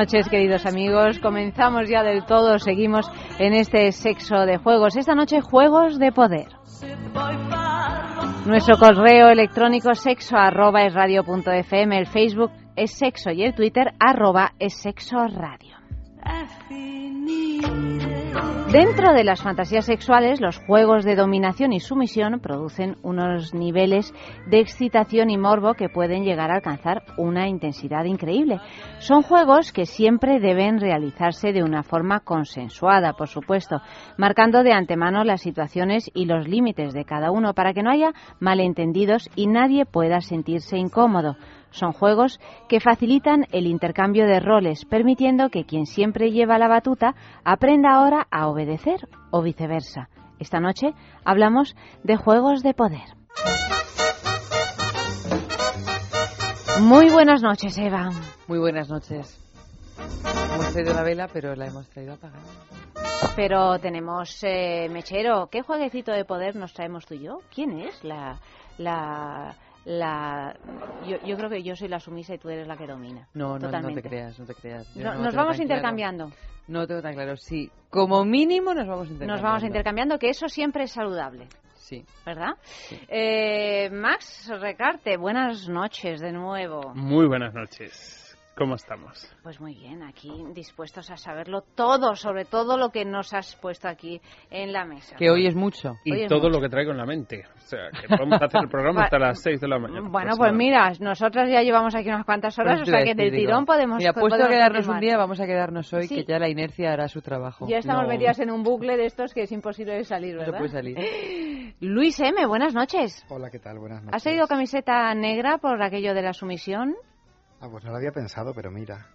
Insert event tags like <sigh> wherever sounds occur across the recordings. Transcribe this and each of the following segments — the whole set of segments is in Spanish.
Noches, queridos amigos. Comenzamos ya del todo, seguimos en este sexo de juegos. Esta noche, juegos de poder. Nuestro correo electrónico sexo arroba es radio el Facebook es sexo y el Twitter arroba es sexo radio. Dentro de las fantasías sexuales, los juegos de dominación y sumisión producen unos niveles de excitación y morbo que pueden llegar a alcanzar una intensidad increíble. Son juegos que siempre deben realizarse de una forma consensuada, por supuesto, marcando de antemano las situaciones y los límites de cada uno para que no haya malentendidos y nadie pueda sentirse incómodo. Son juegos que facilitan el intercambio de roles, permitiendo que quien siempre lleva la batuta aprenda ahora a obedecer o viceversa. Esta noche hablamos de juegos de poder. Muy buenas noches, Eva. Muy buenas noches. Hemos traído la vela, pero la hemos traído apagada. Pero tenemos eh, mechero. ¿Qué jueguecito de poder nos traemos tú y yo? ¿Quién es la, la la yo, yo, creo que yo soy la sumisa y tú eres la que domina. No, no, no te creas, no te creas. nos vamos intercambiando. No tengo tan claro, sí. Como mínimo nos vamos intercambiando. Nos vamos intercambiando, que eso siempre es saludable. Sí. ¿Verdad? Eh, Max Recarte, buenas noches de nuevo. Muy buenas noches. ¿Cómo estamos? Pues muy bien, aquí dispuestos a saberlo todo, sobre todo lo que nos has puesto aquí en la mesa. Que hoy es mucho. Y todo lo que traigo en la mente. O sea, que podemos hacer el programa <laughs> hasta las 6 de la mañana. Bueno, pues mira, nosotras ya llevamos aquí unas cuantas horas, pues o sea que del tirón podemos... Mira, puesto a quedarnos un día, vamos a quedarnos hoy, que ya la inercia hará su trabajo. Ya estamos metidas en un bucle de estos que es imposible de salir, ¿verdad? No puede salir. <laughs> Luis M., buenas noches. Hola, ¿qué tal? Buenas noches. ¿Has traído camiseta negra por aquello de la sumisión? Ah, pues no lo había pensado, pero mira.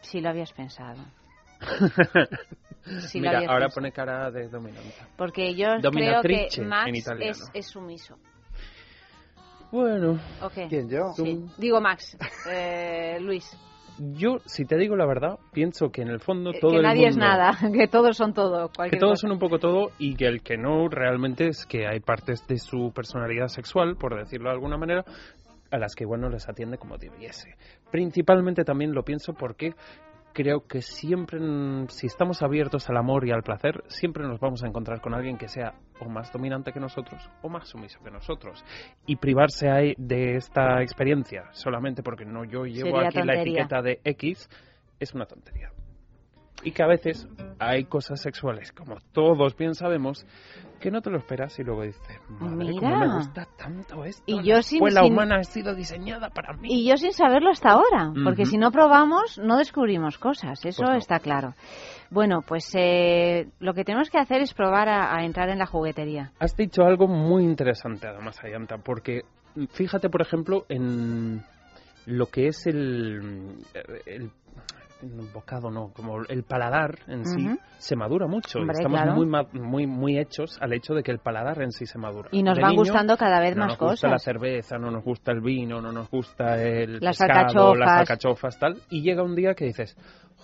Sí lo habías pensado. Mira, ahora pone cara de dominante. Porque yo creo que Max es, sumiso. Bueno. ¿Quién, yo? Digo Max, eh, <laughs> Luis. Yo, si te digo la verdad, pienso que en el fondo eh, todo que nadie es nada, <laughs> que todos son todo. Que todos son un poco todo y que el que no realmente es que hay partes de su personalidad sexual, por decirlo de alguna manera, a las que igual no les atiende como debiese. Principalmente también lo pienso porque creo que siempre, si estamos abiertos al amor y al placer, siempre nos vamos a encontrar con alguien que sea o más dominante que nosotros o más sumiso que nosotros. Y privarse de esta experiencia solamente porque no yo llevo aquí la etiqueta de X es una tontería. Y que a veces hay cosas sexuales, como todos bien sabemos, que no te lo esperas y luego dices, madre, Mira. me gusta tanto esto. Y yo sin, pues la humana ha sido diseñada para mí. Y yo sin saberlo hasta ahora, porque si no probamos, no descubrimos cosas, eso pues está claro. Bueno, pues eh, lo que tenemos que hacer es probar a, entrar en la juguetería. Has dicho algo muy interesante, además, Ayanta, porque fíjate, por ejemplo, en lo que es el, el un bocado no, como el paladar en sí se madura mucho. Estamos muy, muy muy hechos al hecho de que el paladar en sí se madura. Y nos van gustando cada vez más cosas. nos gusta la cerveza, no nos gusta el vino, no nos gusta el las pescado, las alcachofas, tal. Y llega un día que dices,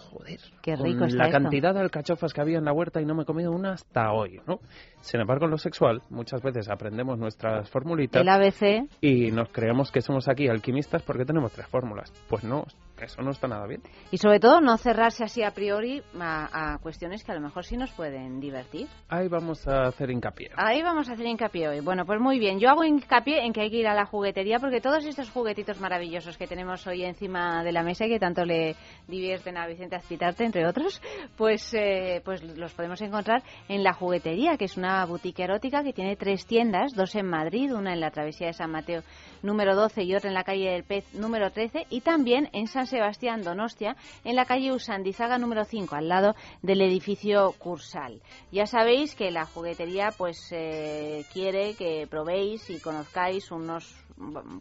joder, Qué rico la cantidad de alcachofas que había en la huerta y no me he comido una hasta hoy, ¿no? Sin embargo, en lo sexual, muchas veces aprendemos nuestras formulitas. El ABC. Y nos creemos que somos aquí alquimistas porque tenemos tres fórmulas. Pues no, eso no está nada bien. Y sobre todo no cerrarse así a priori a, a cuestiones que a lo mejor sí nos pueden divertir. Ahí vamos a hacer hincapié. Ahí vamos a hacer hincapié hoy. Bueno, pues muy bien. Yo hago hincapié en que hay que ir a la juguetería porque todos estos juguetitos maravillosos que tenemos hoy encima de la mesa y que tanto le divierten a Vicente Azpitarte, entre otros, pues, eh, pues los podemos encontrar en la juguetería, que es una boutique erótica que tiene tres tiendas, dos en Madrid, una en la travesía de San Mateo número 12 y otra en la calle del Pez número 13 y también en San Sebastián Donostia en la calle Usandizaga número 5 al lado del edificio Cursal. Ya sabéis que la juguetería pues eh, quiere que probéis y conozcáis unos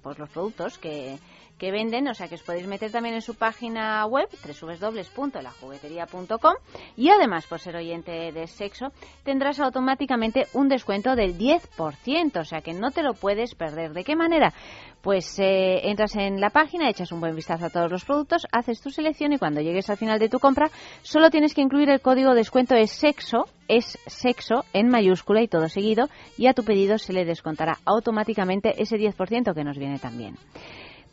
pues los productos que, que venden, o sea que os podéis meter también en su página web www.lajugueteria.com y además por ser oyente de sexo tendrás automáticamente un descuento del 10%, o sea que no te lo puedes perder. ¿De qué manera? Pues eh, entras en la página, echas un buen vistazo a todos los productos, haces tu selección y cuando llegues al final de tu compra solo tienes que incluir el código de descuento es sexo, es sexo en mayúscula y todo seguido y a tu pedido se le descontará automáticamente ese 10% que nos viene también.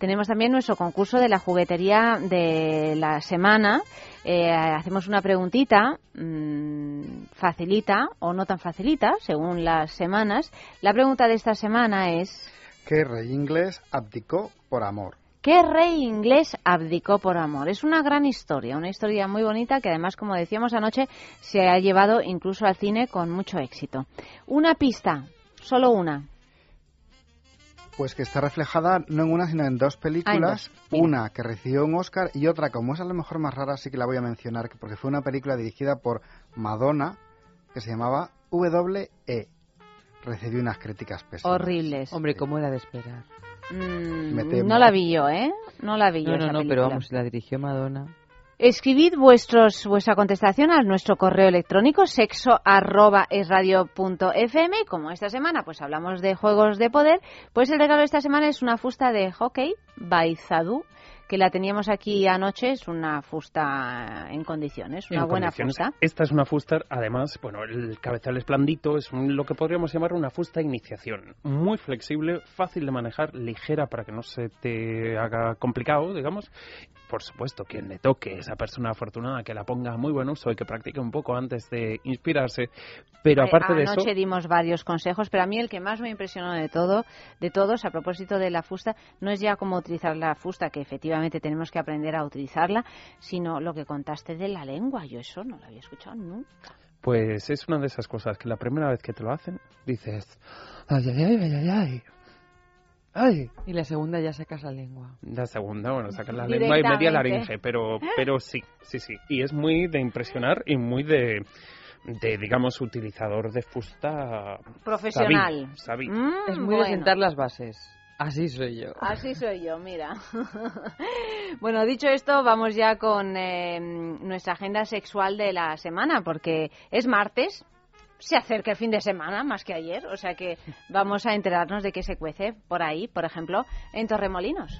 Tenemos también nuestro concurso de la juguetería de la semana. Eh, hacemos una preguntita, mmm, facilita o no tan facilita, según las semanas. La pregunta de esta semana es... ¿Qué rey inglés abdicó por amor? ¿Qué rey inglés abdicó por amor? Es una gran historia, una historia muy bonita que además, como decíamos anoche, se ha llevado incluso al cine con mucho éxito. Una pista, solo una. Pues que está reflejada no en una, sino en dos películas. Ah, en dos. Una que recibió un Oscar y otra, como es a lo mejor más rara, sí que la voy a mencionar, porque fue una película dirigida por Madonna que se llamaba W.E. Recibió unas críticas pésimas. Horribles. Hombre. ¿cómo era de esperar? Mm, Me temo. no la vi yo, ¿eh? No la vi yo. No, no, esa no, película. pero vamos, la dirigió Madonna. Escribid vuestros, vuestra contestación a nuestro correo electrónico sexo fm. Como esta semana pues hablamos de juegos de poder, pues el regalo de esta semana es una fusta de hockey by que la teníamos aquí anoche. Es una fusta en condiciones, una En buena condiciones. fusta. Esta es una fusta, además, bueno, el cabezal es blandito, es un- lo que podríamos llamar una fusta iniciación. Muy flexible, fácil de manejar, ligera para que no se te haga complicado, digamos. Por supuesto, quien le toque, esa persona afortunada que la ponga a muy buen uso y que practique un poco antes de inspirarse. Pero Eh, aparte de eso, Anoche dimos varios consejos, pero a mí el que más me impresionó de todo, de todos, a propósito de la fusta, no es ya cómo utilizar la fusta, que efectivamente tenemos que aprender a utilizarla, sino lo que contaste de la lengua. Yo eso no lo había escuchado nunca. pues es una de esas cosas que la primera vez que te lo hacen, dices, ay, ay, ay, ay, ay, ay. Ay, Y la segunda ya sacas la lengua. La segunda, bueno, sacar la lengua y media laringe, pero, pero sí, sí, sí. Y es muy de impresionar y muy de, de digamos, utilizador de fusta Profesional. sabí, sabí. Mm, Es muy bueno. de sentar las bases. Así soy yo. Así soy yo, mira. <laughs> bueno, dicho esto, vamos ya con eh, nuestra agenda sexual de la semana, porque es martes, se acerca el fin de semana más que ayer, o sea que vamos a enterarnos de qué se cuece por ahí, por ejemplo, en Torremolinos.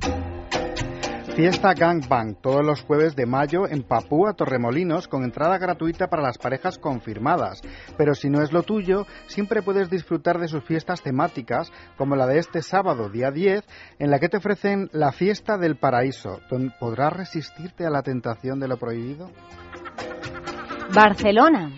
Fiesta Gangbang todos los jueves de mayo en Papúa Torremolinos con entrada gratuita para las parejas confirmadas. Pero si no es lo tuyo, siempre puedes disfrutar de sus fiestas temáticas, como la de este sábado, día 10, en la que te ofrecen la fiesta del paraíso. ¿Podrás resistirte a la tentación de lo prohibido? Barcelona.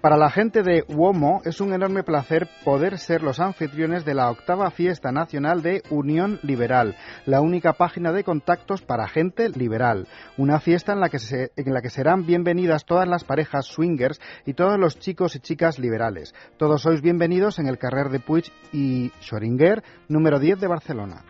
Para la gente de Uomo es un enorme placer poder ser los anfitriones de la octava fiesta nacional de Unión Liberal, la única página de contactos para gente liberal. Una fiesta en la que, se- en la que serán bienvenidas todas las parejas swingers y todos los chicos y chicas liberales. Todos sois bienvenidos en el Carrer de Puig y Schoringer, número 10 de Barcelona.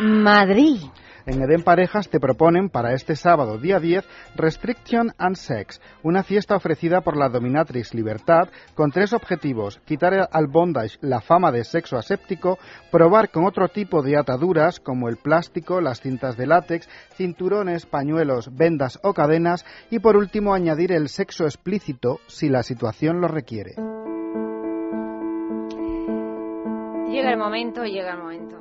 Madrid. En Eden Parejas te proponen para este sábado, día 10, Restriction and Sex, una fiesta ofrecida por la dominatrix Libertad con tres objetivos: quitar al bondage la fama de sexo aséptico, probar con otro tipo de ataduras como el plástico, las cintas de látex, cinturones, pañuelos, vendas o cadenas y por último añadir el sexo explícito si la situación lo requiere. Llega el momento, llega el momento.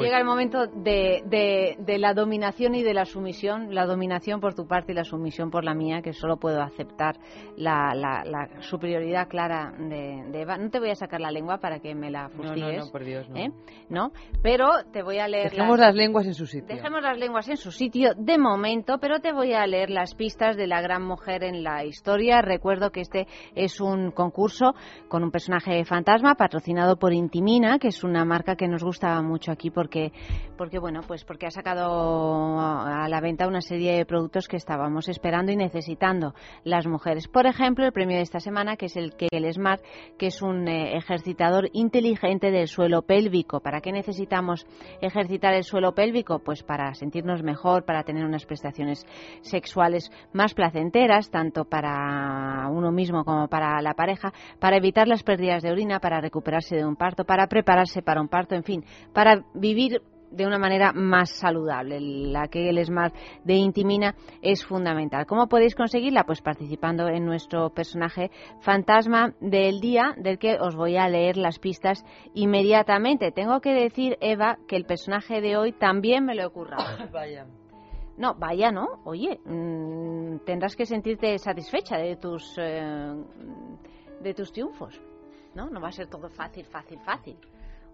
Eva. Llega el momento de, de, de, la dominación y de la sumisión, la dominación por tu parte y la sumisión por la mía, que solo puedo aceptar la, la, la superioridad clara de, de, Eva. No te voy a sacar la lengua para que me la fustigues. No, no, no por Dios, no. ¿eh? ¿no? Pero te voy a leer... Dejemos las... las lenguas en su sitio. Dejemos las lenguas en su sitio de momento, pero te voy a leer las pistas de la gran mujer en la historia. Recuerdo que este es un concurso con un personaje fantasma patrocinado por Intimina, que es una marca que nos gusta mucho aquí porque, porque bueno, pues porque ha sacado a la venta una serie de productos que estábamos esperando y necesitando las mujeres. Por ejemplo, el premio de esta semana, que es el Kegel Smart, que es un eh, ejercitador inteligente del suelo pélvico. ¿Para qué necesitamos ejercitar el suelo pélvico? Pues para sentirnos mejor, para tener unas prestaciones sexuales más placenteras, tanto para uno mismo como para la pareja, para evitar las pérdidas de orina, para recuperarse de un parto, para prepararse para un parto, en fin, para vivir de una manera más saludable. La que el Smart de Intimina es fundamental. ¿Cómo podéis conseguirla? Pues participando en nuestro personaje fantasma del día, del que os voy a leer las pistas inmediatamente. Tengo que decir, Eva, que el personaje de hoy también me lo he ocurrido. <coughs> Vaya. No, vaya, ¿no? Oye, mmm, tendrás que sentirte satisfecha de tus, eh, de tus triunfos. ¿No? No va a ser todo fácil, fácil, fácil.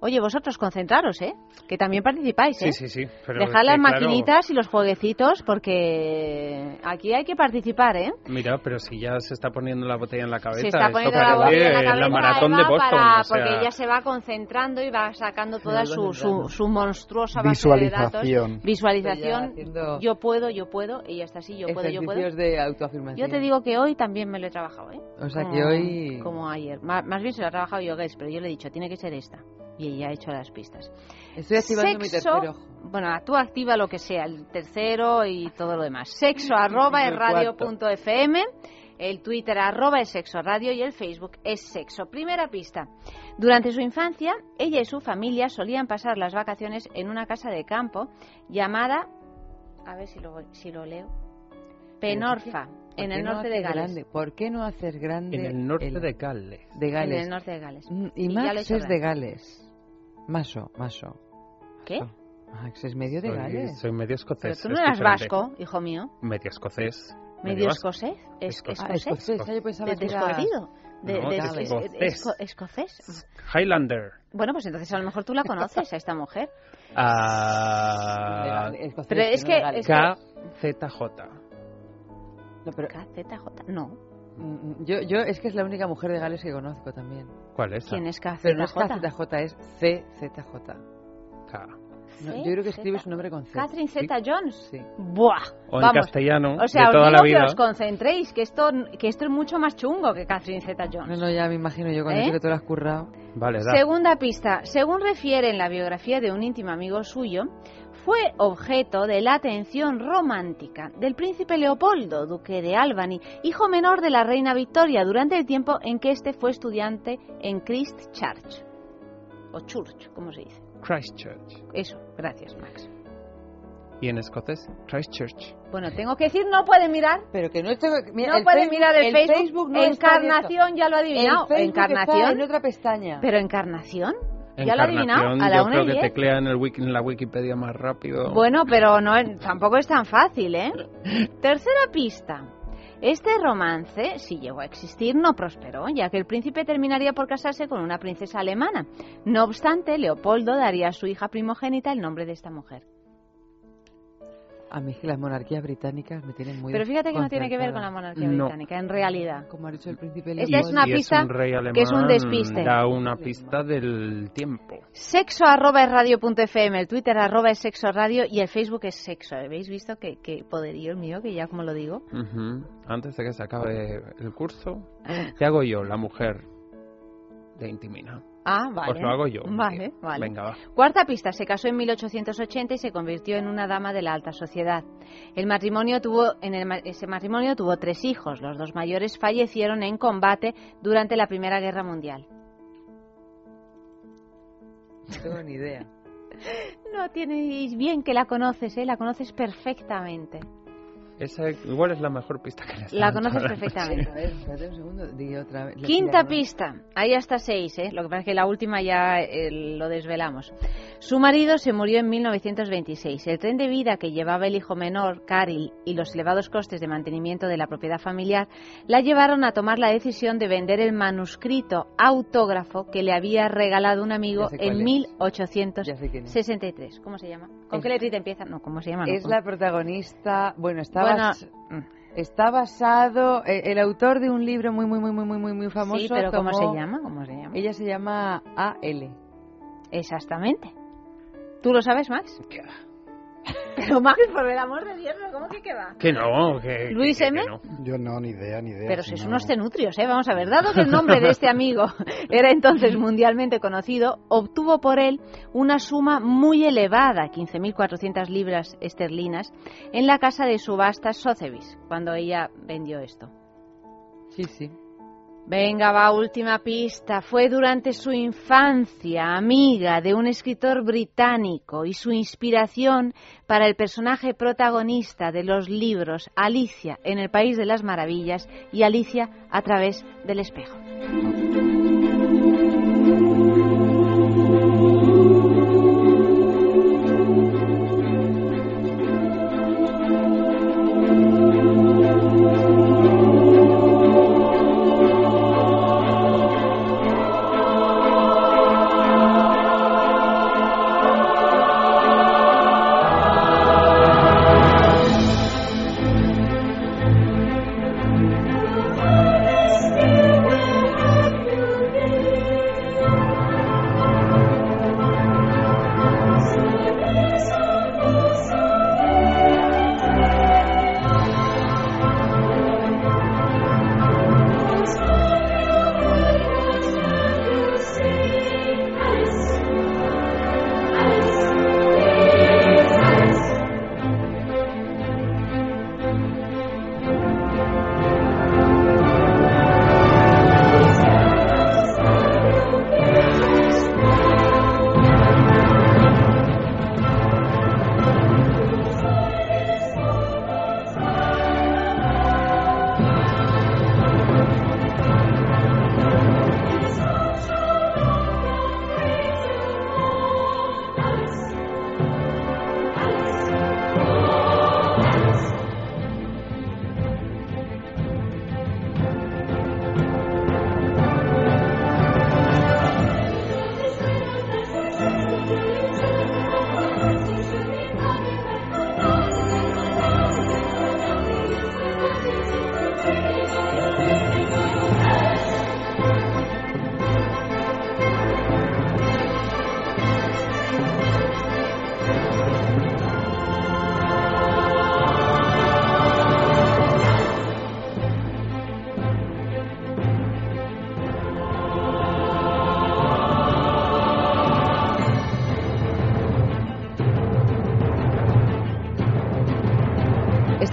Oye, vosotros concentraros, ¿eh? Que también participáis, ¿eh? Sí, sí, sí. Pero Dejad las maquinitas claro... y los jueguecitos porque aquí hay que participar, ¿eh? Mira, pero si ya se está poniendo la botella en la cabeza. Se está poniendo la botella en la cabeza. La maratón Eva de Boston. Para, o sea... Porque ella se va concentrando y va sacando toda su, su, su monstruosa base Visualización. de datos. Visualización. haciendo Yo puedo, yo puedo. Ella está así, yo puedo, yo puedo. De autoafirmación. Yo te digo que hoy también me lo he trabajado, ¿eh? O sea como, que hoy. Como ayer. Más, más bien se lo ha trabajado yo, Guess, pero yo le he dicho, tiene que ser esta y ella ha hecho las pistas. Estoy activando mi tercer ojo. Bueno, tú activa lo que sea, el tercero y todo lo demás. Sexo <laughs> arroba es radio punto fm, el Twitter arroba es sexo radio y el Facebook es sexo. Primera pista. Durante su infancia, ella y su familia solían pasar las vacaciones en una casa de campo llamada, a ver si lo, si lo leo, Penorfa, en el no norte de Gales. Grande? ¿Por qué no hacer grande En el norte el- de Gales. de Gales? En el norte de Gales. Mm, Y, Y ya he Max es de. Gales. Maso, Maso. ¿Qué? Maso. Max es medio de Soy, Gales. soy medio Pero escocés. tú no eras diferente. vasco, hijo mío. Medio escocés. Medio escocés. Es, Escocés. Ah, escocés. escocés. Yo pensaba De que era-. De, No, de- escocés. esco- escocés. Highlander. Bueno, pues entonces a lo mejor tú la conoces a esta mujer. Ah, Pero que- es que- KZJ. No, pero KZJ. No. Mm, yo, yo es que es la única mujer de Gales que conozco también. ¿Cuál es? ¿Quién es KZJ? Pero no es KZJ, es CZJ. K. No, yo creo que Z. escribe su nombre con C. Catherine Zeta Jones. Sí. Buah. O en Vamos. castellano, O sea, de os toda digo la vida. que os concentréis, que esto, que esto es mucho más chungo que Catherine Zeta Jones. No, no, ya me imagino yo con ¿Eh? que tú lo has currado. Vale, da. Segunda pista. Según refiere en la biografía de un íntimo amigo suyo, fue objeto de la atención romántica del príncipe Leopoldo, duque de Albany, hijo menor de la reina Victoria, durante el tiempo en que éste fue estudiante en Christchurch. O Church, como se dice. Christchurch. Eso, gracias, Max. Y en escocés, Christchurch. Bueno, tengo que decir, no puede mirar. Pero que no estoy... Mira, no el puede Facebook- mirar el, Facebook. no. Encarnación, ya lo ha adivinado. El Facebook está Encarnación. en otra pestaña. Pero Encarnación. Ya lo adivinado. A la yo una creo que teclea en, el wiki, en la Wikipedia más rápido. Bueno, pero no tampoco es tan fácil, ¿eh? <laughs> Tercera pista. Este romance, si llegó a existir, no prosperó, ya que el príncipe terminaría por casarse con una princesa alemana. No obstante, Leopoldo daría a su hija primogénita el nombre de esta mujer. A mí es que las monarquías británicas me tienen muy Pero fíjate que no tiene que ver con la monarquía No. británica, en realidad. Como ha dicho el príncipe Esta es una Y pista un rey alemán, que es un despiste. Da una pista del tiempo. Sexo arroba es radio.fm, el Twitter arroba es sexo radio y el Facebook es sexo. ¿Habéis visto qué, qué poderío el mío, que ya como lo digo? Antes de que se acabe el curso, ¿qué hago yo, la mujer de Intimina? Ah, vale. Pues lo hago yo. Vale, vale. Venga, va. Cuarta pista, se casó en 1880 y se convirtió en una dama de la alta sociedad. El matrimonio tuvo, en el ma- ese matrimonio tuvo tres hijos. Los dos mayores fallecieron en combate durante la Primera Guerra Mundial. No tengo ni idea. <laughs> No tienes bien que la conoces, ¿eh? La conoces perfectamente. Esa igual es la mejor pista que les La conoces <laughs> perfectamente. A ver, espérate un segundo. Di otra vez. Quinta pista, ahí hasta seis, ¿eh? lo que pasa es que la última ya eh, lo desvelamos. Su marido se murió en 1926. El tren de vida que llevaba el hijo menor, Caril, y los elevados costes de mantenimiento de la propiedad familiar la llevaron a tomar la decisión de vender el manuscrito autógrafo que le había regalado un amigo en es. 1863. ¿Cómo se llama? ¿Con Es- qué letrita empieza? No, ¿cómo se llama? No, Es con- la protagonista. Bueno, está, bas- mm, está basado. eh, el autor de un libro muy, muy, muy, muy, muy, muy, muy famoso. sí, pero ¿cómo se llama? ¿Cómo se llama? Ella se llama A.L. Exactamente. ¿Tú lo sabes, Max? ¿Qué? <laughs> Pero Max, por el amor de Dios, ¿cómo que qué va? Que no, que, Luis que- que M. no. Yo no, ni idea, ni idea. Pero si sois no- unos cenutrios, ¿eh? Vamos a ver, dado que el nombre de este amigo <laughs> era entonces mundialmente conocido, obtuvo por él una suma muy elevada, 15.400 libras esterlinas, en la casa de subastas Sotheby's, cuando ella vendió esto. Sí, sí. Venga, va, última pista. Fue durante su infancia amiga de un escritor británico y su inspiración para el personaje protagonista de los libros Alicia en el País de las Maravillas y Alicia a través del espejo.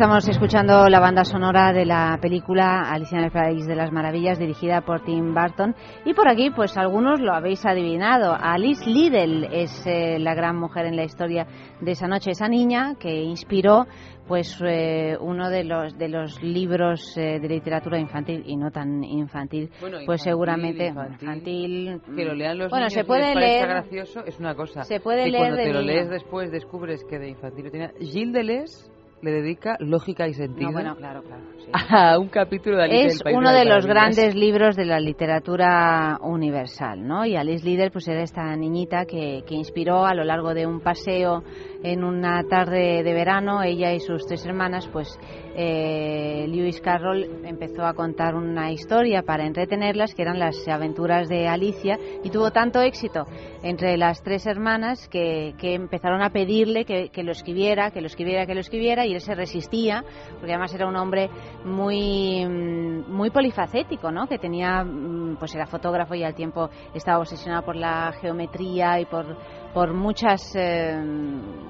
Estamos escuchando la banda sonora de la película Alicia en el País de las Maravillas dirigida por Tim Burton y por aquí pues algunos lo habéis adivinado. Alice Liddell es eh, la gran mujer en la historia de esa noche, esa niña que inspiró pues eh, uno de los de los libros eh, de literatura infantil y no tan infantil, Bueno, pues infantil, seguramente infantil, infantil, Que lo lean los bueno, niños se puede leer gracioso es una cosa. se puede y leer cuando te lo niño. lees después descubres que de infantil no tenía... Gilles Deleuze le dedica lógica y sentido No, bueno, claro, claro. sí. <laughs> a un capítulo de Alicia en es el País uno las de los grandes libros de la literatura universal, ¿no? Y Alice Liddell pues era esta niñita que, que inspiró a lo largo de un paseo en una tarde de verano, ella y sus tres hermanas, pues eh, Lewis Carroll empezó a contar una historia para entretenerlas, que eran las aventuras de Alicia, y tuvo tanto éxito entre las tres hermanas que, que empezaron a pedirle que, que lo escribiera, que lo escribiera, que lo escribiera, y él se resistía, porque además era un hombre muy mm, muy polifacético, ¿no? Que tenía, mm, pues era fotógrafo y al tiempo estaba obsesionado por la geometría y por por muchas eh,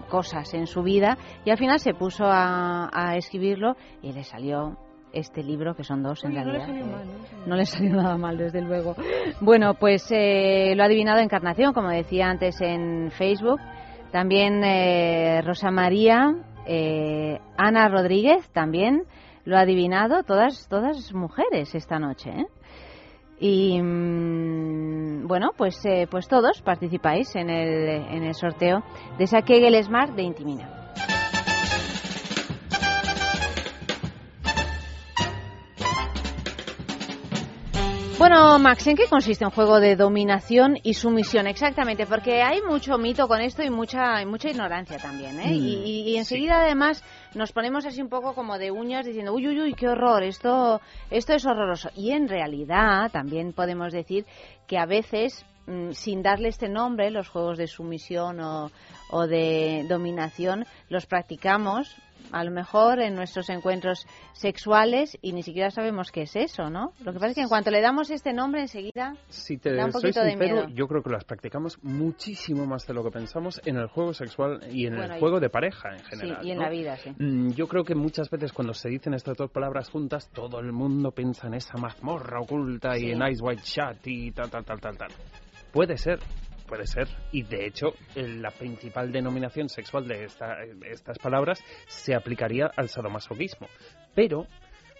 cosas en su vida y al final se puso a, a escribirlo y le salió este libro, que son dos en realidad. eh, no le salió nada mal, desde luego. Bueno, pues eh, lo ha adivinado Encarnación, como decía antes en Facebook. También eh, Rosa María Eh, Ana Rodríguez también lo ha adivinado, todas, todas mujeres esta noche. Y mm, bueno, pues, eh, pues todos participáis en el, en el sorteo de esa Kegel Smart de Intimina. Bueno, Max, ¿en qué consiste un juego de dominación y sumisión exactamente? Porque hay mucho mito con esto y mucha, y mucha ignorancia también, ¿eh? Mm, y, y enseguida, además, nos ponemos así un poco como de uñas diciendo, uy, uy, uy, qué horror, esto, esto es horroroso. Y en realidad también podemos decir que a veces mm, sin darle este nombre, los juegos de sumisión o, o de dominación, los practicamos a lo mejor en nuestros encuentros sexuales y ni siquiera sabemos qué es eso, ¿no? Lo que pasa es que en cuanto le damos este nombre enseguida Si te da un soy poquito de sincero, miedo. yo creo que las practicamos muchísimo más de lo que pensamos en el juego sexual y en Bueno, el y- juego de pareja en Sí, general. y en ¿no? la vida, sí. Mm, Yo creo que muchas veces cuando se dicen estas dos palabras juntas, todo el mundo piensa en esa mazmorra oculta Sí. y en Ice White Chat y tal, tal, tal, tal, tal. Puede ser, puede ser. Y de hecho, la principal denominación sexual de esta- estas palabras se aplicaría al sadomasoquismo. Pero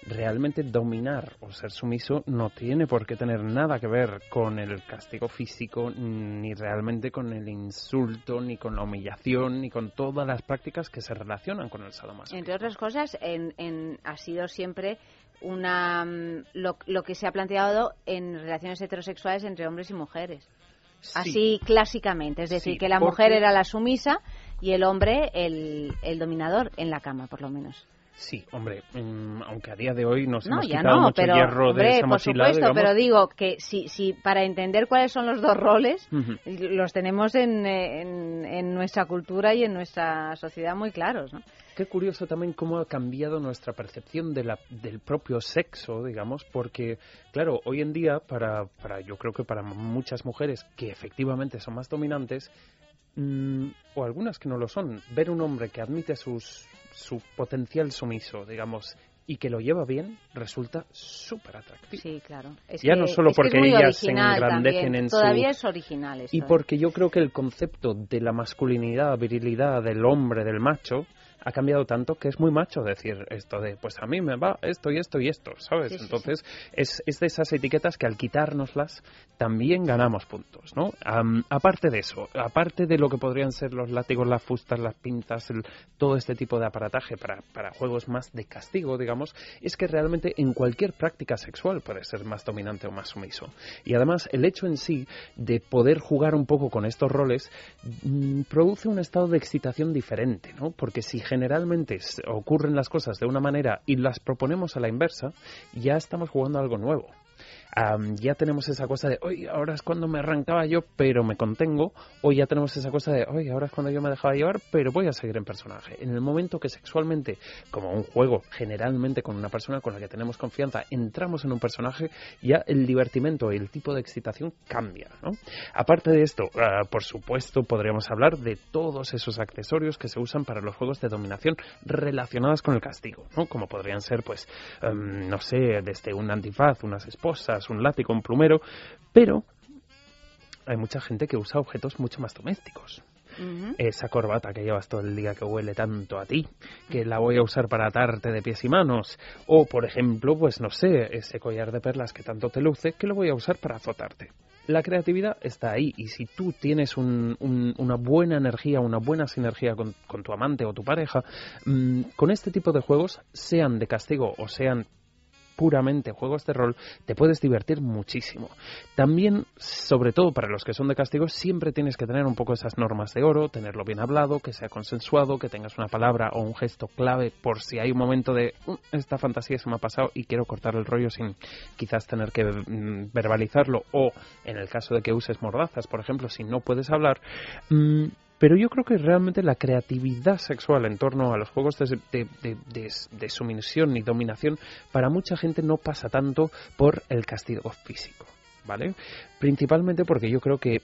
realmente dominar o ser sumiso no tiene por qué tener nada que ver con el castigo físico, ni realmente con el insulto, ni con la humillación, ni con todas las prácticas que se relacionan con el sadomasoquismo. Entre otras cosas, en, en- ha sido siempre una mm, lo que se ha planteado en relaciones heterosexuales entre hombres y mujeres. Sí. Así clásicamente, es decir, Sí, que la porque- mujer era la sumisa y el hombre el, el dominador en la cama, por lo menos. Sí, hombre, mm, aunque a día de hoy nos No, hemos ya quitado no, mucho pero hierro hombre, de esa por mochila, supuesto, digamos. pero digo que si, si para entender cuáles son los dos roles Ujú. los tenemos en, en, en nuestra cultura y en nuestra sociedad muy claros, ¿no? Qué curioso también cómo ha cambiado nuestra percepción de la, del propio sexo, digamos, porque, claro, hoy en día, para, para yo creo que para muchas mujeres que efectivamente son más dominantes, mm, o algunas que no lo son, ver un hombre que admite sus, su potencial sumiso, digamos, y que lo lleva bien, resulta súper atractivo. Sí, claro. Es Ya que- no solo es que es porque ellas se engrandecen también. en su- Todavía es original. Y ¿eh? porque yo creo que el concepto de la masculinidad, virilidad, del hombre, del macho, ha cambiado tanto que es muy macho decir esto de, pues a mí me va esto y esto y esto, ¿sabes? Sí, sí, Entonces, Es, es de esas etiquetas que al quitárnoslas también ganamos puntos, ¿no? Aparte de eso, aparte de lo que podrían ser los látigos, las fustas, las pinzas, el- todo este tipo de aparataje para, para juegos más de castigo, digamos, es que realmente en cualquier práctica sexual puede ser más dominante o más sumiso. Y además, el hecho en sí de poder jugar un poco con estos roles mm, produce un estado de excitación diferente, ¿no? Porque si generalmente ocurren las cosas de una manera y las proponemos a la inversa, ya estamos jugando algo nuevo. Am, ya tenemos esa cosa de, hoy ahora es cuando me arrancaba yo, pero me contengo, o ya tenemos esa cosa de, hoy ahora es cuando yo me dejaba llevar, pero voy a seguir en personaje. En el momento que sexualmente, como un juego, generalmente con una persona con la que tenemos confianza, entramos en un personaje, ya el divertimento el tipo de excitación cambia. Aparte de esto, ah, por supuesto, podríamos hablar de todos esos accesorios que se usan para los juegos de dominación relacionados con el castigo, ¿no? Como podrían ser, pues, em, no sé, desde un antifaz, unas esposas, un látigo, un plumero, pero hay mucha gente que usa objetos mucho más domésticos. Esa corbata que llevas todo el día que huele tanto a ti, que la voy a usar para atarte de pies y manos. O, por ejemplo, pues no sé, ese collar de perlas que tanto te luce, que lo voy a usar para azotarte. La creatividad está ahí y si tú tienes un- un- una buena energía, una buena sinergia con, con tu amante o tu pareja, mm, con este tipo de juegos, sean de castigo o sean puramente juegos de rol, te puedes divertir muchísimo. También, sobre todo para los que son de castigo, siempre tienes que tener un poco esas normas de oro, tenerlo bien hablado, que sea consensuado, que tengas una palabra o un gesto clave por si hay un momento de "Mm, esta fantasía se me ha pasado y quiero cortar el rollo sin quizás tener que mm, verbalizarlo o en el caso de que uses mordazas, por ejemplo, si no puedes hablar. mm, pero yo creo que realmente la creatividad sexual en torno a los juegos de, de, sumisión y dominación para mucha gente no pasa tanto por el castigo físico, ¿vale? Principalmente porque yo creo que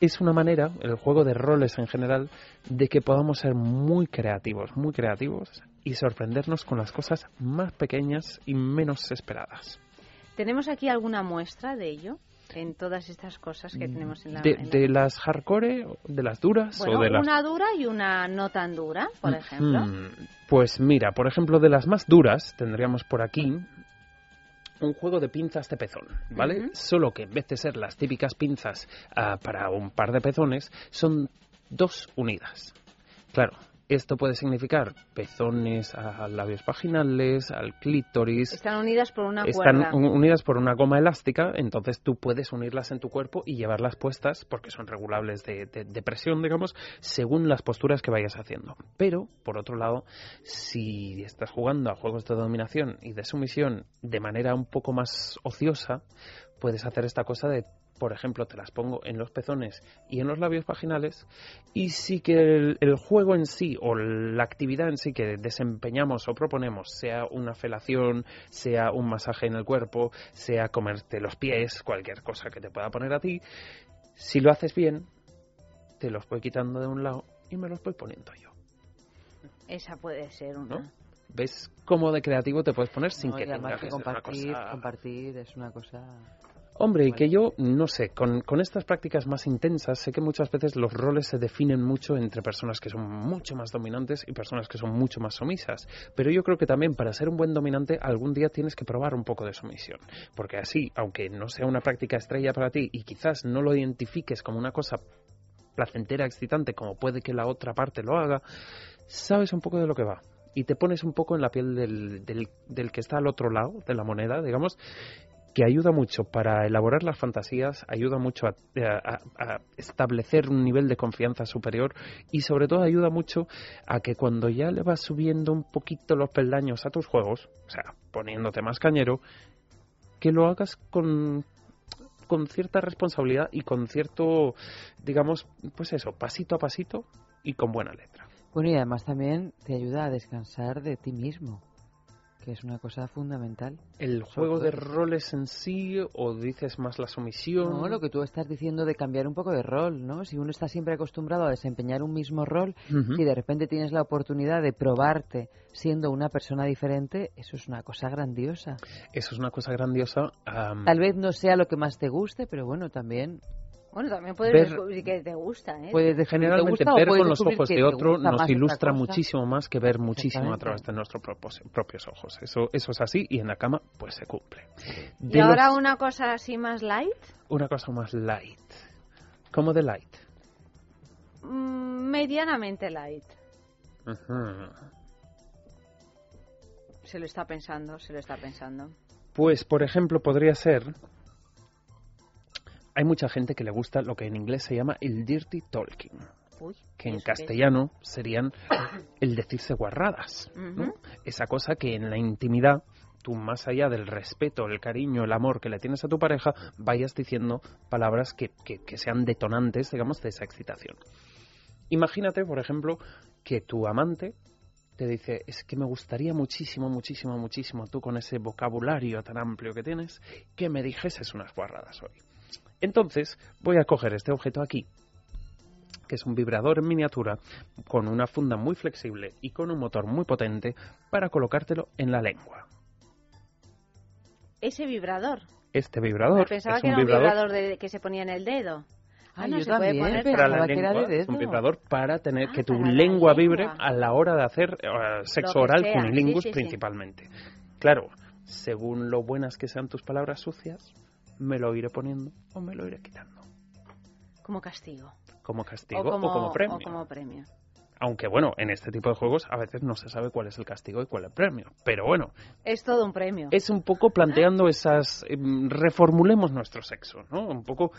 es una manera, el juego de roles en general, de que podamos ser muy creativos, muy creativos y sorprendernos con las cosas más pequeñas y menos esperadas. ¿Tenemos aquí alguna muestra de ello? En todas estas cosas que tenemos en la... De, en la- de las hardcore, de las duras Bueno, o de las... una dura y una no tan dura, por ejemplo. Mm, Pues mira, por ejemplo, de las más duras tendríamos por aquí un juego de pinzas de pezón, ¿vale? Solo que en vez de ser las típicas pinzas ah, para un par de pezones, son dos unidas. Claro, esto puede significar pezones a labios vaginales, al clítoris, Están unidas por una están cuerda. un- unidas por una goma elástica, entonces tú puedes unirlas en tu cuerpo y llevarlas puestas, porque son regulables de, de- de presión, digamos, según las posturas que vayas haciendo. Pero, por otro lado, si estás jugando a juegos de dominación y de sumisión de manera un poco más ociosa, puedes hacer esta cosa de por ejemplo, te las pongo en los pezones y en los labios vaginales, y sí que el, el juego en sí o la actividad en sí que desempeñamos o proponemos, sea una felación, sea un masaje en el cuerpo, sea comerte los pies, cualquier cosa que te pueda poner a ti, si lo haces bien, te los voy quitando de un lado y me los voy poniendo yo. Esa puede ser una. ¿No? ¿Ves cómo de creativo te puedes poner sin No, que tengas que una compartir, cosa- compartir es una cosa... Hombre, y que yo, no sé, con, con estas prácticas más intensas, sé que muchas veces los roles se definen mucho entre personas que son mucho más dominantes y personas que son mucho más sumisas. Pero yo creo que también para ser un buen dominante algún día tienes que probar un poco de sumisión. Porque así, aunque no sea una práctica estrella para ti y quizás no lo identifiques como una cosa placentera, excitante, como puede que la otra parte lo haga, sabes un poco de lo que va. Y te pones un poco en la piel del, del, del que está al otro lado de la moneda, digamos, que ayuda mucho para elaborar las fantasías, ayuda mucho a, a- a establecer un nivel de confianza superior y sobre todo ayuda mucho a que cuando ya le vas subiendo un poquito los peldaños a tus juegos, o sea, poniéndote más cañero, que lo hagas con con cierta responsabilidad y con cierto, digamos, pues eso, pasito a pasito y con buena letra. Bueno, y además también te ayuda a descansar de ti mismo, que es una cosa fundamental. ¿El juego de roles en sí o dices más la sumisión? No, lo que tú estás diciendo de cambiar un poco de rol, ¿no? Si uno está siempre acostumbrado a desempeñar un mismo rol, si de repente tienes la oportunidad de probarte siendo una persona diferente, eso es una cosa grandiosa. Eso es una cosa grandiosa. Tal vez no sea lo que más te guste, pero bueno, también Bueno, también puedes Ver- descubrir que te gusta, ¿eh? puedes Generalmente gusta ver con los ojos de otro nos ilustra muchísimo más que ver muchísimo a través de nuestros propios, propios ojos. Eso, eso es así y en la cama pues se cumple. y ahora los- una cosa así más light, una cosa más light. ¿Cómo de light? mm, medianamente light. Se lo está pensando, se lo está pensando. Pues, por ejemplo, podría ser... Hay mucha gente que le gusta lo que en inglés se llama el dirty talking, Uy, que en castellano serían el decirse guarradas. Esa cosa que en la intimidad, tú más allá del respeto, el cariño, el amor que le tienes a tu pareja, vayas diciendo palabras que, que- que sean detonantes, digamos, de esa excitación. Imagínate, por ejemplo, que tu amante te dice, es que me gustaría muchísimo, muchísimo, muchísimo, tú con ese vocabulario tan amplio que tienes, que me dijeses unas guarradas hoy. Entonces, voy a coger este objeto aquí, que es un vibrador en miniatura, con una funda muy flexible y con un motor muy potente, para colocártelo en la lengua. Ese vibrador. Este vibrador Pensaba es que un era un vibrador vibrador de- que se ponía en el dedo. Ah, no, yo se puede poner para la pensaba que era lengua, de es un vibrador para tener Ah, que tu lengua lengua. vibre a la hora de hacer eh, sexo oral sea, cunilingus sí, sí, sí. principalmente. Claro, según lo buenas que sean tus palabras sucias, me lo iré poniendo o me lo iré quitando. Como castigo. Como castigo o, como, o como premio. o como premio. Aunque bueno, en este tipo de juegos a veces no se sabe cuál es el castigo y cuál el premio. Pero bueno, Es todo un premio. es un poco planteando esas... em, reformulemos nuestro sexo, ¿no? Un poco...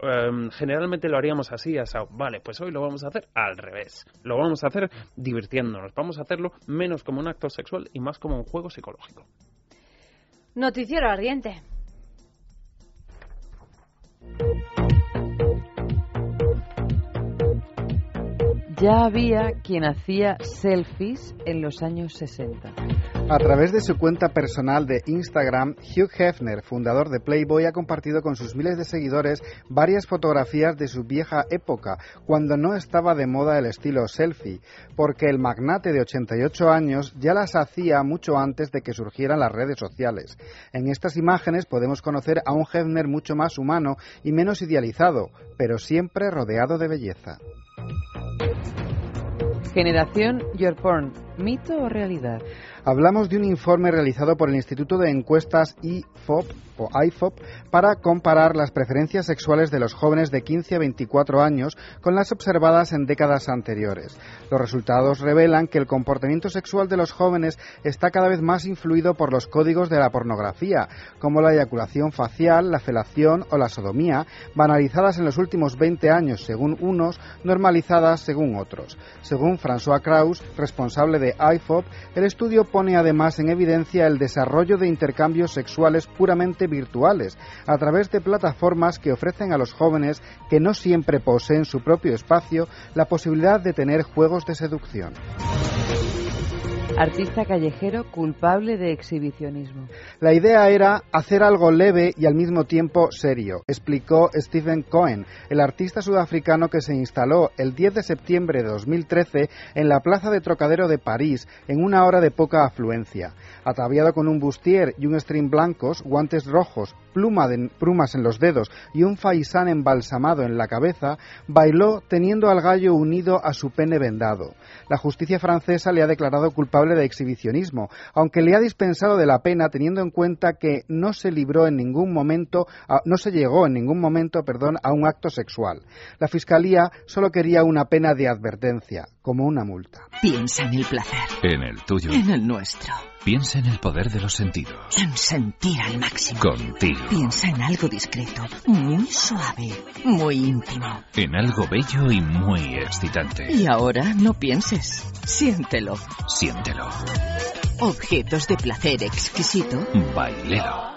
em, generalmente lo haríamos así, asado. Vale, pues hoy lo vamos a hacer al revés. Lo vamos a hacer divirtiéndonos. Vamos a hacerlo menos como un acto sexual y más como un juego psicológico. Noticiero ardiente. Ya había quien hacía selfies en los años 60. A través de su cuenta personal de Instagram, Hugh Hefner, fundador de Playboy, ha compartido con sus miles de seguidores varias fotografías de su vieja época, cuando no estaba de moda el estilo selfie, porque el magnate de 88 años ya las hacía mucho antes de que surgieran las redes sociales. En estas imágenes podemos conocer a un Hefner mucho más humano y menos idealizado, pero siempre rodeado de belleza. Generación Your Porn, ¿mito o realidad? Hablamos de un informe realizado por el Instituto de Encuestas IFOP o IFOP para comparar las preferencias sexuales de los jóvenes de 15 a 24 años con las observadas en décadas anteriores. Los resultados revelan que el comportamiento sexual de los jóvenes está cada vez más influido por los códigos de la pornografía, como la eyaculación facial, la felación o la sodomía, banalizadas en los últimos 20 años según unos, normalizadas según otros. Según François Kraus, responsable de IFOP, el estudio pone además en evidencia el desarrollo de intercambios sexuales puramente virtuales, a través de plataformas que ofrecen a los jóvenes que no siempre poseen su propio espacio la posibilidad de tener juegos de seducción. Artista callejero culpable de exhibicionismo. La idea era hacer algo leve y al mismo tiempo serio, explicó Stephen Cohen, el artista sudafricano que se instaló el 10 de septiembre de 2013 en la plaza de Trocadero de París en una hora de poca afluencia. Ataviado con un bustier y un string blancos, guantes rojos, pluma de, plumas en los dedos y un faisán embalsamado en la cabeza, bailó teniendo al gallo unido a su pene vendado. La justicia francesa le ha declarado culpable de exhibicionismo, aunque le ha dispensado de la pena teniendo en cuenta que no se libró en ningún momento, a, no se llegó en ningún momento, perdón, a un acto sexual. La fiscalía solo quería una pena de advertencia, como una multa. Piensa en el placer. En el tuyo. En el nuestro. Piensa en el poder de los sentidos. En sentir al máximo. Contigo. Piensa en algo discreto, muy suave, muy íntimo. En algo bello y muy excitante. Y ahora no pienses. Siéntelo. Siéntelo. Objetos de placer exquisito. Bailelo.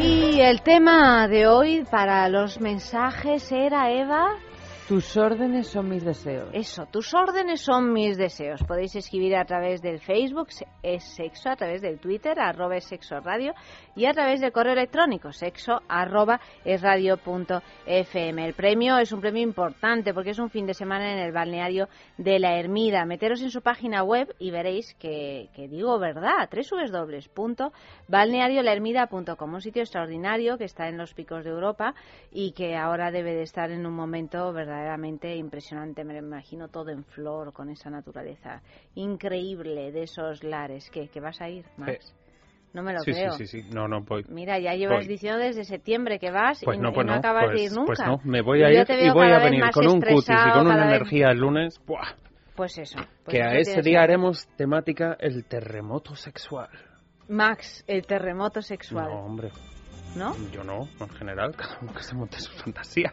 Y el tema de hoy para los mensajes era, Eva, Tus órdenes son mis deseos. eso, tus órdenes son mis deseos. Podéis escribir a través del Facebook, es sexo, a través del Twitter, arroba es sexo radio, y a través del correo electrónico, sexo, arroba es fm. El premio es un premio importante porque es un fin de semana en el balneario de la Ermida. Meteros en su página web y veréis que, que digo verdad, www.balneariolahermida.com, un sitio extraordinario que está en los picos de Europa y que ahora debe de estar en un momento verdaderamente impresionante. Me lo imagino todo en flor, con esa naturaleza increíble de esos lares. ¿Qué, que vas a ir, Max? No me lo Sí, creo. sí, sí, sí. No, no voy. Mira, ya llevas diciendo desde septiembre que vas Pues y, no, y pues no no. acabas pues, de ir nunca. pues no, me voy a ir y voy a venir con un cutis y con una vez- energía el lunes. ¡buah! Pues eso. pues que a ese día haremos temática el terremoto sexual. Max, el terremoto sexual, No, hombre, ¿no? yo no, en general, <laughs> cada uno que se monte sus fantasías.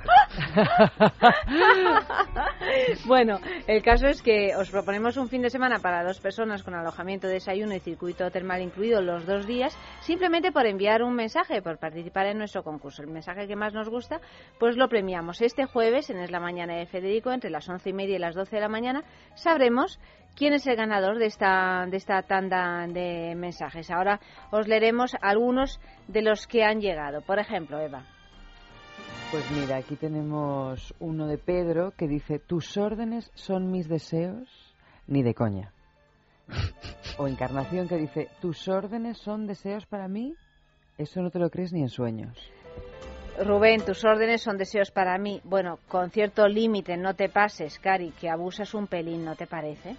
<laughs> bueno, el caso es que os proponemos un fin de semana para dos personas con alojamiento, desayuno y circuito termal incluido los dos días, simplemente por enviar un mensaje, por participar en nuestro concurso. El mensaje que más nos gusta, pues lo premiamos. Este jueves, en Es la Mañana de Federico, entre las once y media y las doce de la mañana, sabremos quién es el ganador de esta, de esta tanda de mensajes. Ahora os leeremos algunos de los que han llegado. Por ejemplo, Eva. Pues mira, aquí tenemos uno de Pedro que dice, tus órdenes son mis deseos, ni de coña. <laughs> O Encarnación que dice, tus órdenes son deseos para mí, eso no te lo crees ni en sueños. Rubén, tus órdenes son deseos para mí. Bueno, con cierto límite, no te pases, Cari, que abusas un pelín, ¿no te parece?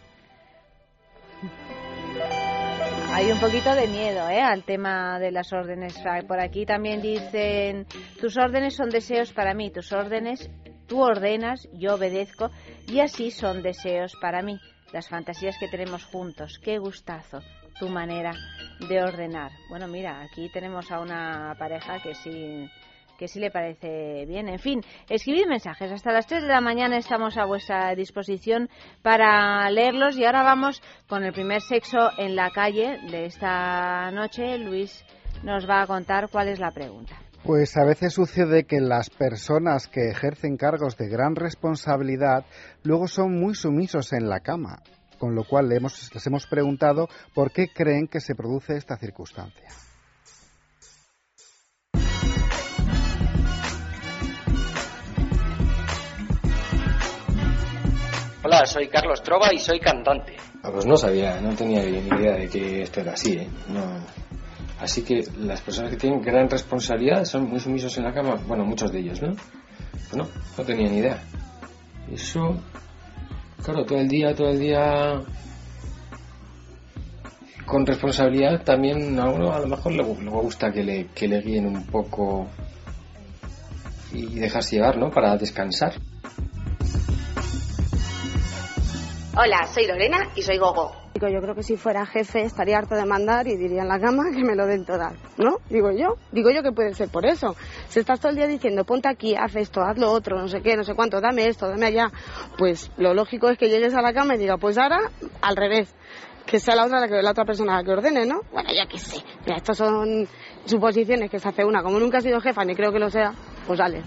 Hay un poquito de miedo ¿eh? al tema de las órdenes. Por aquí también dicen, tus órdenes son deseos para mí, tus órdenes, tú ordenas, yo obedezco y así son deseos para mí. Las fantasías que tenemos juntos, qué gustazo tu manera de ordenar. Bueno, mira, aquí tenemos a una pareja que sí que sí le parece bien. En fin, escribid mensajes. Hasta las 3 de la mañana estamos a vuestra disposición para leerlos y ahora vamos con el primer sexo en la calle de esta noche. Luis nos va a contar cuál es la pregunta. Pues a veces sucede que las personas que ejercen cargos de gran responsabilidad luego son muy sumisos en la cama, con lo cual les hemos preguntado por qué creen que se produce esta circunstancia. Soy Carlos Trova y soy cantante. Ah, pues no sabía, no tenía ni idea de que esto era así, ¿eh? Así que las personas que tienen gran responsabilidad son muy sumisos en la cama, bueno, muchos de ellos, ¿no? Pues no, no tenía ni idea. Eso, claro, todo el día, todo el día con responsabilidad también a uno a lo mejor le, gusta que le, que le guíen un poco y dejarse llevar, ¿no? Para descansar. Hola, soy Lorena y soy Gogo. Digo, yo creo que si fuera jefe estaría harto de mandar y diría en la cama que me lo den todas, ¿no? Digo yo, digo yo que puede ser por eso. Si estás todo el día diciendo, ponte aquí, haz esto, haz lo otro, no sé qué, no sé cuánto, dame esto, dame allá, pues lo lógico es que llegues a la cama y diga, pues ahora al revés, que sea la otra la, que, la otra persona la que ordene, ¿no? Bueno, ya que sé. Mira, estas son suposiciones que se hace una. Como nunca ha sido jefa, ni creo que lo sea, pues dale.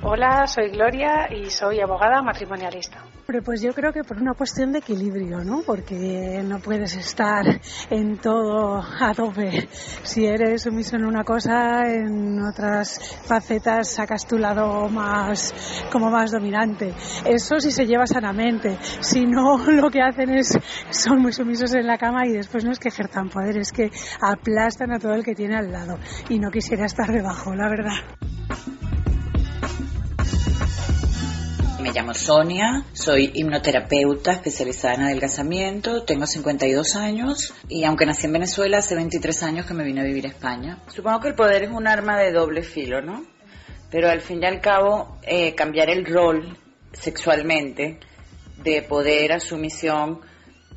Hola, soy Gloria y soy abogada matrimonialista. Pues yo creo que por una cuestión de equilibrio, ¿no? Porque no puedes estar en todo a tope. Si eres sumiso en una cosa, en otras facetas sacas tu lado más, como más dominante. Eso sí se lleva sanamente. Si no, lo que hacen es, son muy sumisos en la cama y después no es que ejerzan poder, es que aplastan a todo el que tiene al lado. Y no quisiera estar debajo, la verdad. Me llamo Sonia, soy hipnoterapeuta especializada en adelgazamiento, tengo 52 años y aunque nací en Venezuela, hace 23 años que me vine a vivir a España. Supongo que el poder es un arma de doble filo, ¿no? Pero al fin y al cabo, eh, cambiar el rol sexualmente de poder a sumisión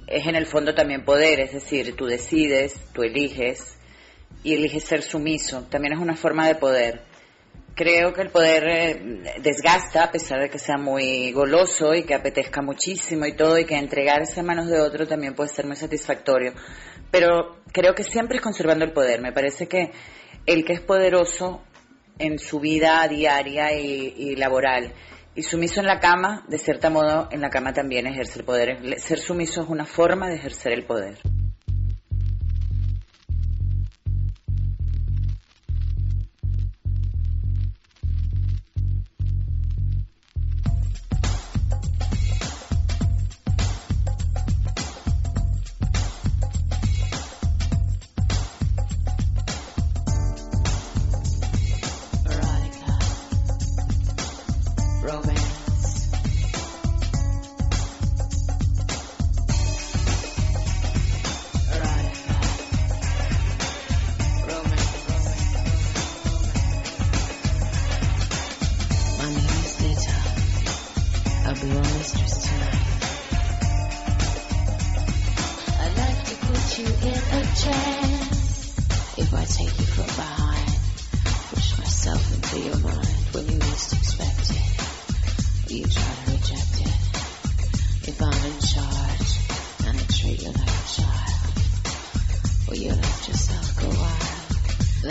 es en el fondo también poder, es decir, tú decides, tú eliges y eliges ser sumiso, también es una forma de poder creo que el poder eh, desgasta, a pesar de que sea muy goloso y que apetezca muchísimo y todo, y que entregarse a manos de otro también puede ser muy satisfactorio. Pero creo que siempre es conservando el poder. Me parece que el que es poderoso en su vida diaria y, y laboral y sumiso en la cama, de cierto modo, en la cama también ejerce el poder. Ser sumiso es una forma de ejercer el poder.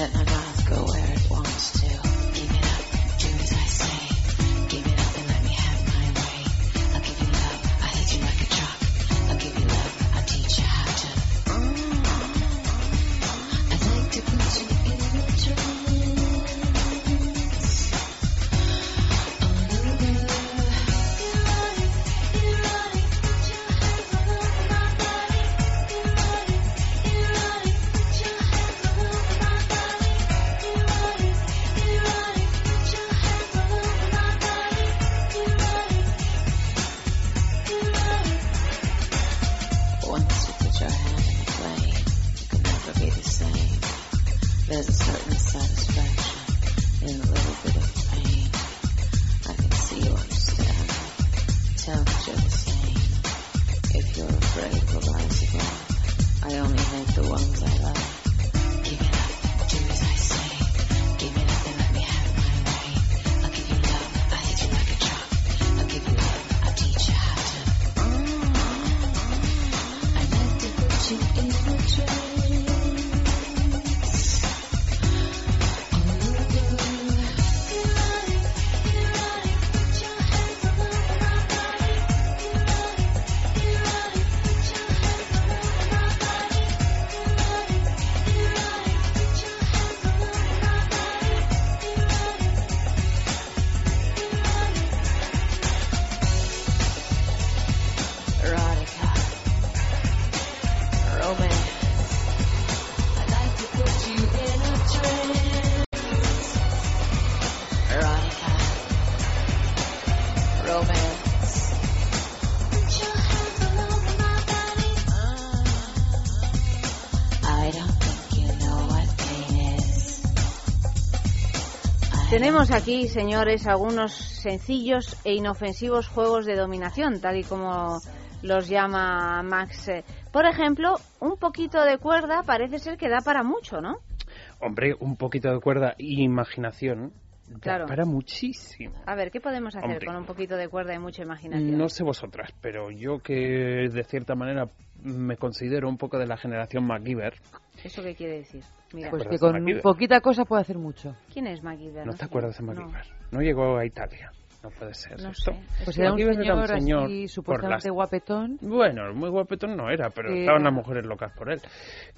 let my mouth go where it wants to. Give it up, do as I say. Tenemos aquí, señores, algunos sencillos e inofensivos juegos de dominación, tal y como los llama Max. Por ejemplo, un poquito de cuerda parece ser que da para mucho, ¿no? Hombre, un poquito de cuerda y imaginación da Claro. para muchísimo. A ver, ¿qué podemos hacer Hombre. con un poquito de cuerda y mucha imaginación? No sé vosotras, pero yo que de cierta manera me considero un poco de la generación MacGyver. ¿Eso qué quiere decir? Mira, Pues ¿Te que con poquita cosa puede hacer mucho. ¿quién es MacGyver? ¿No te sé. acuerdas de MacGyver? No. llegó a Italia. No puede ser No esto. sé. Pues era un MacGyver era un señor, así supuestamente las- guapetón. Bueno, muy guapetón no era, pero Que estaban era- las mujeres locas por él.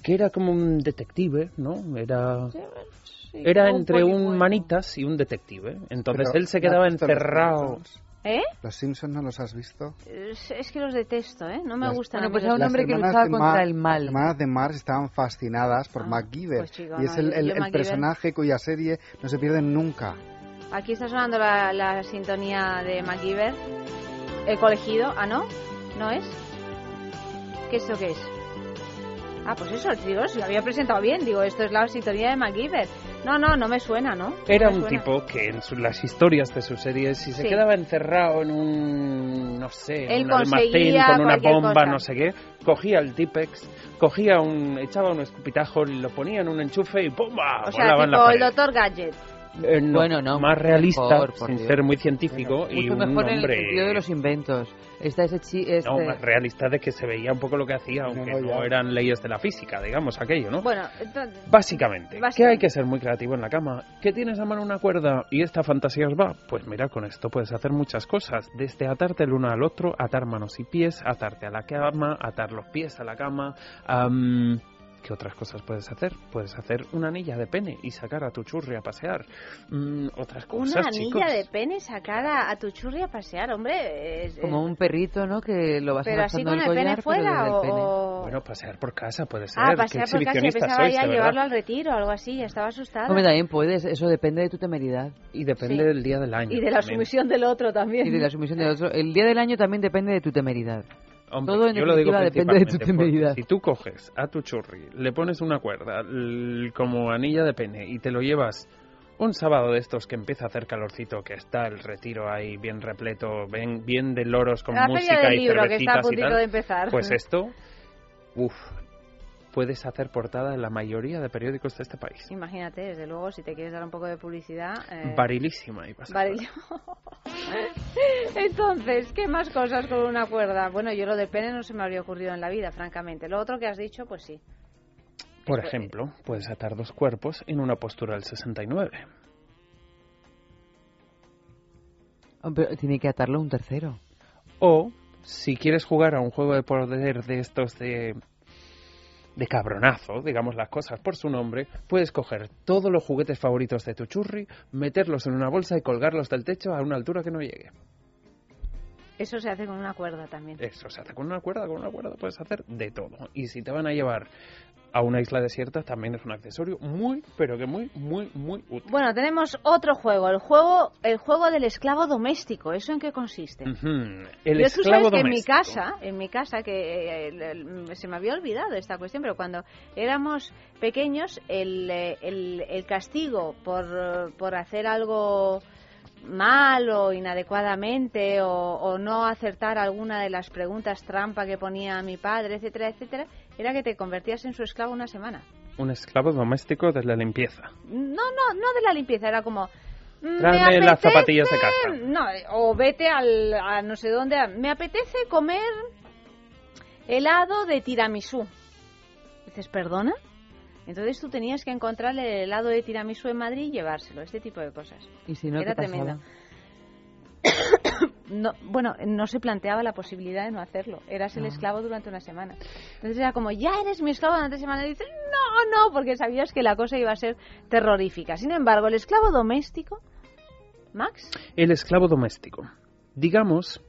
Que era como un detective, ¿no? Era... Sí, Era un entre un manitas y un detective. Entonces Pero, él se ¿no has quedaba encerrado. ¿Eh? ¿Los Simpsons no los has visto? Es, es que los detesto, ¿eh? No me Las- gustan. Bueno, pues era un hombre que luchaba de contra Mar- el mal. Las hermanas de Mars estaban fascinadas por MacGyver. pues chico, y es no, el, personaje cuya serie no se pierde nunca. Aquí está sonando la, la sintonía de MacGyver. El colegido. Ah, ¿no? ¿No es? ¿Qué es esto qué es? Ah, pues eso, digo, si lo había presentado bien. Digo, esto es la sintonía de MacGyver. No, no, no me suena, ¿no? Era No un suena. tipo que en su- las historias de sus series, si se Sí. quedaba encerrado en un, no sé, Él un almacén con una bomba, cosa. no sé qué, cogía el Tipex, cogía un, echaba un escupitajo, lo ponía en un enchufe y ¡pumba! O sea, tipo el doctor Gadget. Eh, no, Bueno, no, más realista, mejor, por sin Dios. ser muy científico y Mucho un mejor en el hombre sentido de los inventos. Está ese chi, este... no, más realista de que se veía un poco lo que hacía, aunque no, eran leyes de la física, digamos, aquello, ¿no? Bueno, entonces, Básicamente, que Básicamente. hay que ser muy creativo en la cama. ¿Que tienes a mano una cuerda y esta fantasía os va? Pues mira, con esto puedes hacer muchas cosas. Desde atarte el uno al otro, atar manos y pies, atarte a la cama, atar los pies a la cama. am, ¿Qué otras cosas puedes hacer? Puedes hacer una anilla de pene y sacar a tu churri a pasear. Mm, otras una cosas, anilla chicos. de pene sacada a tu churri a pasear, hombre. es- Como un perrito, ¿no? Que lo vas Pero así con el pene collar, pero fuera el o... pene. Bueno, pasear por casa puede ser. Ah, Qué pasear por casa pensaba ya llevarlo al retiro o algo así, ya estaba asustada. Hombre, también puedes, eso depende de tu temeridad. Y depende Sí. del día del año. Y de la también. sumisión del otro también. Y de la sumisión del otro. El día del año también depende de tu temeridad. Hombre, Todo en yo lo digo depende de tu. Si tú coges a tu churri, le pones una cuerda como anilla de pene y te lo llevas un sábado de estos que empieza a hacer calorcito, que está el retiro ahí bien repleto, bien, bien de loros con La música feria del y libro que está a y puntito tal, de empezar. pues esto, uff, puedes hacer portada en la mayoría de periódicos de este país. Imagínate, desde luego, si te quieres dar un poco de publicidad. eh, Varilísima y pasa. Varil- <laughs> Entonces, ¿qué más cosas con una cuerda? Bueno, yo lo del pene no se me habría ocurrido en la vida, francamente. Lo otro que has dicho, pues sí. Por Eso- ejemplo, puedes atar dos cuerpos en una postura del 69. Hombre, tiene que atarlo un tercero. O, si quieres jugar a un juego de poder de estos de, de cabronazo, digamos las cosas por su nombre, puedes coger todos los juguetes favoritos de tu churri, meterlos en una bolsa y colgarlos del techo a una altura que no llegue. Eso se hace con una cuerda también. Eso se hace con una cuerda, con una cuerda puedes hacer de todo. Y si te van a llevar a una isla desierta, también es un accesorio muy, pero que muy, muy, muy útil. Bueno, tenemos otro juego, el juego, el juego del esclavo doméstico. ¿Eso en qué consiste? Ujú, El Yo, tú esclavo sabes que en mi casa, en mi casa, que eh, el- se me había olvidado esta cuestión, pero cuando éramos pequeños, el, eh, el, el castigo por, por hacer algo mal o inadecuadamente o, o no acertar alguna de las preguntas trampa que ponía mi padre, etcétera, etcétera, era que te convertías en su esclavo una semana. Un esclavo doméstico de la limpieza. No, no, no de la limpieza, era como... "Mm, me Tráeme las zapatillas de casa. No, o vete al, a no sé dónde. Me apetece comer helado de tiramisú. Dices, ¿perdona? Entonces tú tenías que encontrar el helado de tiramisú en Madrid y llevárselo, este tipo de cosas. Y si no, Era tremendo. <coughs> No, bueno, no se planteaba la posibilidad de no hacerlo. Eras el Ah. esclavo durante una semana. Entonces era como, ya eres mi esclavo durante una semana. Y dices, no, no, porque sabías que la cosa iba a ser terrorífica. Sin embargo, el esclavo doméstico, Max, El esclavo doméstico. Digamos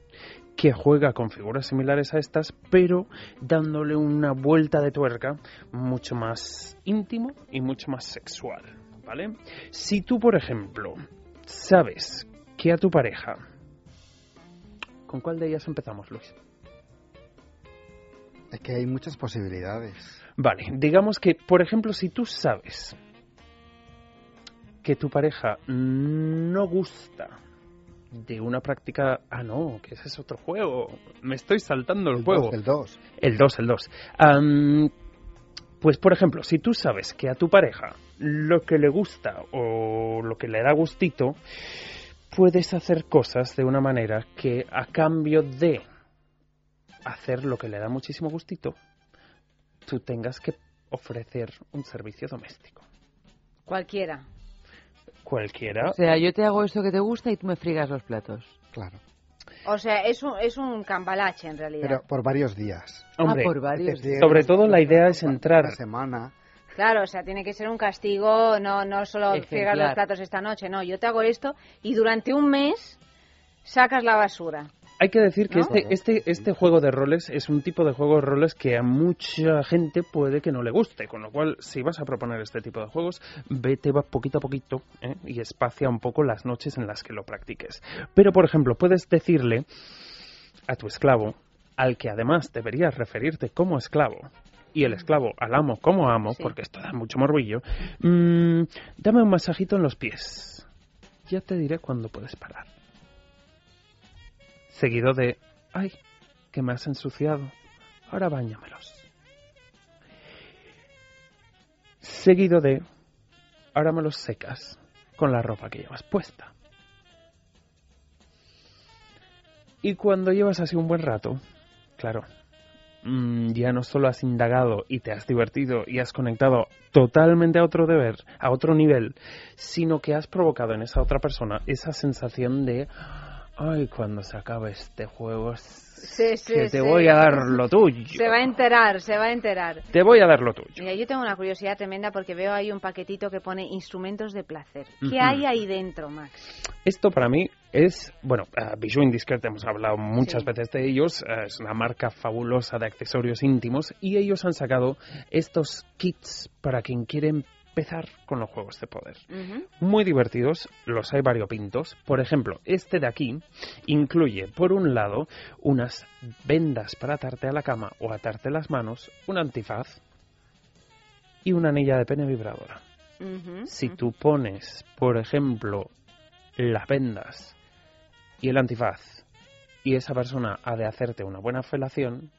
que juega con figuras similares a estas, pero dándole una vuelta de tuerca mucho más íntimo y mucho más sexual, ¿vale? Si tú, por ejemplo, sabes que a tu pareja... ¿Con cuál de ellas empezamos, Luis? Es que hay muchas posibilidades. Vale, digamos que, por ejemplo, si tú sabes que tu pareja no gusta de una práctica... Ah, no, que ese es otro juego. Me estoy saltando el, El juego. dos, el 2. El 2, el 2. Am, pues, por ejemplo, si tú sabes que a tu pareja lo que le gusta o lo que le da gustito, puedes hacer cosas de una manera que a cambio de hacer lo que le da muchísimo gustito, tú tengas que ofrecer un servicio doméstico. cualquiera. Cualquiera. O sea, yo te hago esto que te gusta y tú me friegas los platos. Claro. O sea, es un, es un cambalache en realidad. Pero por varios días. Hombre, Ah, por varios Te friegas sobre todo la idea es entrar. Una semana. Claro, o sea, tiene que ser un castigo, no, no solo Ejemplar. fregar los platos esta noche, no, yo te hago esto y durante un mes sacas la basura. Hay que decir que ¿No? este, este, este juego de roles es un tipo de juego de roles que a mucha gente puede que no le guste, con lo cual si vas a proponer este tipo de juegos, vete va poquito a poquito ¿eh? y espacia un poco las noches en las que lo practiques. Pero, por ejemplo, puedes decirle a tu esclavo, al que además deberías referirte como esclavo, y el esclavo al amo como amo, Sí. porque esto da mucho morbillo, mm, dame un masajito en los pies. Ya te diré cuándo puedes parar seguido de ¡ay! que me has ensuciado. Ahora bañamelos. Seguido de ahora me los secas con la ropa que llevas puesta. Y cuando llevas así un buen rato, claro, mm, ya no solo has indagado y te has divertido y has conectado totalmente a otro deber, a otro nivel, sino que has provocado en esa otra persona esa sensación de ay, cuando se acabe este juego, Sí, sí, que te sí. voy a dar lo tuyo. Se va a enterar, se va a enterar. Te voy a dar lo tuyo. Mira, yo tengo una curiosidad tremenda porque veo ahí un paquetito que pone instrumentos de placer. ¿Qué hay ahí dentro, Max? Esto para mí es, bueno, uh, Bijou Indiscret, hemos hablado muchas Sí. veces de ellos, eh, es una marca fabulosa de accesorios íntimos y ellos han sacado estos kits para quien quiere empezar con los juegos de poder. Muy divertidos, los hay variopintos. Por ejemplo, este de aquí incluye, por un lado, unas vendas para atarte a la cama o atarte las manos, un antifaz y una anilla de pene vibradora. Si tú pones, por ejemplo, las vendas y el antifaz y esa persona ha de hacerte una buena felación,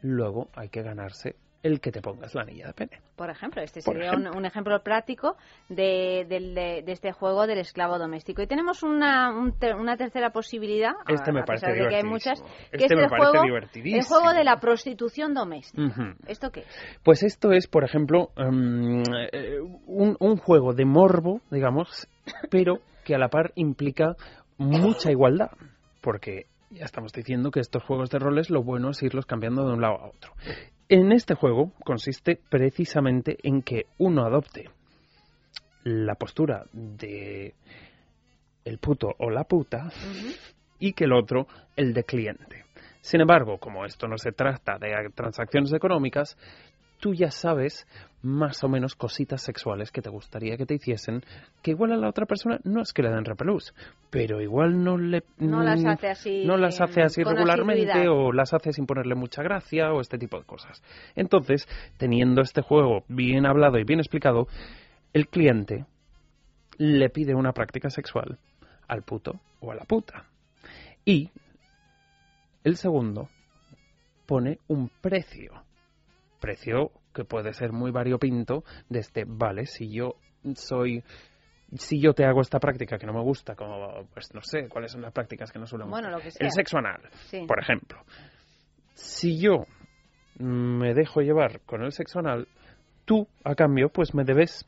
luego hay que ganarse el que te pongas la anilla de pene. Por ejemplo, este Por sería ejemplo. Un, un ejemplo práctico de, del- de- de este juego del esclavo doméstico. Y tenemos una, un ter- una tercera posibilidad, Este a, me a pesar de que hay muchas, que Este es el juego, el juego de la prostitución doméstica. ¿Esto qué es? Pues esto es, por ejemplo, mm, eh, un, un juego de morbo, digamos, <coughs> pero que a la par implica mucha igualdad, porque ya estamos diciendo que estos juegos de roles lo bueno es irlos cambiando de un lado a otro. En este juego consiste precisamente en que uno adopte la postura de el puto o la puta y que el otro el de cliente. Sin embargo, como esto no se trata de transacciones económicas, tú ya sabes más o menos cositas sexuales que te gustaría que te hiciesen, que igual a la otra persona no es que le den repelús, pero igual no le No las mm, hace así, no las hace así con regularmente asiduidad. o las hace sin ponerle mucha gracia o este tipo de cosas. Entonces, teniendo este juego bien hablado y bien explicado, el cliente le pide una práctica sexual al puto o a la puta. Y el segundo pone un precio. Precio que puede ser muy variopinto desde, vale, si yo soy... Si yo te hago esta práctica que no me gusta, como, pues no sé, cuáles son las prácticas que no suelen Bueno, lo que sea. El sexo anal, Sí. por ejemplo. Si yo me dejo llevar con el sexo anal, tú, a cambio, pues me debes,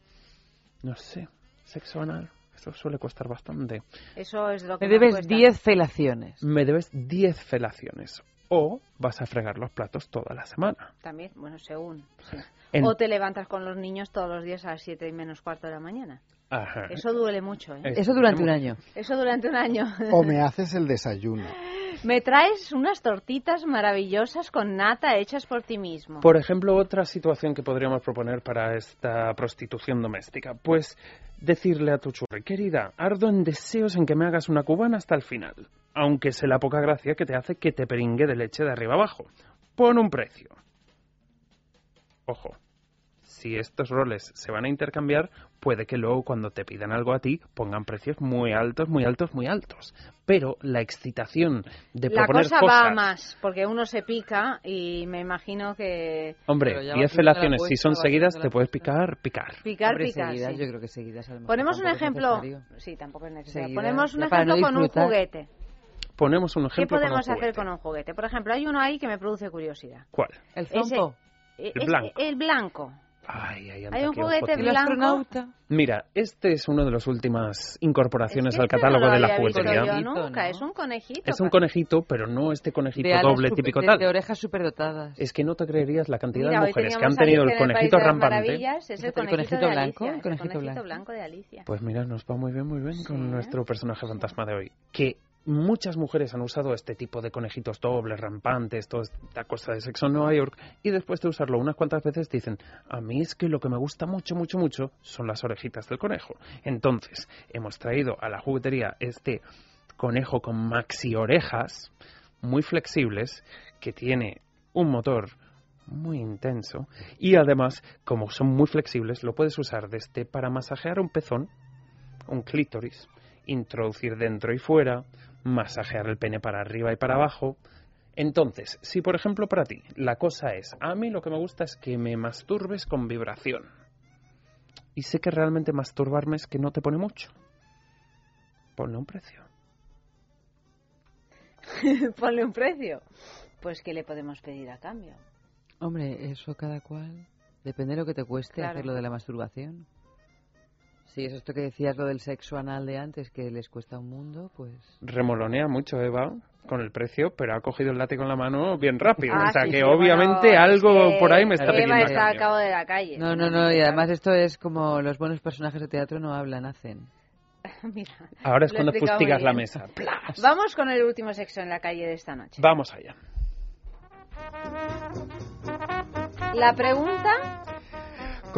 no sé, sexo anal. Eso suele costar bastante. Eso es lo que Me debes cuesta. 10 felaciones. Me debes 10 felaciones. O vas a fregar los platos toda la semana. También, bueno, según. sí. En- O te levantas con los niños todos los días a las 7 y menos cuarto de la mañana. Ajá. Eso duele mucho, ¿eh? Eso durante un año. Eso durante un año. <laughs> O me haces el desayuno. Me traes unas tortitas maravillosas con nata hechas por ti mismo. Por ejemplo, otra situación que podríamos proponer para esta prostitución doméstica, pues decirle a tu churri, querida, ardo en deseos en que me hagas una cubana hasta el final, aunque sé la poca gracia que te hace que te peringue de leche de arriba abajo. Pon un precio. Ojo, si estos roles se van a intercambiar, puede que luego cuando te pidan algo a ti pongan precios muy altos, muy altos, muy altos. Pero la excitación de La proponer cosa cosas... va a más, porque uno se pica y me imagino que... Hombre, Pero ya 10 vas haciendo la felaciones, si son seguidas, te puedes picar, picar. Picar, Hombre, picar, seguidas, sí. yo creo que seguidas a lo mejor Ponemos un ejemplo... necesario. Sí, tampoco es necesario. Ponemos un no ejemplo con un juguete. Ponemos un ¿Qué ejemplo con un podemos hacer con un juguete? Por ejemplo, hay uno ahí que me produce curiosidad. ¿Cuál? El Ese- zompo. eh, El es- blanco. El blanco. Ay, ay, anda, Hay un juguete El blanco. astronauta. Mira, este es uno de las últimas incorporaciones Es que al este no catálogo lo de la juguetería. yo nunca, ¿no? es un conejito. Es un conejito, pero no este conejito De doble super- típico de- tal. De orejas superdotadas. Es que no te creerías la cantidad Mira, de mujeres que han tenido el conejito rampante. Es el El conejito, conejito de blanco, Alicia, el conejito el blanco. blanco de Alicia. Pues mira, nos va muy bien, muy bien con Sí, nuestro personaje fantasma de hoy. Que muchas mujeres han usado este tipo de conejitos dobles, rampantes, toda esta cosa de sexo en Nueva York, y después de usarlo unas cuantas veces dicen, a mí es que lo que me gusta mucho, mucho, mucho son las orejitas del conejo. Entonces, hemos traído a la juguetería este conejo con maxi orejas, muy flexibles, que tiene un motor muy intenso y además, como son muy flexibles, lo puedes usar desde para masajear un pezón, un clítoris, introducir dentro y fuera, masajear el pene para arriba y para abajo. Entonces, si por ejemplo para ti la cosa es, a mí lo que me gusta es que me masturbes con vibración. Y sé que realmente masturbarme es que no te pone mucho. Ponle un precio. <laughs> Ponle un precio. Pues, ¿qué le podemos pedir a cambio? Hombre, eso cada cual. Depende de lo que te cueste Claro. hacer lo de la masturbación. Si es esto que decías, lo del sexo anal de antes, que les cuesta un mundo, pues... Remolonea mucho Eva con el precio, pero ha cogido el látigo en la mano bien rápido. Ah, o sea sí, que sí, obviamente bueno, algo es que por ahí me está Eva pidiendo. está a cambio. cabo de la calle. No, no, no, y además esto es como los buenos personajes de teatro no hablan, hacen. <laughs> Mira, Ahora es cuando fustigas la mesa. ¡Plas! Vamos con el último sexo en la calle de esta noche. Vamos allá. La pregunta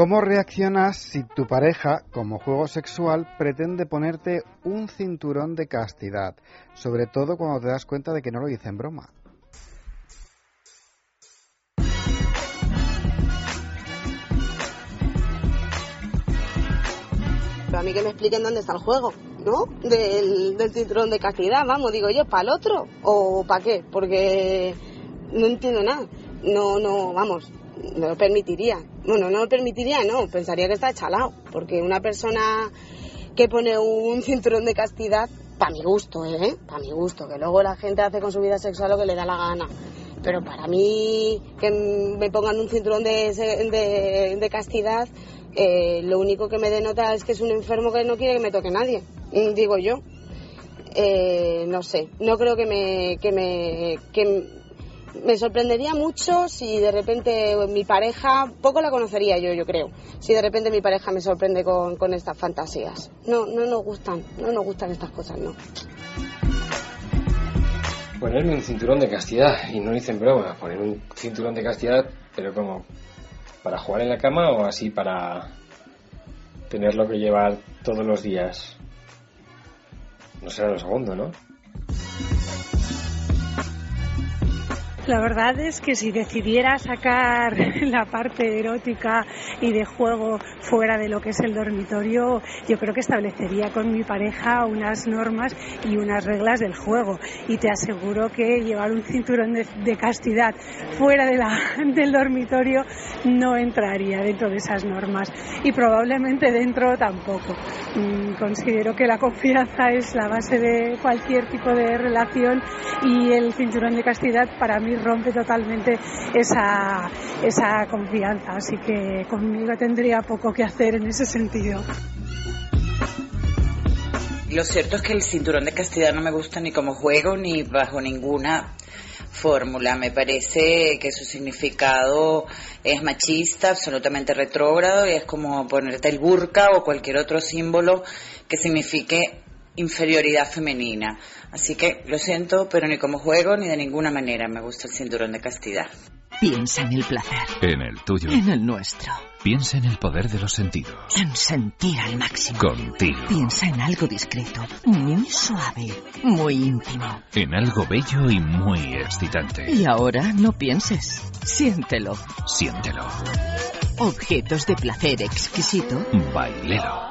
¿Cómo reaccionas si tu pareja, como juego sexual, pretende ponerte un cinturón de castidad? Sobre todo cuando te das cuenta de que no lo dice en broma. Pero a mí que me expliquen dónde está el juego, ¿no? Del, del cinturón de castidad, vamos, digo yo, ¿para el otro? ¿O para qué? Porque no entiendo nada. No, no, vamos, no lo permitiría. Bueno, no lo permitiría, no, pensaría que está chalado. Porque una persona que pone un <laughs> cinturón de castidad, para mi gusto, ¿eh? Para mi gusto, que luego la gente hace con su vida sexual lo que le da la gana. Pero para mí, que me pongan un cinturón de, de, de castidad, eh, lo único que me denota es que es un enfermo que no quiere que me toque nadie, digo yo. Eh, no sé, no creo que me, que me, que me sorprendería mucho si de repente mi pareja, poco la conocería yo, yo creo, si de repente mi pareja me sorprende con, estas fantasías. No, no nos gustan, no nos gustan estas cosas, no. Ponerme un cinturón de castidad. Y no dicen broma, poner un cinturón de castidad, pero como para jugar en la cama o así para tenerlo que llevar todos los días. No será lo segundo, ¿no? La verdad es que si decidiera sacar <laughs> la parte erótica y de juego fuera de lo que es el dormitorio, yo creo que establecería con mi pareja unas normas y unas reglas del juego. Y te aseguro que llevar un cinturón de, castidad fuera de la, <laughs> del dormitorio no entraría dentro de esas normas. Y probablemente dentro tampoco. Mm, considero que la confianza es la base de cualquier tipo de relación y el cinturón de castidad para mí rompe totalmente esa, esa confianza. Así que conmigo tendría poco que hacer en ese sentido. Lo cierto es que el cinturón de castidad no me gusta ni como juego ni bajo ninguna fórmula. Me parece que su significado es machista, absolutamente retrógrado y es como ponerte el burka o cualquier otro símbolo que signifique inferioridad femenina. Así que lo siento, pero ni como juego ni de ninguna manera me gusta el cinturón de castidad. Piensa en el placer. En el tuyo. En el nuestro. Piensa en el poder de los sentidos. En sentir al máximo. Contigo. Piensa en algo discreto, muy suave, muy íntimo. En algo bello y muy excitante. Y ahora no pienses. Siéntelo. Siéntelo. Objetos de placer exquisito. Bailelo.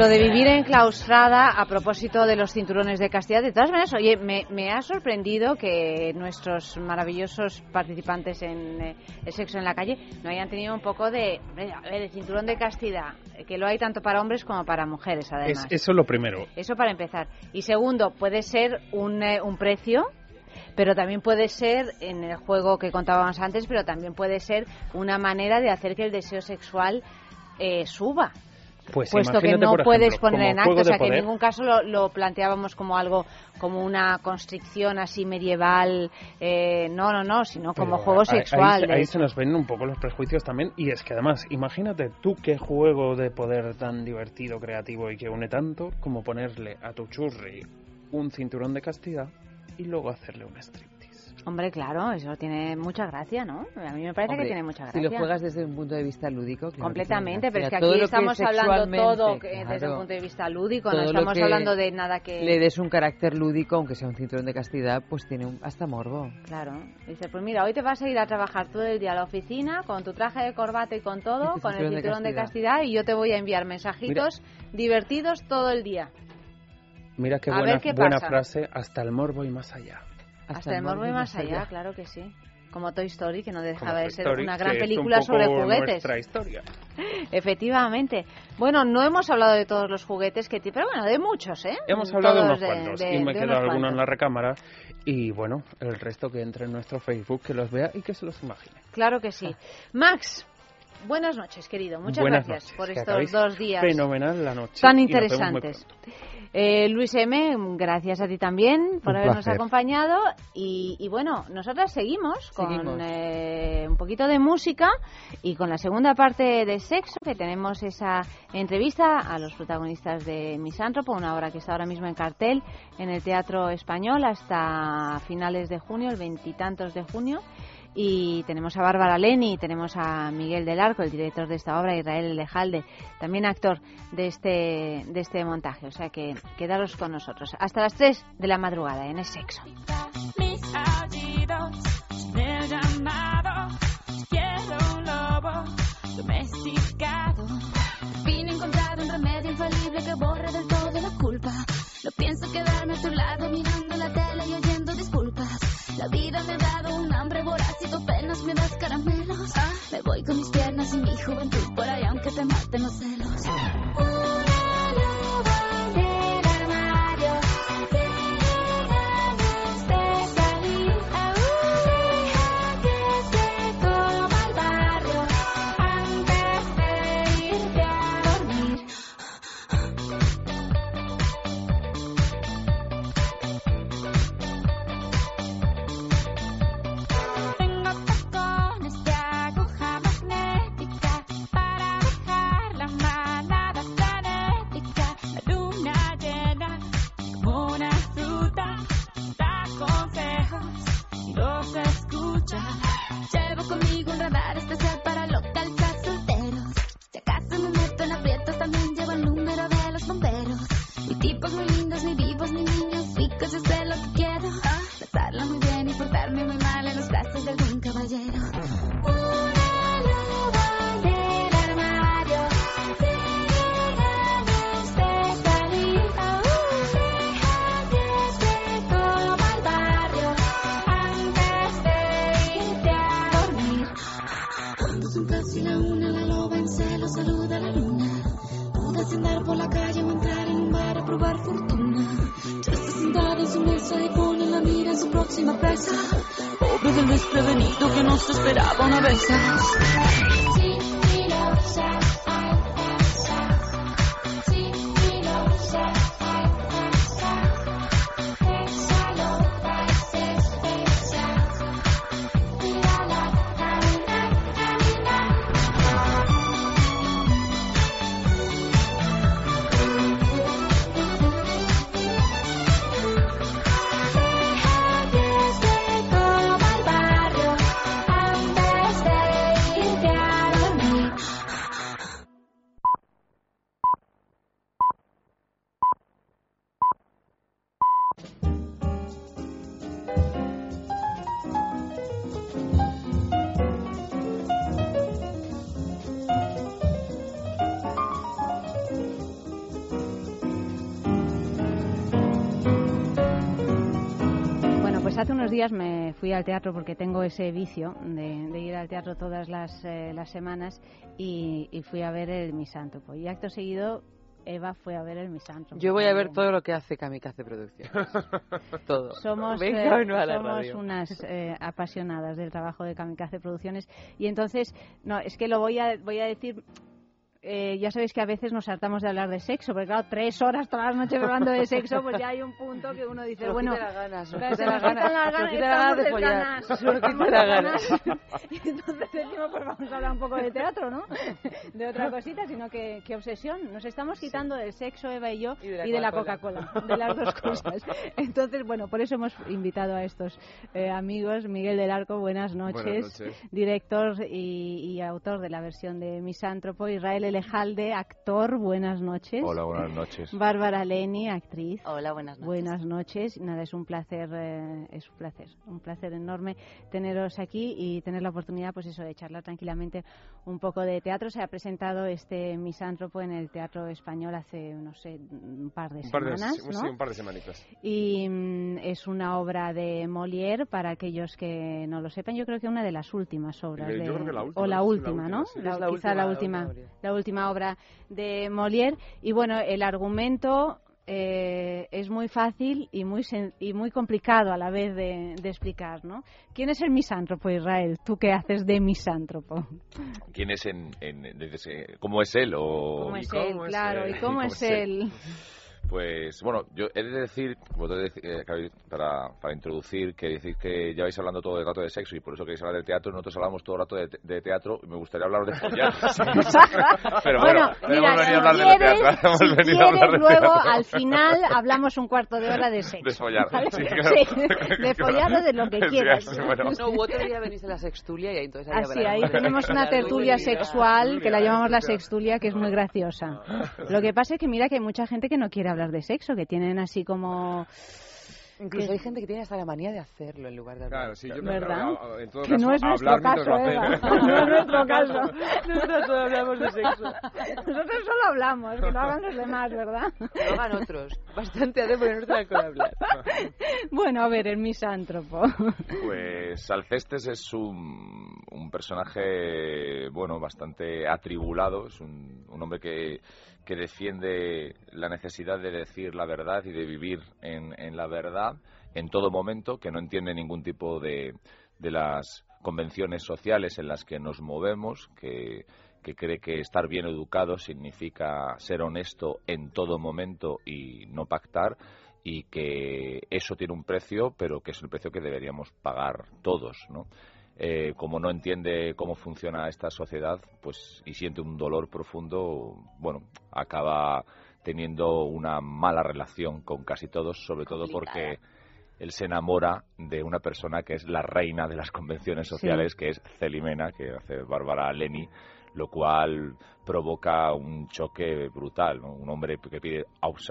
Lo de vivir enclaustrada a propósito de los cinturones de castidad, de todas maneras, oye, me, me ha sorprendido que nuestros maravillosos participantes en eh, el sexo en la calle no hayan tenido un poco de, a ver, el cinturón de castidad, que lo hay tanto para hombres como para mujeres, Es, además. eso es lo primero. Eso para empezar. Y segundo, puede ser un, eh, un precio, pero también puede ser, en el juego que contábamos antes, pero también puede ser una manera de hacer que el deseo sexual eh, suba. Pues puesto que no puedes ejemplo, poner en juego o sea que en ningún caso lo, lo planteábamos como algo, como una constricción así medieval, eh, no, no, no, sino como Pero juego ahí- ahí sexual. Ahí, hecho. se nos ven un poco los prejuicios también. Y es que además, imagínate tú qué juego de poder tan divertido, creativo y que une tanto como ponerle a tu churri un cinturón de castidad y luego hacerle un striptease. Hombre, claro, eso tiene mucha gracia, ¿no? A mí me parece Hombre, que tiene mucha Si gracia. lo juegas desde un punto de vista lúdico, claro Completamente, pero es que. Todo aquí estamos es hablando todo que desde un punto de vista lúdico, no estamos hablando de nada que... Le des un carácter lúdico, aunque sea un cinturón de castidad, pues tiene un- hasta morbo. Claro. Dice, pues mira, hoy te vas a ir a trabajar todo el día a la oficina con tu traje de corbata y con todo, con el cinturón de castidad. y yo te voy a enviar mensajitos divertidos todo el día. Mira qué buena, qué frase, hasta el morbo y más allá. Hasta, el morbo y más allá, claro que sí. Como Toy Story, que no dejaba de ser Story, una gran un película poco sobre juguetes. historia. <laughs> Efectivamente. Bueno, no hemos hablado de todos los juguetes que ti- pero bueno, de muchos, ¿eh? Hemos hablado de unos cuantos de- y me queda alguno en la recámara. Y bueno, el resto que entre en nuestro Facebook, que los vea y que se los imagine. Claro que sí. <laughs> Max, buenas noches, querido. Muchas Buenas gracias noches, por estos dos días Fenomenal la noche. tan interesantes. Eh, Luis M., gracias a ti también por Un habernos placer. acompañado. Y, y bueno, nosotras seguimos con Seguimos. eh, un poquito de música y con la segunda parte de sexo, que tenemos esa entrevista a los protagonistas de Misántropo, una obra que está ahora mismo en cartel en el Teatro Español hasta finales de junio, el veintitantos de junio. Y tenemos a Bárbara Leni, tenemos a Miguel del Arco, el director de esta obra, Israel Lejalde, también actor de este, de este montaje. O sea que quedaros con nosotros. Hasta las 3 de la madrugada en el sexo. Fin encontrado un remedio infalible que borre del todo la culpa. No pienso quedarme a tu lado mirando me das caramelos. Me voy con mis piernas y mi juventud por ahí aunque te maten los celos. Unos días me fui al teatro porque tengo ese vicio de, de ir al teatro todas las, eh, las semanas y, y fui a ver el Misántropo. Y acto seguido, Eva fue a ver el Misántropo. Yo voy a ver todo lo que hace Kamikaze Producciones. <laughs> todo. Somos, Venga eh, no a la somos radio. unas <laughs> eh, apasionadas del trabajo de Kamikaze Producciones y entonces, no, es que lo voy a, voy a decir eh, ya sabéis que a veces nos hartamos de hablar de sexo, porque claro, tres horas todas las noches hablando de sexo, pues ya hay un punto que uno dice, bueno, quita las ganas, las ganas, ganas. <laughs> Y entonces decimos, pues vamos a hablar un poco de teatro, ¿no? De otra cosita, sino que, qué obsesión. Nos estamos quitando del sexo, Eva y yo, y de la Coca-Cola, Coca-Cola. de las dos cosas. Entonces, bueno, por eso hemos invitado a estos eh, amigos. Miguel del Arco, buenas noches. Buenas noches. Director y, y autor de la versión de Misántropo. Israel Elejalde, actor, buenas noches. Hola, buenas noches. Bárbara Leni, actriz. Hola, buenas noches. Buenas noches. Nada, es un placer, eh, es un placer, un placer enorme teneros aquí y tener la oportunidad, pues eso, de charlar tranquilamente un poco de teatro. Se ha presentado este Misántropo en el Teatro Español hace, no sé, un par de Un par de, semanas, sí, ¿no? un par de semanitas. Y mm, es una obra de Molière, para aquellos que no lo sepan, yo creo que una de las últimas obras Yo de... creo que la última, o la última, ¿no? sí. La- Es la quizá la última última, obra de Molière. Y bueno, el argumento eh, es muy fácil y muy sen- y muy complicado a la vez de, de explicar, ¿no? ¿Quién es el misántropo, Israel? ¿Tú qué haces de misántropo? ¿Quién es en, en- desde ese- cómo es él o ¿Cómo es él? Claro, ¿y <laughs> cómo es él? Pues bueno, yo he de decir, como te dec- eh, para, para introducir, que decir que ya vais hablando todo el rato de sexo y por eso queréis hablar de teatro, nosotros hablamos todo el rato de, te- de teatro y me gustaría hablar de follar. <laughs> <laughs> Pero bueno, Bueno, hemos mira, venido a hablar si de quieres, teatro. Hemos si venido a quieres, hablar de luego teatro. al final hablamos un cuarto de hora de sexo. De follar, ¿vale? sí, claro. Sí, de follar o de lo que <laughs> Sí, quieras. bueno. No, u otro día venís a la sextulia y ahí entonces ahí Así, habrá- ahí tenemos una tertulia sexual que la llamamos la sextulia, que es muy graciosa. Lo que pasa es que mira que hay mucha gente que no quiere hablar de sexo, que tienen así como... Incluso que- hay gente que tiene hasta la manía de hacerlo en lugar de hablar. Claro, sí, yo ¿Verdad? prefiero, en todo Que caso, no es nuestro caso. <laughs> No es nuestro <laughs> caso. Nosotros solo hablamos de sexo. Nosotros solo hablamos, que lo hagan los demás, ¿verdad? Que lo hagan otros. Bastante hace ponernos la <laughs> cola a hablar. Bueno, a ver, el misántropo. Pues Alcestes es un, un personaje, bueno, bastante atribulado, es un, un hombre que, que defiende la necesidad de decir la verdad y de vivir en, en la verdad en todo momento, que no entiende ningún tipo de, de las convenciones sociales en las que nos movemos, que, que cree que estar bien educado significa ser honesto en todo momento y no pactar y que eso tiene un precio, pero que es el precio que deberíamos pagar todos, ¿no? Eh, como no entiende cómo funciona esta sociedad, pues y siente un dolor profundo, bueno, acaba teniendo una mala relación con casi todos, sobre todo porque él se enamora de una persona que es la reina de las convenciones Sí. sociales, que es Celimena, que hace Bárbara Leni, lo cual provoca un choque brutal, ¿no? Un hombre que pide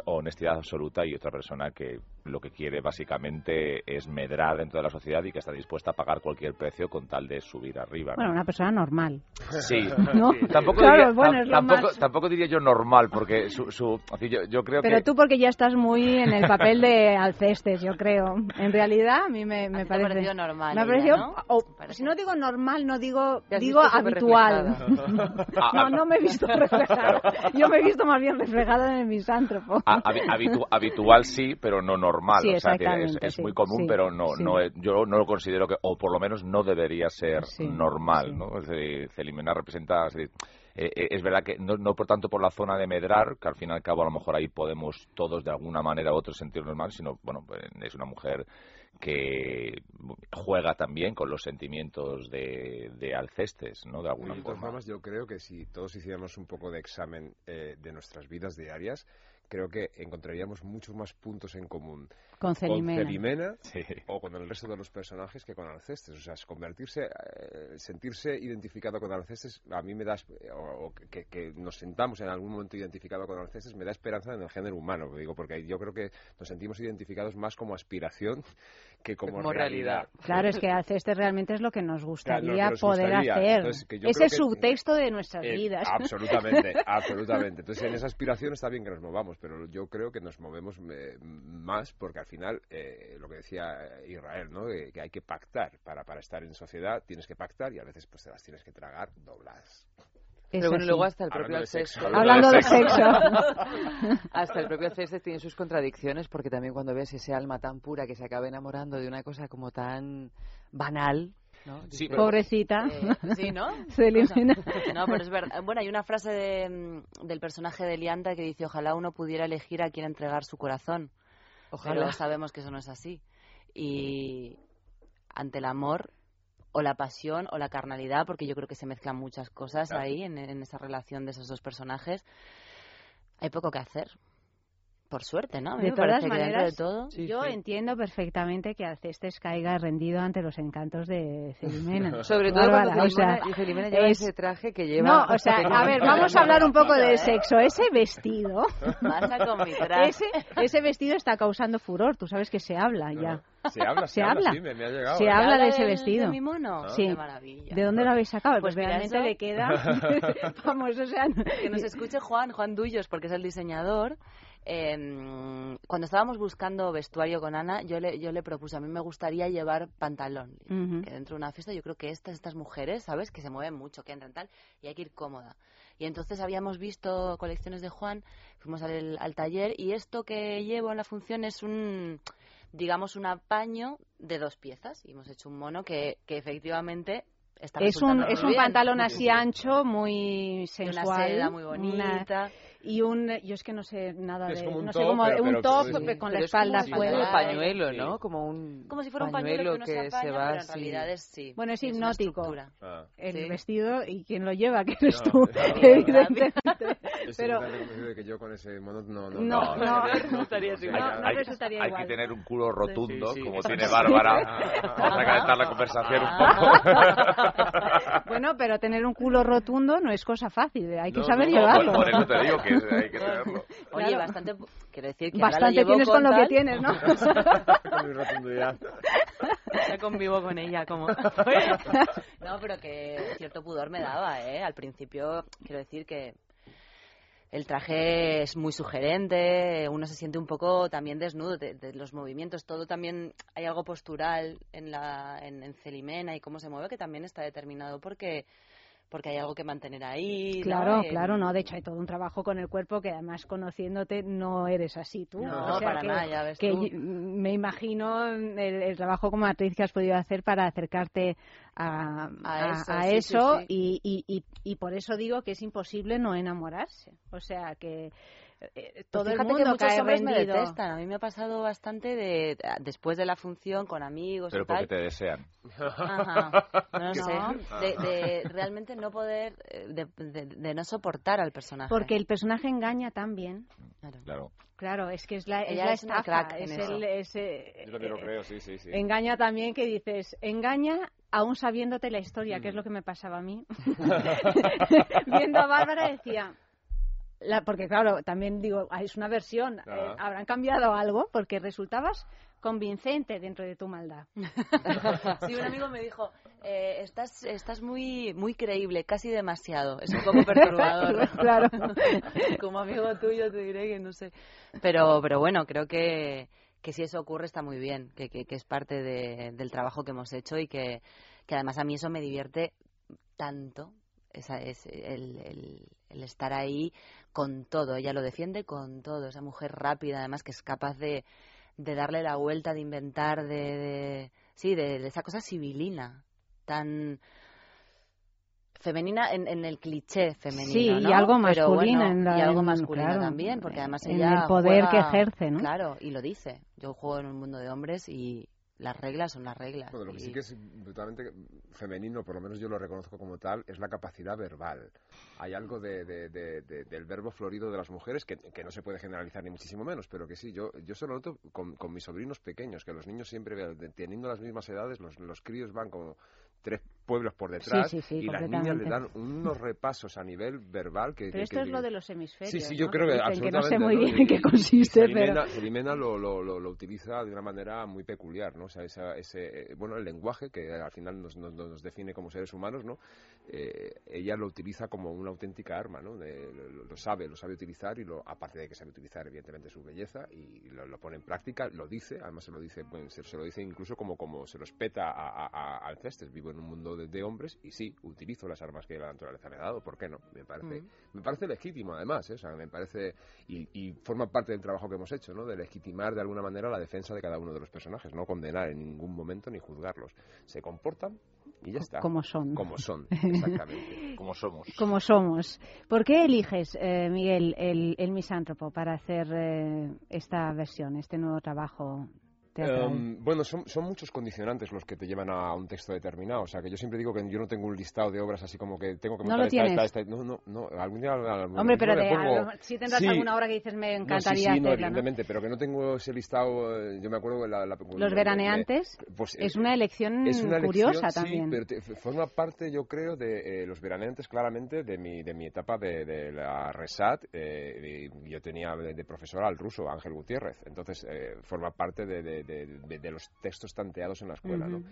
honestidad absoluta y otra persona que lo que quiere básicamente es medrar dentro de la sociedad y que está dispuesta a pagar cualquier precio con tal de subir arriba. ¿no? Bueno, una persona normal. Sí, <laughs> ¿No? tampoco, Claro, diría, bueno, tam- tampoco, más- tampoco diría yo normal, porque su, su- así yo, yo creo Pero que... tú porque ya estás muy en el papel de Alcestes, yo creo. En realidad, a mí me, te parece... parecido normal Me ha ella, parecido... ¿no? o- si no digo normal, no digo, digo habitual. Ah, <laughs> no, ah. no me he visto reflejada. Yo me he visto más bien reflejada en el misántropo. A- habi- habitu- habitual sí, pero no normal. Sí, o sea, que es, exactamente, es sí, muy común, sí, pero no, no yo no lo considero que, o por lo menos no debería ser normal, ¿no? Es decir, Celimena representa, es, decir, eh, eh, es verdad que no, no por tanto por la zona de medrar, que al fin y al cabo a lo mejor ahí podemos todos de alguna manera u otra sentirnos mal, sino, bueno, pues, es una mujer que juega también con los sentimientos de, de Alcestes, ¿no? De alguna De todas forma. formas, yo creo que si todos hiciéramos un poco de examen eh, de nuestras vidas diarias, creo que encontraríamos muchos más puntos en común Con Celimena. Celimena o con el resto de los personajes que con Alcestes. O sea, es convertirse, eh, sentirse identificado con Alcestes, a mí me da, o que, que nos sentamos en algún momento identificado con Alcestes, me da esperanza en el género humano, digo, porque yo creo que nos sentimos identificados más como aspiración que como, Como realidad. realidad. Claro, es que Alcestes realmente es lo que nos gustaría que nos poder gustaría. hacer. Entonces, que yo es creo el que- subtexto de nuestras Eh, vidas. <laughs> Absolutamente, absolutamente. Entonces, en esa aspiración está bien que nos movamos, pero yo creo que nos movemos eh, más porque al final, eh, lo que decía Israel, ¿no? Que, que hay que pactar. Para, para estar en sociedad tienes que pactar y a veces pues te las tienes que tragar dobladas. Es Pero bueno, así. luego hasta el Hablando propio de sexo. Alcestes. Hablando de sexo. hasta el propio Alcestes <laughs> tiene sus contradicciones porque también cuando ves ese alma tan pura que se acaba enamorando de una cosa como tan banal, ¿no? Sí, Pobrecita. Eh, sí, ¿no? <laughs> Se elimina. O sea, no, pero es verdad. Bueno, hay una frase de, mm, del personaje de Lianta que dice, ojalá uno pudiera elegir a quién entregar su corazón. Ojalá. Pero sabemos que eso no es así. Y ante el amor o la pasión o la carnalidad, porque yo creo que se mezclan muchas cosas Claro. ahí en, en esa relación de esos dos personajes, hay poco que hacer. Por suerte, ¿no? A mí De me todas parece que dentro maneras, de todo... yo entiendo perfectamente que Alcestes caiga rendido ante los encantos de Celimena. <laughs> Sobre todo Bárbara, cuando o sea, Celimena- y Celimena lleva es- ese traje que lleva... No, o sea, a ver, vamos a hablar un poco ¿eh? de sexo. Ese vestido, Pasa con mi <laughs> traje. ese, ese vestido está causando furor. Tú sabes que se habla ya. Se habla, se, Se habla, habla. sí, me, me ha llegado. Se ¿eh? habla de ese vestido. de mi mono? Sí. Qué maravilla. ¿De dónde lo habéis sacado? Pues Pues realmente eso- le queda. <laughs> <laughs> Vamos, o sea. que nos escuche Juan, Juan Duyos, porque es el diseñador. Eh, cuando estábamos buscando vestuario con Ana, yo le, yo le propuse, a mí me gustaría llevar pantalón. Ujú. Que dentro de una fiesta yo creo que estas, estas mujeres, ¿sabes? Que se mueven mucho, que entran tal, y hay que ir cómoda. Y entonces habíamos visto colecciones de Juan, fuimos al, al taller, y esto que llevo en la función es un, digamos, un apaño de dos piezas. Y hemos hecho un mono que, que efectivamente está Es un, resultando es muy un bien. pantalón así ancho, muy De una sensual. seda muy una- bonita. y un, yo es que no sé nada Es de, como un no sé top, cómo, pero- un pero- top sí. con Pero la es espalda como un de fuera. pañuelo, Sí. ¿no? Como un Como si fuera un pañuelo que uno se que apaña, se va pero en realidad es sí. Bueno, es una hipnótico. Ah. El Sí. vestido y quien lo lleva, que eres No, tú, claro. evidentemente. Pero de que yo con ese mono no... No, No, no, resultaría igual. hay, que tener un culo rotundo, Sí, sí. como tiene Bárbara. <laughs> Vamos a calentar la conversación un poco. <laughs> Bueno, pero tener un culo rotundo no es cosa fácil, hay que No, saber no, llevarlo. Por eso te digo que hay que tenerlo. Oye, Claro. bastante, quiero decir que Bastante tienes con lo que tienes, ¿no? <laughs> con mi rotundidad. Ya convivo con ella, como. no, pero que cierto pudor me daba, ¿eh? Al principio, quiero decir que el traje es muy sugerente, uno se siente un poco también desnudo de, de los movimientos, todo también hay algo postural en la en, en Celimena y cómo se mueve que también está determinado porque porque hay algo que mantener ahí. Claro, claro, no. De hecho, hay todo un trabajo con el cuerpo que además conociéndote no eres así tú. No, O sea, para que, nada, ya ves que tú. y- me imagino el, el trabajo como actriz que has podido hacer para acercarte a, A eso, a sí, sí, eso sí. Y, y, y, y por eso digo que es imposible no enamorarse. O sea, que eh, Pues todo el fíjate mundo que muchos cae hombres me detestan. A mí me ha pasado bastante de después de la función con amigos Pero y tal. porque te desean. Ajá, no <laughs> sé. De, de realmente no poder, eh, de, de- de no soportar al personaje. Porque el personaje engaña tan bien. Claro. Claro, es que es la, es la es una estafa, crack en es el, es, eh, Yo también lo eh, creo, sí, sí, sí. Engaña también que dices, engaña aún sabiéndote la historia, Mm. que es lo que me pasaba a mí. <laughs> <laughs> Viendo a Bárbara decía, la, porque claro, también digo, es una versión, eh, habrán cambiado algo porque resultabas convincente dentro de tu maldad. <laughs> Sí, un amigo me dijo, eh, estás, estás muy, muy creíble, casi demasiado. Es un poco perturbador. <laughs> Claro. Como amigo tuyo te diré que no sé. Pero, pero bueno, creo que, que si eso ocurre está muy bien, que, que, que es parte de- del trabajo que hemos hecho y que, que además a mí eso me divierte tanto. Esa es el, el, el estar ahí con todo. Ella lo defiende con todo. Esa mujer rápida, además, que es capaz de, de darle la vuelta, de inventar, de, de- sí, de, de esa cosa civilina, tan femenina en, en el cliché femenino, Sí, y algo masculino bueno, en la- y algo masculino claro, también, porque además en ella el poder que ejerce, ¿no? Claro, y lo dice. Yo juego en un mundo de hombres y las reglas son las reglas. Bueno, lo que sí que es brutalmente femenino, por lo menos yo lo reconozco como tal, es la capacidad verbal. Hay algo de, de- de- de- del verbo florido de las mujeres que, que no se puede generalizar ni muchísimo menos, pero que sí, yo, yo solo noto con, con mis sobrinos pequeños, que los niños siempre, teniendo las mismas edades, los, los críos van como tres pueblos por detrás Sí, sí, sí, y las niñas le dan unos repasos a nivel verbal que... Pero que- esto que- es lo de los hemisferios. Sí, sí, yo ¿no? creo que, dicen que no sé absolutamente, muy ¿no? bien Y- en qué consiste, pero... Celimena lo, lo, lo, lo utiliza de una manera muy peculiar, ¿no? O sea, esa- ese, eh, bueno, el lenguaje que al final nos, nos, nos define como seres humanos, ¿no? Eh, ella lo utiliza como una auténtica arma, ¿no? De- lo, lo sabe, lo sabe utilizar y lo, aparte de que sabe utilizar evidentemente su belleza y lo, lo pone en práctica, lo dice, además se lo dice, bueno, se, se lo dice incluso como, como se lo espeta a, a, a Alcestes, vivo en un mundo de, de hombres y sí, utilizo las armas que la naturaleza me ha dado, ¿por qué no? Me parece, Mm. me parece legítimo además, ¿eh? o sea, me parece y, y forma parte del trabajo que hemos hecho, ¿no? De legitimar de alguna manera la defensa de cada uno de los personajes, no condenar en ningún momento ni juzgarlos. Se comportan Y ya está. Como son. Como son, <laughs> exactamente. Como somos. Como somos. ¿Por qué eliges, eh, Miguel, el, el misántropo para hacer eh, esta versión, este nuevo trabajo Em, bueno, son, son muchos condicionantes los que te llevan a un texto determinado. O sea, que yo siempre digo que yo no tengo un listado de obras así como que tengo que No lo esta, tienes. esta, esta. No, no, no. Algún día, algún Hombre, pero de, pongo- si tendrás Sí. alguna obra que dices me No, encantaría sí, sí, no, hacerla, ¿no? evidentemente, pero que no tengo ese listado. eh, Yo me acuerdo de la, la- Los veraneantes pues, es una elección es una curiosa elección, también. Sí, pero te- forma parte, yo creo, de eh, los veraneantes claramente de mi, de mi etapa de, de la RESAT. eh, yo tenía de, de profesor al ruso, Ángel Gutiérrez. Entonces, eh, forma parte de, de- de- de- de los textos tanteados en la escuela, ¿no?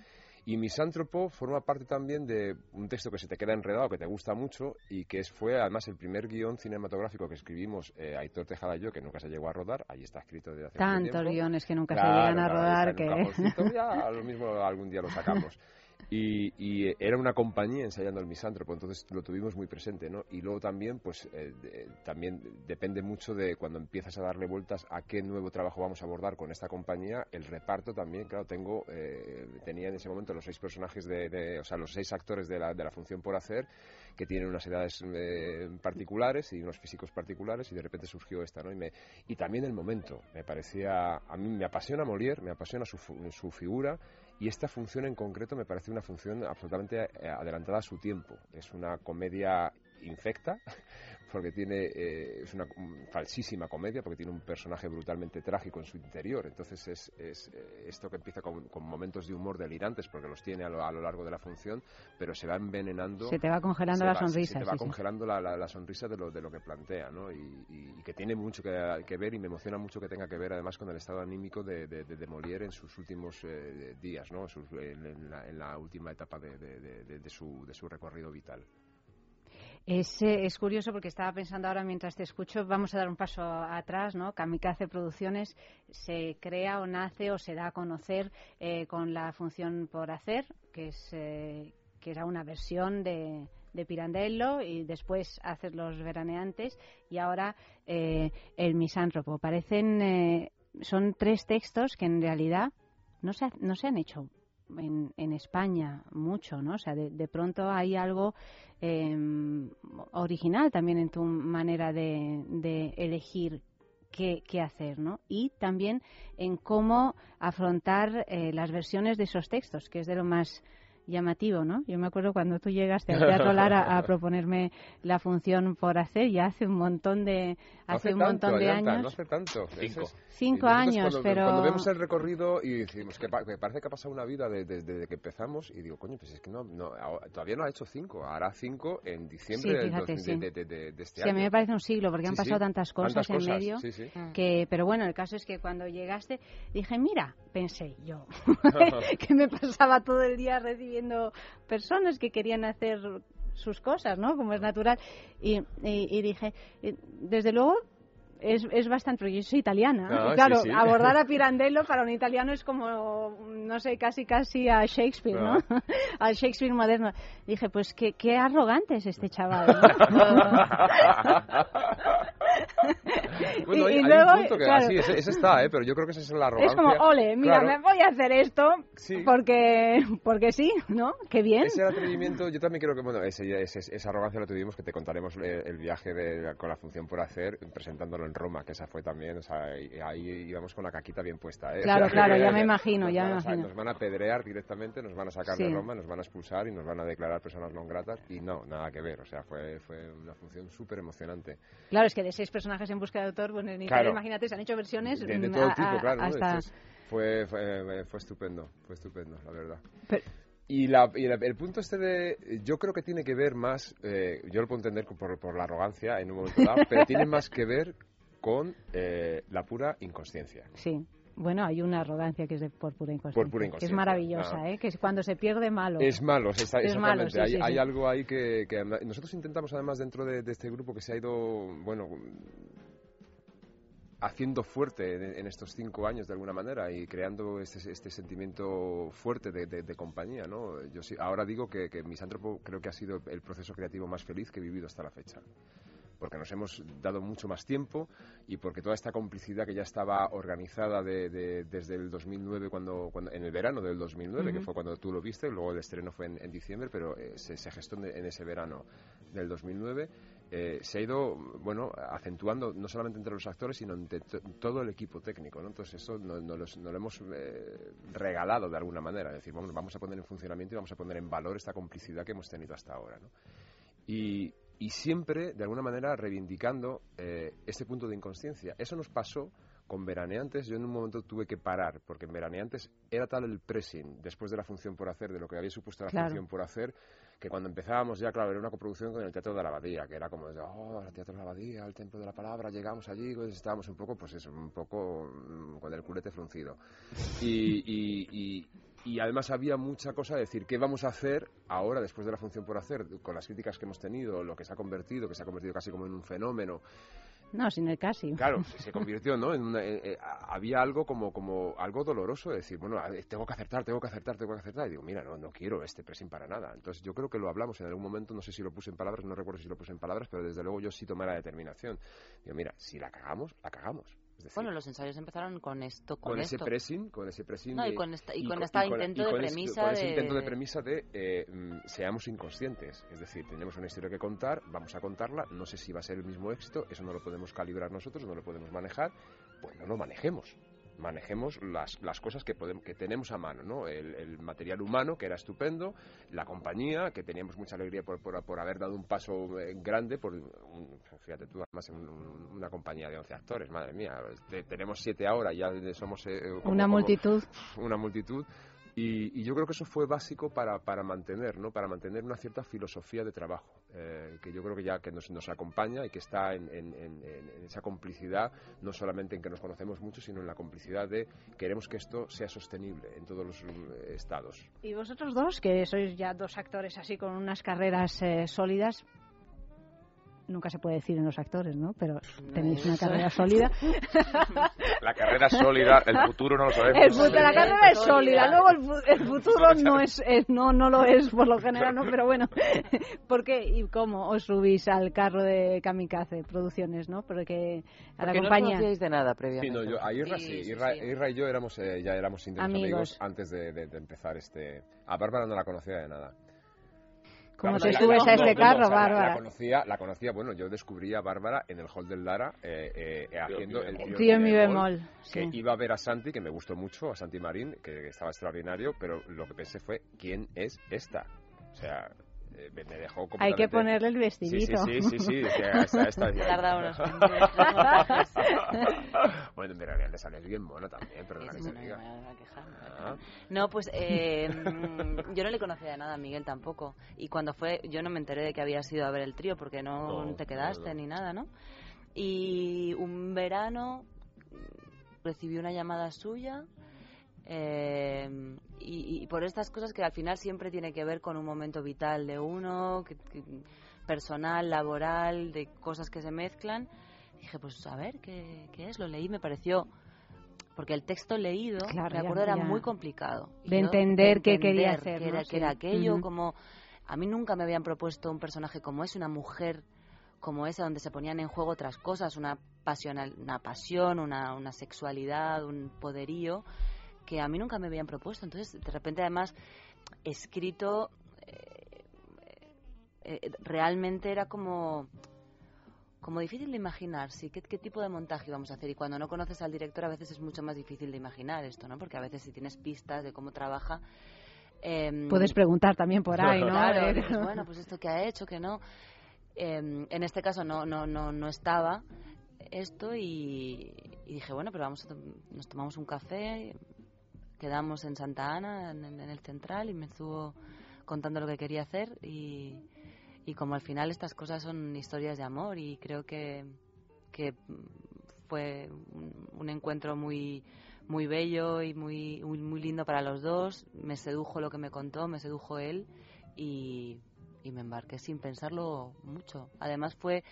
Y Misántropo forma parte también de un texto que se te queda enredado, que te gusta mucho y que fue además el primer guion cinematográfico que escribimos eh, Aitor Tejada y yo, que nunca se llegó a rodar. Allí está escrito desde hace Tantos guiones que nunca se llegan a rodar que... cajoncito, ya, lo mismo algún día lo sacamos. <laughs> Y, y, eh, era una compañía ensayando el misántropo, entonces lo tuvimos muy presente, ¿no? Y luego también, pues, eh, de- también depende mucho de cuando empiezas a darle vueltas a qué nuevo trabajo vamos a abordar con esta compañía, el reparto también, claro, tengo, eh, tenía en ese momento los seis personajes de, de- o sea, los seis actores de la, de la función por hacer, que tienen unas edades eh, particulares y unos físicos particulares, y de repente surgió esta, ¿no? Y, me, y también el momento, me parecía, a mí me apasiona Molière, me apasiona su, su figura, y esta función en concreto me parece una función absolutamente eh, adelantada a su tiempo. Es una comedia infecta, porque tiene eh, es una falsísima comedia, porque tiene un personaje brutalmente trágico en su interior. Entonces es, es, eh, esto que empieza con, con momentos de humor delirantes, porque los tiene a lo, a lo largo de la función, pero se va envenenando. Se te va congelando la va- sonrisa, Se te va sí, sí. congelando la, la- la sonrisa de lo, de lo que plantea, ¿no? Y, y- y que tiene mucho que, que ver y me emociona mucho que tenga que ver además con el estado anímico de, de, de- de Molière en sus últimos eh, días, ¿no? Sus- en, en la, en la última etapa de, de- de- de- de su, de su recorrido vital. Es, es curioso porque estaba pensando ahora mientras te escucho, vamos a dar un paso atrás, ¿no? Kamikaze Producciones se crea o nace o se da a conocer eh, con la función por hacer, que es eh, que era una versión de, de Pirandello y después hacer los veraneantes y ahora eh, el misántropo. Parecen eh, son tres textos que en realidad no se, no se han hecho en, en España mucho, ¿no? O sea, de, pronto hay algo eh, original también en tu manera de, de elegir qué, qué hacer, ¿no? Y también en cómo afrontar eh, las versiones de esos textos, que es de lo más llamativo, ¿no? Yo me acuerdo cuando tú llegaste al Teatro <laughs> Lara a proponerme la función por hacer, ya hace un montón de No hace un tanto, montón de Ayanta, años. No hace tanto. Cinco. Es- Cinco años, cuando, pero- Cuando vemos el recorrido y decimos que, pa- que parece que ha pasado una vida de- de- desde que empezamos y digo, coño, pues es que no, no, todavía no ha hecho cinco, hará cinco en diciembre Sí, fíjate, dos- sí. de, de- de- de este Sí, a año. mí me parece un siglo porque han pasado tantas cosas tantas en cosas, medio sí, sí. que pero bueno el caso es que cuando llegaste dije mira pensé yo <laughs> <laughs> que me pasaba todo el día recibiendo personas que querían hacer sus cosas no como es natural y, y- y dije eh, desde luego es, es bastante, porque yo soy italiana. Ah, claro, sí, sí. abordar a <laughs> Pirandello para un italiano es como, no sé, casi casi a Shakespeare, ¿no? <laughs> Al Shakespeare moderno. Dije, pues qué, qué arrogante es este chaval. ¿no? <laughs> Bueno, Y- hay, y hay luego, un punto que claro. así, ese, ese está, ¿eh? pero yo creo que esa es la arrogancia. Es como, ole, mira, Claro. me voy a hacer esto porque, porque sí, ¿no? Qué bien. Ese atrevimiento, yo también creo que, bueno, ese, ese- esa arrogancia la tuvimos, que te contaremos el viaje de, con la función por hacer, presentándolo en Roma, que esa fue también, o sea, ahí íbamos con la caquita bien puesta, ¿eh? Claro, O sea, claro, ya me imagino, ya me a imagino. Nos van a pedrear directamente, nos van a sacar Sí. de Roma, nos van a expulsar y nos van a declarar personas non gratas, y no, nada que ver, o sea, fue, fue una función súper emocionante. Claro, es que de seis personajes en busca de autor, bueno, en Italia, Claro. imagínate, se han hecho versiones De, de mm, todo a- tipo, claro, fue, fue, fue estupendo, fue estupendo, la verdad. Pero- Y, la, y la- el punto este de, yo creo que tiene que ver más, eh, yo lo puedo entender por, por la arrogancia en un momento dado, pero tiene <laughs> más que ver con eh, la pura inconsciencia. Sí. Bueno, hay una arrogancia que es de por pura inconsciencia. Por pura Que es maravillosa, ah. ¿eh? Que es cuando se pierde malo. Es malo, es, malo, sí, hay, sí, hay sí. algo ahí que, que nosotros intentamos además dentro de, de este grupo que se ha ido, bueno, haciendo fuerte en, estos cinco años de alguna manera y creando este, este sentimiento fuerte de, de- de compañía, ¿no? Yo sí- ahora digo que, que Misántropo creo que ha sido el proceso creativo más feliz que he vivido hasta la fecha. porque nos hemos dado mucho más tiempo y porque toda esta complicidad que ya estaba organizada de, de- desde el 2009, cuando, cuando en el verano del 2009, que Ujú. fue cuando tú lo viste, luego el estreno fue en, en diciembre, pero eh, se, se gestó en, en ese verano del 2009. Eh, se ha ido bueno acentuando no solamente entre los actores sino entre to- todo el equipo técnico ¿no? entonces eso no, no no lo hemos eh, regalado de alguna manera es decir bueno, vamos a poner en funcionamiento y vamos a poner en valor esta complicidad que hemos tenido hasta ahora ¿no? y, y siempre, de alguna manera, reivindicando eh, este punto de inconsciencia. Eso nos pasó con Veraneantes. Yo en un momento tuve que parar, porque en Veraneantes era tal el pressing después de la función por hacer, de lo que había supuesto la Claro. función por hacer, que cuando empezábamos ya, claro, era una coproducción con el Teatro de la Abadía, que era como, oh, el Teatro de la Abadía, el Templo de la Palabra, llegamos allí, pues estábamos un poco, pues eso, un poco mm, con el culete fruncido. Y, y, y, y además había mucha cosa de decir, ¿qué vamos a hacer ahora después de la función por hacer? Con las críticas que hemos tenido, lo que se ha convertido, que se ha convertido casi como en un fenómeno. No, sin el casi. Claro, <laughs> se convirtió, ¿no? En una- eh, eh, había algo como, como algo doloroso de decir, bueno, tengo que acertar, tengo que acertar, tengo que acertar. Y digo, mira, no, no quiero este pressing para nada. Entonces yo creo que lo hablamos en algún momento, no sé si lo puse en palabras, no recuerdo si lo puse en palabras, pero desde luego yo sí tomé la determinación. Digo, mira, si la cagamos, la cagamos. Decir, Bueno, los ensayos empezaron con esto, con, con ese pressing, con ese pressing No, y con esta- y y con co- esta y intento de ese- premisa con ese de- intento de premisa de eh, mm, seamos inconscientes, es decir, tenemos una historia que contar, vamos a contarla, no sé si va a ser el mismo éxito, eso no lo podemos calibrar nosotros, no lo podemos manejar, pues no lo manejemos. Manejemos las, las cosas que, podemos, que tenemos a mano, ¿no? El, el material humano, que era estupendo, la compañía, que teníamos mucha alegría por, por, por haber dado un paso eh, grande, por un- fíjate tú, además un- una compañía de 11 actores, madre mía, te- tenemos siete ahora, ya somos eh, como- Una como- multitud. una multitud. Y, y yo creo que eso fue básico para, para mantener, ¿no? Para mantener una cierta filosofía de trabajo, eh, que yo creo que ya que nos, nos acompaña y que está en, en- esa complicidad, no solamente en que nos conocemos mucho, sino en la complicidad de queremos que esto sea sostenible en todos los eh, estados. Y vosotros dos, que sois ya dos actores así con unas carreras eh, sólidas, nunca se puede decir en los actores, ¿no? Pero tenéis una carrera sólida. <laughs> La carrera sólida, el futuro no lo sabemos. El fu- la carrera es sólida, luego el, el futuro no es, es- no no lo es por lo general, no, pero bueno, <laughs> ¿por qué y cómo os subís al carro de Kamikaze Producciones, no? Porque a la Porque no os compañía conocíais de nada Sí, previamente. no, yo, a Irra sí, Irra, Irra y yo éramos, eh, ya éramos Amigos. amigos, antes de, de- de empezar este... A Bárbara no la conocía de nada. ¿Cómo Claro, te subes la- a este no, no, carro, o sea, la- Bárbara? La conocía, la conocía, bueno, yo descubrí a Bárbara en el hall del Lara eh, eh, haciendo el El trío en mi bemol, Que sí. iba a ver a Santi, que me gustó mucho, a Santi Marín, que, estaba extraordinario, pero lo que pensé fue, ¿quién es esta? O sea, me me dejó Hay que completamente- ponerle el Sí, vestidito. Sí, sí, sí, sí, esta, esta, decía- Tarda unos <laughs> bueno, en realidad te sales bien mono también, que Es se mono, diga. Ah. No, pues <laughs> eh, mm, yo no le conocía de nada a Miguel tampoco. Y cuando fue, yo no me enteré de que había sido a ver el trío porque no, No, te quedaste no, no. ni nada, ¿no? Y un verano recibí una llamada suya eh, y, y por estas cosas que al final siempre tiene que ver con un momento vital de uno, que- que- personal, laboral, de cosas que se mezclan. Dije, pues a ver, ¿qué, qué es? Lo leí, me pareció porque el texto leído, Claro, me ya- acuerdo, era muy complicado. De yo, entender qué quería hacer, qué ¿no? era, Sí. qué era aquello, como... A mí nunca me habían propuesto un personaje como ese, una mujer como esa, donde se ponían en juego otras cosas, una, pasional, una pasión, una, una sexualidad, un poderío, que a mí nunca me habían propuesto. Entonces, de repente, además, escrito, eh, eh, realmente era como como difícil de imaginar, sí, ¿qué, qué tipo de montaje vamos a hacer. Y cuando no conoces al director a veces es mucho más difícil de imaginar esto, ¿no? Porque a veces si tienes pistas de cómo trabaja... em, Puedes preguntar también por ahí, ¿no? Claro, dices, bueno, pues esto que ha hecho, que no. Em, en este caso no, no, no, no estaba esto y, y dije, bueno, pero vamos a nos tomamos un café, quedamos en Santa Ana, en, en el central, y me estuvo contando lo que quería hacer y, y como al final estas cosas son historias de amor y creo que, que fue un, encuentro muy muy bello y muy, muy muy lindo para los dos. Me sedujo lo que me contó me sedujo él y, y me embarqué sin pensarlo mucho. Además fue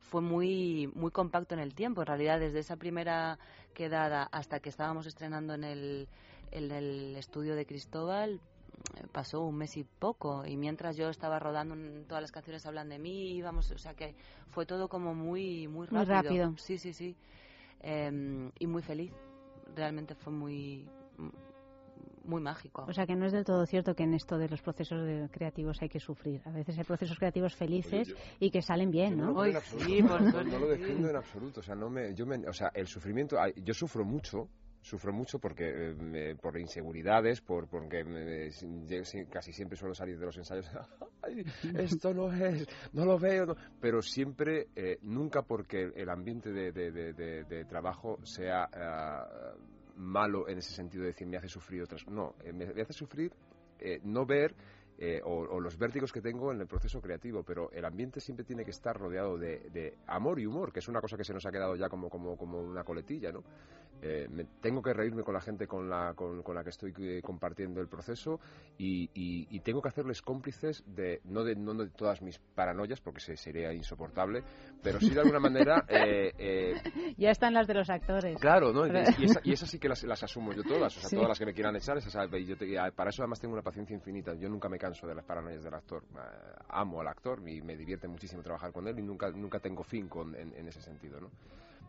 fue muy muy compacto en el tiempo. En realidad desde esa primera quedada hasta que estábamos estrenando en el en el estudio de Cristóbal pasó un mes y poco y mientras yo estaba rodando un- todas las canciones hablan de mí íbamos o sea que fue todo como muy muy Muy rápido, rápido. sí sí sí Em, y muy feliz realmente fue muy muy mágico O sea que no es del todo cierto que en esto de los procesos de- creativos hay que sufrir. A veces hay procesos creativos felices Oye, yo- y que salen bien, ¿no? no, no lo defiendo en absoluto. O sea, no me, yo me, o sea, el sufrimiento, yo sufro mucho, sufro mucho porque eh, por inseguridades, por porque me- sin- casi siempre suelo salir de los ensayos. <laughs> "Ay, esto no es, no lo veo, no". pero siempre, eh, nunca porque el ambiente de, de- de- de- trabajo sea ah, malo en ese sentido de decir me hace sufrir otras. No, eh, me, me hace sufrir eh, no ver eh, o, o los vértigos que tengo en el proceso creativo, pero el ambiente siempre tiene que estar rodeado de, de amor y humor, que es una cosa que se nos ha quedado ya como, como, como una coletilla, ¿no? Eh, me- tengo que reírme con la gente con la, con, con la que estoy eh, compartiendo el proceso y, y- y tengo que hacerles cómplices de no, de no de todas mis paranoias, porque se, sería insoportable, pero sí de alguna manera... <laughs> eh, eh, Ya están las de los actores. Claro, ¿no? Y, Pero- y esa- <laughs> y esas sí que las, las asumo yo todas, o sea, Sí. todas las que me quieran echar, esas, y yo te- y para eso además tengo una paciencia infinita. Yo nunca me canso de las paranoias del actor. Eh, amo al actor y me divierte muchísimo trabajar con él y nunca, nunca tengo fin con, en, en ese sentido, ¿no?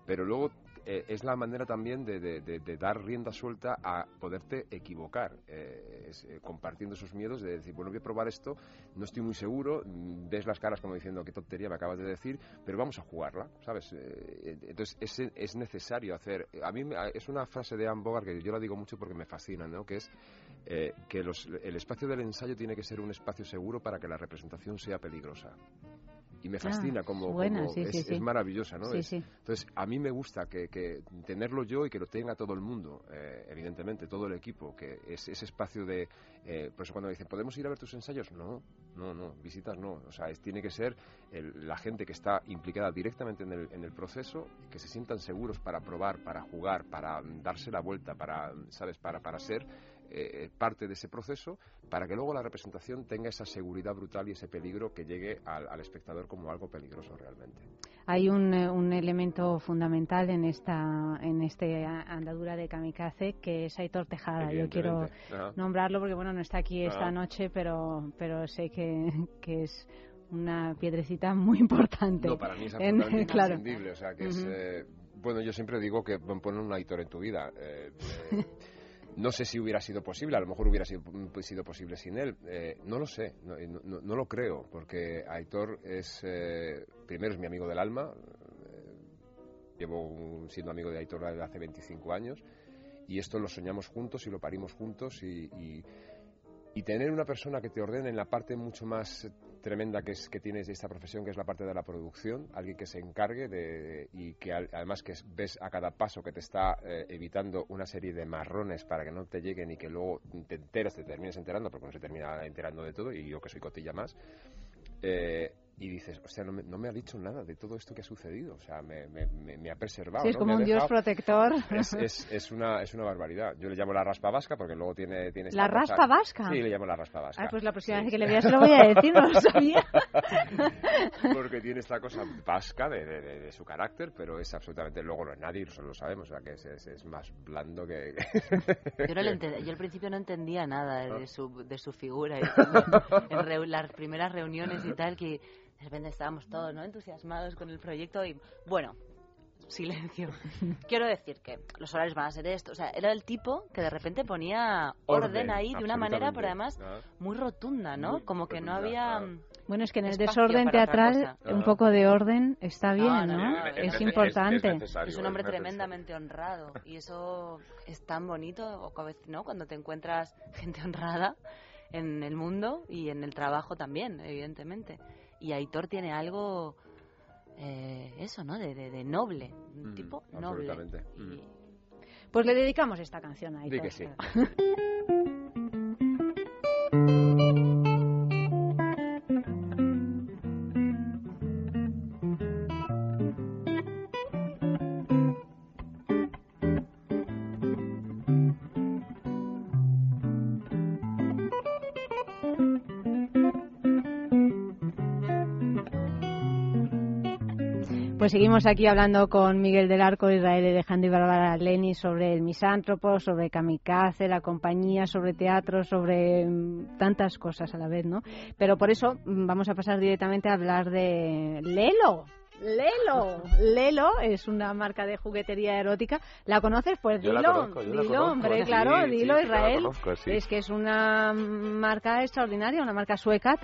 Pero luego eh, es la manera también de, dar rienda suelta a poderte equivocar, eh, eh, compartiendo esos miedos de decir, bueno, voy a probar esto, no estoy muy seguro, mm, ves las caras como diciendo, qué tontería me acabas de decir, pero vamos a jugarla, ¿sabes? Eh, entonces es, es necesario hacer, a mí es una frase de Anne Bogart que yo la digo mucho porque me fascina, ¿no? Que es eh, que los- el espacio del ensayo tiene que ser un espacio seguro para que la representación sea peligrosa. Y me Ah, fascina como, buena, como sí, es, sí, sí. es maravillosa, ¿no? Es-. Entonces, a mí me gusta que, que tenerlo yo y que lo tenga todo el mundo, eh, evidentemente, todo el equipo, que es ese espacio de... eh, por eso cuando dicen, ¿podemos ir a ver tus ensayos? No, no, no, visitas no. O sea, es, tiene que ser el- la gente que está implicada directamente en el, en el proceso, que se sientan seguros para probar, para jugar, para darse la vuelta, para, ¿sabes?, para, para ser eh, parte de ese proceso, para que luego la representación tenga esa seguridad brutal y ese peligro que llegue al, al espectador como algo peligroso realmente. Hay un, eh, un elemento fundamental en esta en este a- andadura de Kamikaze que es Aitor Tejada. Yo quiero. Ajá. nombrarlo porque bueno no está aquí esta noche, pero pero sé que, que es una piedrecita muy importante. No, para mí es absolutamente claro. imprescindible. O sea, que es, eh, bueno, yo siempre digo que poner un Aitor en tu vida. eh, eh, <laughs> no sé si hubiera sido posible, a lo mejor hubiera sido, sido posible sin él. eh, no lo sé, no- no lo creo, porque Aitor es, eh, primero es mi amigo del alma. eh, llevo un- siendo amigo de Aitor desde hace 25 años y esto lo soñamos juntos y lo parimos juntos y, y- y tener una persona que te ordene en la parte mucho más tremenda que, es, que tienes de esta profesión, que es la parte de la producción, alguien que se encargue de, y que al- además que es- ves a cada paso que te está eh, evitando una serie de marrones para que no te lleguen y que luego te enteras, te termines enterando, porque no se termina enterando de todo, y yo que soy cotilla más, eh, y dices, o sea, no me, no me ha dicho nada de todo esto que ha sucedido, o sea, me, me- me- ha preservado. Sí, es ¿no? como un dios protector. es, <laughs> es, es una, es una barbaridad. Yo le llamo la raspa vasca porque luego tiene... tiene esta ¿La cosa- raspa vasca? Sí, le llamo la raspa vasca. Ah, pues la próxima Sí, vez que le vea se lo voy a decir, no lo <laughs> sabía. porque tiene esta cosa vasca de, de- de- de su carácter, pero es absolutamente... Luego no es nadie, eso lo sabemos, o sea que es, es- es más blando que... Yo, no <laughs> ente- yo al principio no entendía nada de, su, de su figura. Y en reu- las primeras reuniones y tal, que de repente estábamos todos ¿no? entusiasmados con el proyecto y, bueno, silencio. <laughs> Quiero decir que los horarios van a ser esto. O sea, era el tipo que de repente ponía orden, Orden, ahí de una manera, pero además muy rotunda, ¿no? Muy Como que no había... Bueno, es que en el desorden teatral un poco de orden está bien, No, ¿no? no, no, es, importante. es Es un hombre tremendamente honrado y eso es tan bonito, ¿no? Cuando te encuentras gente honrada en el mundo y en el trabajo también, evidentemente. Y Aitor tiene algo, eh, eso, ¿no? De, de- de noble, un Mm, tipo noble. absolutamente. Mm. Pues le dedicamos esta canción a Di Aitor. que sí. <laughs> Pues seguimos aquí hablando con Miguel del Arco, Israel Alejandro y Bárbara Leni sobre el misántropo, sobre kamikaze, la compañía, sobre teatro, sobre mm, tantas cosas a la vez, ¿no? Pero por eso mm, vamos a pasar directamente a hablar de Lelo. Lelo, Lelo es una marca de juguetería erótica. ¿La conoces? Pues Yo la dilo, conozco, yo la dilo, conozco. hombre, Sí, claro, dilo, sí Israel. conozco. Es que es una marca extraordinaria, una marca sueca,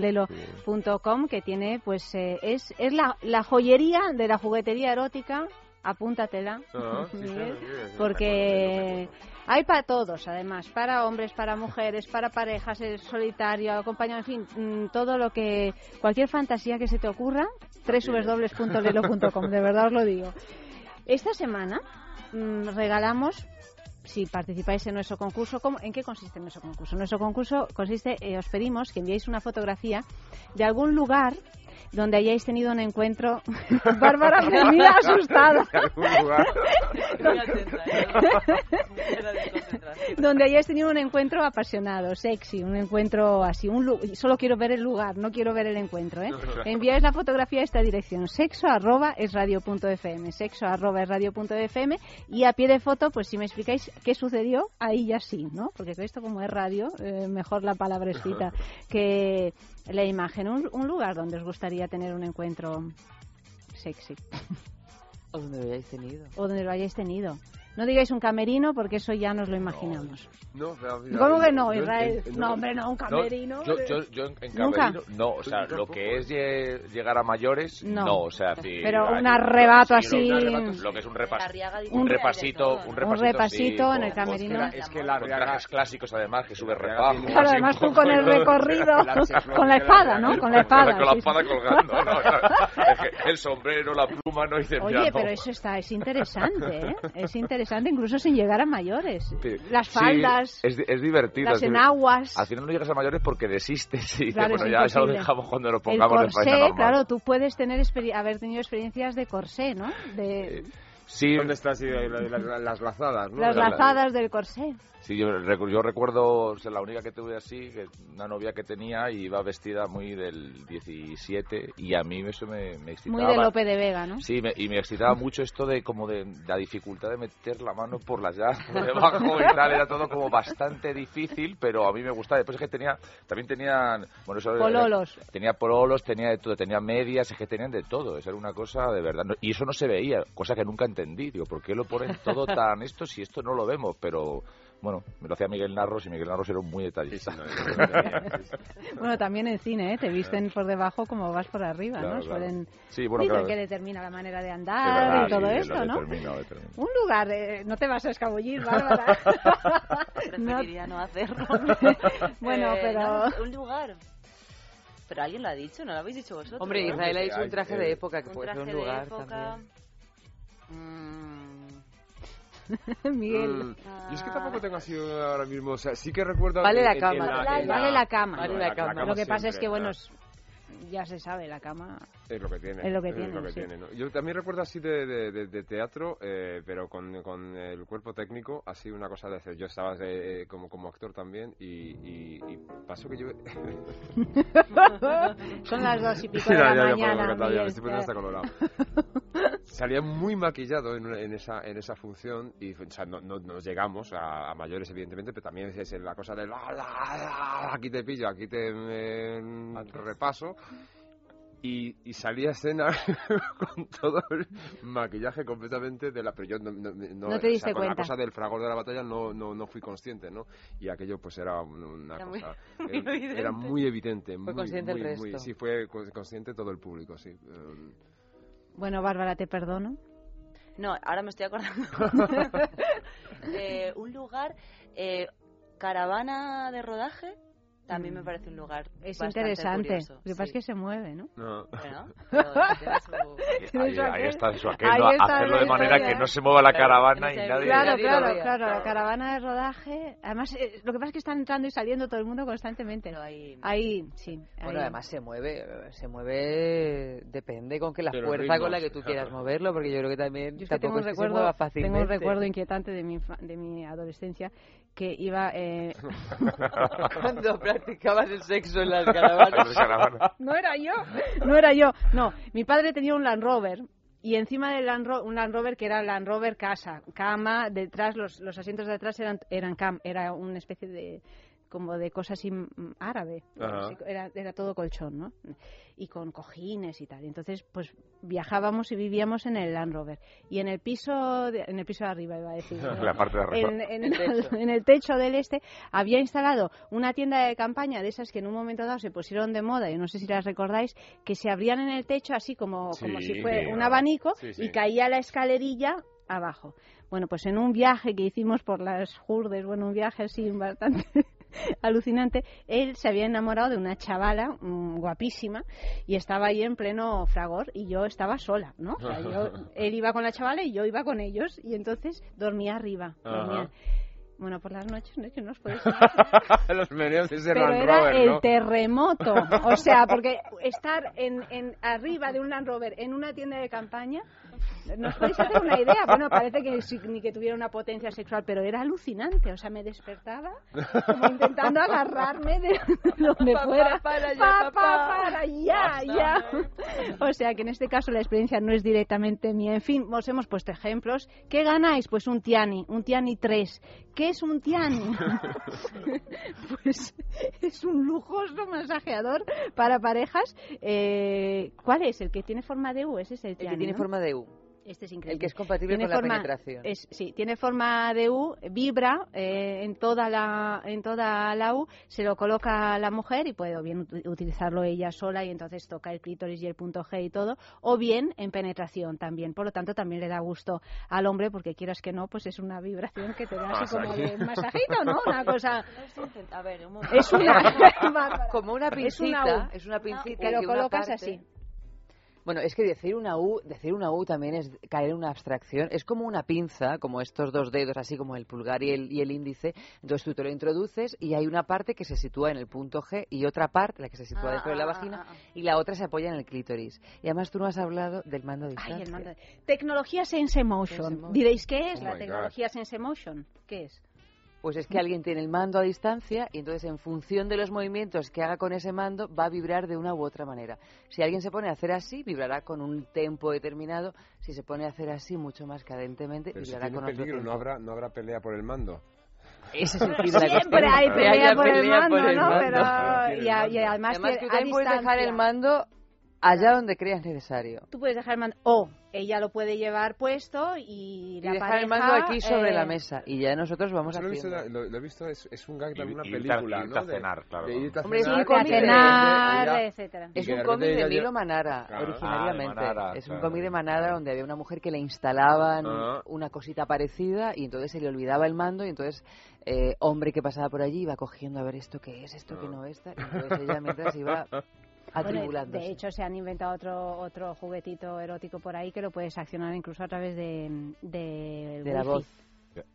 www.lelo.com, que tiene, pues, eh, es, es la, la joyería de la juguetería erótica. Apúntatela, Ah, sí, Miguel, sí, <laughs> sí, sí, porque hay para todos, además, para hombres, para mujeres, para parejas, el solitario, acompañado, en fin, mm, todo lo que, cualquier fantasía que se te ocurra, www.lelo.com, de verdad os lo digo. Esta semana mm, regalamos si participáis en nuestro concurso, ¿cómo- ¿en qué consiste nuestro concurso? Nuestro concurso consiste, eh, os pedimos que enviéis una fotografía de algún lugar donde hayáis tenido un encuentro. <laughs> Bárbara me mira asustada. donde hayáis tenido un encuentro apasionado, sexy, un encuentro así, un lu- solo quiero ver el lugar, no quiero ver el encuentro, ¿eh? Enviáis la fotografía a esta dirección, sexo arroba es radio punto fm, sexo arroba es radio punto fm y a pie de foto, pues si me explicáis qué sucedió, ahí ya sí, ¿no? Porque esto como es radio, eh, mejor la palabrecita que la imagen, un, un lugar donde os gustaría tener un encuentro sexy <laughs> O donde lo hayáis tenido. o donde lo hayáis tenido. No digáis un camerino porque eso ya nos lo imaginamos. No, pero, mira, ¿Cómo que no, Israel? No, hombre, no, un camerino. yo, yo, yo en, Nunca. camerino, no, o sea, lo que es lle- llegar a mayores, No. no, o sea, sí, Pero hay- un arrebato sí, así. lo, un arrebato, lo que es un repaso, Un un re- repasito, un Un repasito, repasito sí, en el camerino. con- Es que la con reaga- trajes clásicos además, que sube refajo. Claro, además un tú con el ¿no? recorrido, <laughs> con la espada, ¿no? Con la espada. Con la espada sí. colgando, no, no. <laughs> Es que el sombrero, la pluma, no dice Oye, no. pero eso está, es interesante, ¿eh? Es interesante incluso sin llegar a mayores. Sí. Las Sí, faldas, es, di- es divertido. las enaguas. Al final no llegas a mayores porque desistes y dices, Claro, bueno, es ya eso lo dejamos cuando nos el pongamos en corsé, normal. claro, tú puedes tener experi- haber tenido experiencias de corsé, ¿no? De Sí, ¿Dónde están sí, la- la- la- las lazadas? ¿no? las la- lazadas del corsé. Sí, yo, recu- yo recuerdo, la única que tuve así, que una novia que tenía y iba vestida muy del 17 y a mí eso me, me excitaba. Muy de Lope de Vega, ¿no? Sí, me- y me excitaba mucho esto de como de, la dificultad de meter la mano por las llaves por debajo y tal, era todo como bastante difícil, pero a mí me gustaba. Después es que tenía, también tenían, bueno, eso era- Pololos. tenía pololos, tenía de todo, tenía medias, es que tenían de todo, eso era una cosa de verdad. No- y eso no se veía, cosa que nunca entendí, digo, ¿por qué lo ponen todo <laughs> tan esto si esto no lo vemos? Pero bueno, me lo hacía Miguel Narros y Miguel Narros era un muy detallista. <laughs> Bueno, también en cine, ¿eh? Te visten por debajo como vas por arriba, Claro, ¿no? claro. Suelen... Sí, bueno, Dicen claro. que determina la manera de Es andar verdad, y todo sí, esto, lo ¿no? determina, lo determina. Un lugar, eh, no te vas a escabullir, <laughs> Bárbara. Preferiría no hacerlo. <laughs> Bueno, Eh, pero- no, un lugar. Pero alguien lo ha dicho, ¿no lo habéis dicho vosotros? Hombre, ¿no? Israel ha dicho un traje de época que Un puede ser un traje de lugar época. también. <laughs> Miguel. Mm, Yo es que tampoco tengo así ahora mismo, o sea, sí que recuerdo... Vale la cama, Vale, la cama. Vale la cama. Lo que pasa es que, bueno, ya se sabe, la cama... Es lo que tiene. Es lo que tiene, sí. ¿no? Yo también recuerdo así de, de- de- de teatro, eh, pero con, con el cuerpo técnico, así una cosa de hacer. Yo estaba eh, como, como actor también y, y, y pasó que yo... <laughs> Son las dos y pico de Ya, la mañana, estoy poniendo hasta colorado. Salía muy maquillado en, en esa, en esa función y o sea, no, no, no llegamos a, a mayores, evidentemente, pero también es la cosa de la, la, la, aquí te pillo, aquí te eh, repaso. Y, y salí a escena <laughs> con todo el maquillaje completamente de la... Pero yo no, no, no- No te o diste con cuenta. la cosa del fragor de la batalla no, no, no fui consciente, ¿no? Y aquello pues era un- una Era cosa... <laughs> muy era, muy evidente. Fue muy, consciente el muy, muy- resto. sí, fue co- consciente todo el público, sí. Um, Bueno, Bárbara, te perdono. No, ahora me estoy acordando. <laughs> Eh, un lugar, eh, caravana de rodaje, también me parece un lugar Es bastante interesante. curioso, Lo que pasa es que se mueve, ¿no? no. Bueno, <laughs> pero tiene su- Ahí, ahí está eso, aquel, ahí está hacerlo de manera historia. que no se mueva la Claro, caravana y nadie... Claro, claro, vea. claro, la caravana de rodaje. Además, eh, lo que pasa es que están entrando y saliendo todo el mundo constantemente. Pero ahí- Ahí, sí. Bueno, ahí. además se mueve, se mueve, depende con que la los fuerza con la que tú quieras moverlo, porque yo creo que también Yo es que tengo tampoco un, es que se recuerdo, tengo un recuerdo inquietante de mi, infa- de mi adolescencia que iba... Eh, <laughs> Cuando Practicabas el sexo en las <laughs> caravanas. No era yo, no era yo. No, mi padre tenía un Land Rover y encima del Land Ro- un Land Rover que era Land Rover casa, cama, detrás los, los asientos de atrás eran eran cam, era una especie de como de cosa así mm, árabe, era, era todo colchón, ¿no? Y con cojines y tal. Entonces, pues viajábamos y vivíamos en el Land Rover. Y en el piso, de- en el piso de arriba iba a decir. ¿no? <laughs> La parte de arriba. En, en El techo. <laughs> en el techo del este había instalado una tienda de campaña de esas que en un momento dado se pusieron de moda, y no sé si las recordáis, que se abrían en el techo así como, como si fuera un ah, abanico sí, sí. y caía la escalerilla abajo. Bueno, pues en un viaje que hicimos por las Jurdes, bueno, un viaje así bastante <laughs> alucinante, él se había enamorado de una chavala mm, guapísima y estaba ahí en pleno fragor y yo estaba sola, ¿no? O sea, yo- <laughs> él iba con la chavala y yo iba con ellos y entonces dormía arriba. dormía. Bueno, por las noches, ¿no? Es que no os podéis <laughs> Los meneos de ese pero Land era Rover, el terremoto. O sea, porque estar en, en arriba de un Land Rover en una tienda de campaña, no os podéis hacer una idea. Bueno, parece que sí- ni que tuviera una potencia sexual, pero era alucinante. O sea, me despertaba como intentando agarrarme de <laughs> donde Pa, pa, fuera. para allá, Pa, pa, papá. para allá, ya. O sea, que en este caso la experiencia no es directamente mía. En fin, os hemos puesto ejemplos. ¿Qué ganáis? Pues un Tiani, un Tiani 3. ¿Qué es un Tiani? <laughs> pues es un lujoso masajeador para parejas. Eh, ¿Cuál es? ¿El que tiene forma de U? Ese es el El Tiani, que tiene ¿no? forma de U. Este es increíble. El que es compatible Tiene con forma- la penetración. es- sí, tiene forma de U, vibra eh, en toda la en toda la U, se lo coloca la mujer y puede o bien ut- utilizarlo ella sola y entonces toca el clítoris y el punto G y todo, o bien en penetración también. Por lo tanto, también le da gusto al hombre porque quieras que no, pues es una vibración que te da así como de masajito, ¿no? Una <laughs> cosa A ver, un momento. es una. <laughs> <laughs> Como una Es una pincita, U. es una pincita que lo una colocas parte- así. Bueno, es que decir una U, decir una U también es caer en una abstracción. Es como una pinza, como estos dos dedos, así como el pulgar y el, y el índice. Entonces tú te lo introduces y hay una parte que se sitúa en el punto G y otra parte, la que se sitúa Ah, dentro de la ah, vagina, ah, y la otra se apoya en el clítoris. Y además tú no has hablado del mando de distancia. Ay, el mando. Tecnología Sense Motion. Sense Motion. Diréis, ¿qué es Oh la tecnología Sense Motion? ¿Qué es? Pues es que alguien tiene el mando a distancia y entonces en función de los movimientos que haga con ese mando va a vibrar de una u otra manera. Si alguien se pone a hacer así, vibrará con un tempo determinado. Si se pone a hacer así mucho más cadentemente, Pero si vibrará tiene con otro peligro, tempo. no habrá, no habrá pelea por el mando. Ese es el <laughs> fin de la Siempre hay Que pelea por el mando, por el ¿no? mando. Pero, y, además, que puedes dejar el mando allá donde creas necesario. Tú puedes dejar el mando. O ella lo puede llevar puesto y, Y la dejar pareja, el mando aquí sobre eh, la mesa. Y ya nosotros vamos Eso lo lo, lo he visto es, es un gag de irte película, a- irte ¿no? a cenar, claro. De irte a Hombre, es cenar, un cómic y de- de- cenar, de- etcétera. Es que un de cómic de Milo Manara, Claro. originariamente. Ah, de Manara, es un claro. cómic de Manara donde había una mujer que le instalaban Ah. una cosita parecida y entonces se le olvidaba el mando y entonces eh, hombre que pasaba por allí iba cogiendo a ver esto qué es, esto que Ah. no es. Y entonces ella mientras iba <laughs> Bueno, de hecho, se han inventado otro otro juguetito erótico por ahí que lo puedes accionar incluso a través de, de, De la voz.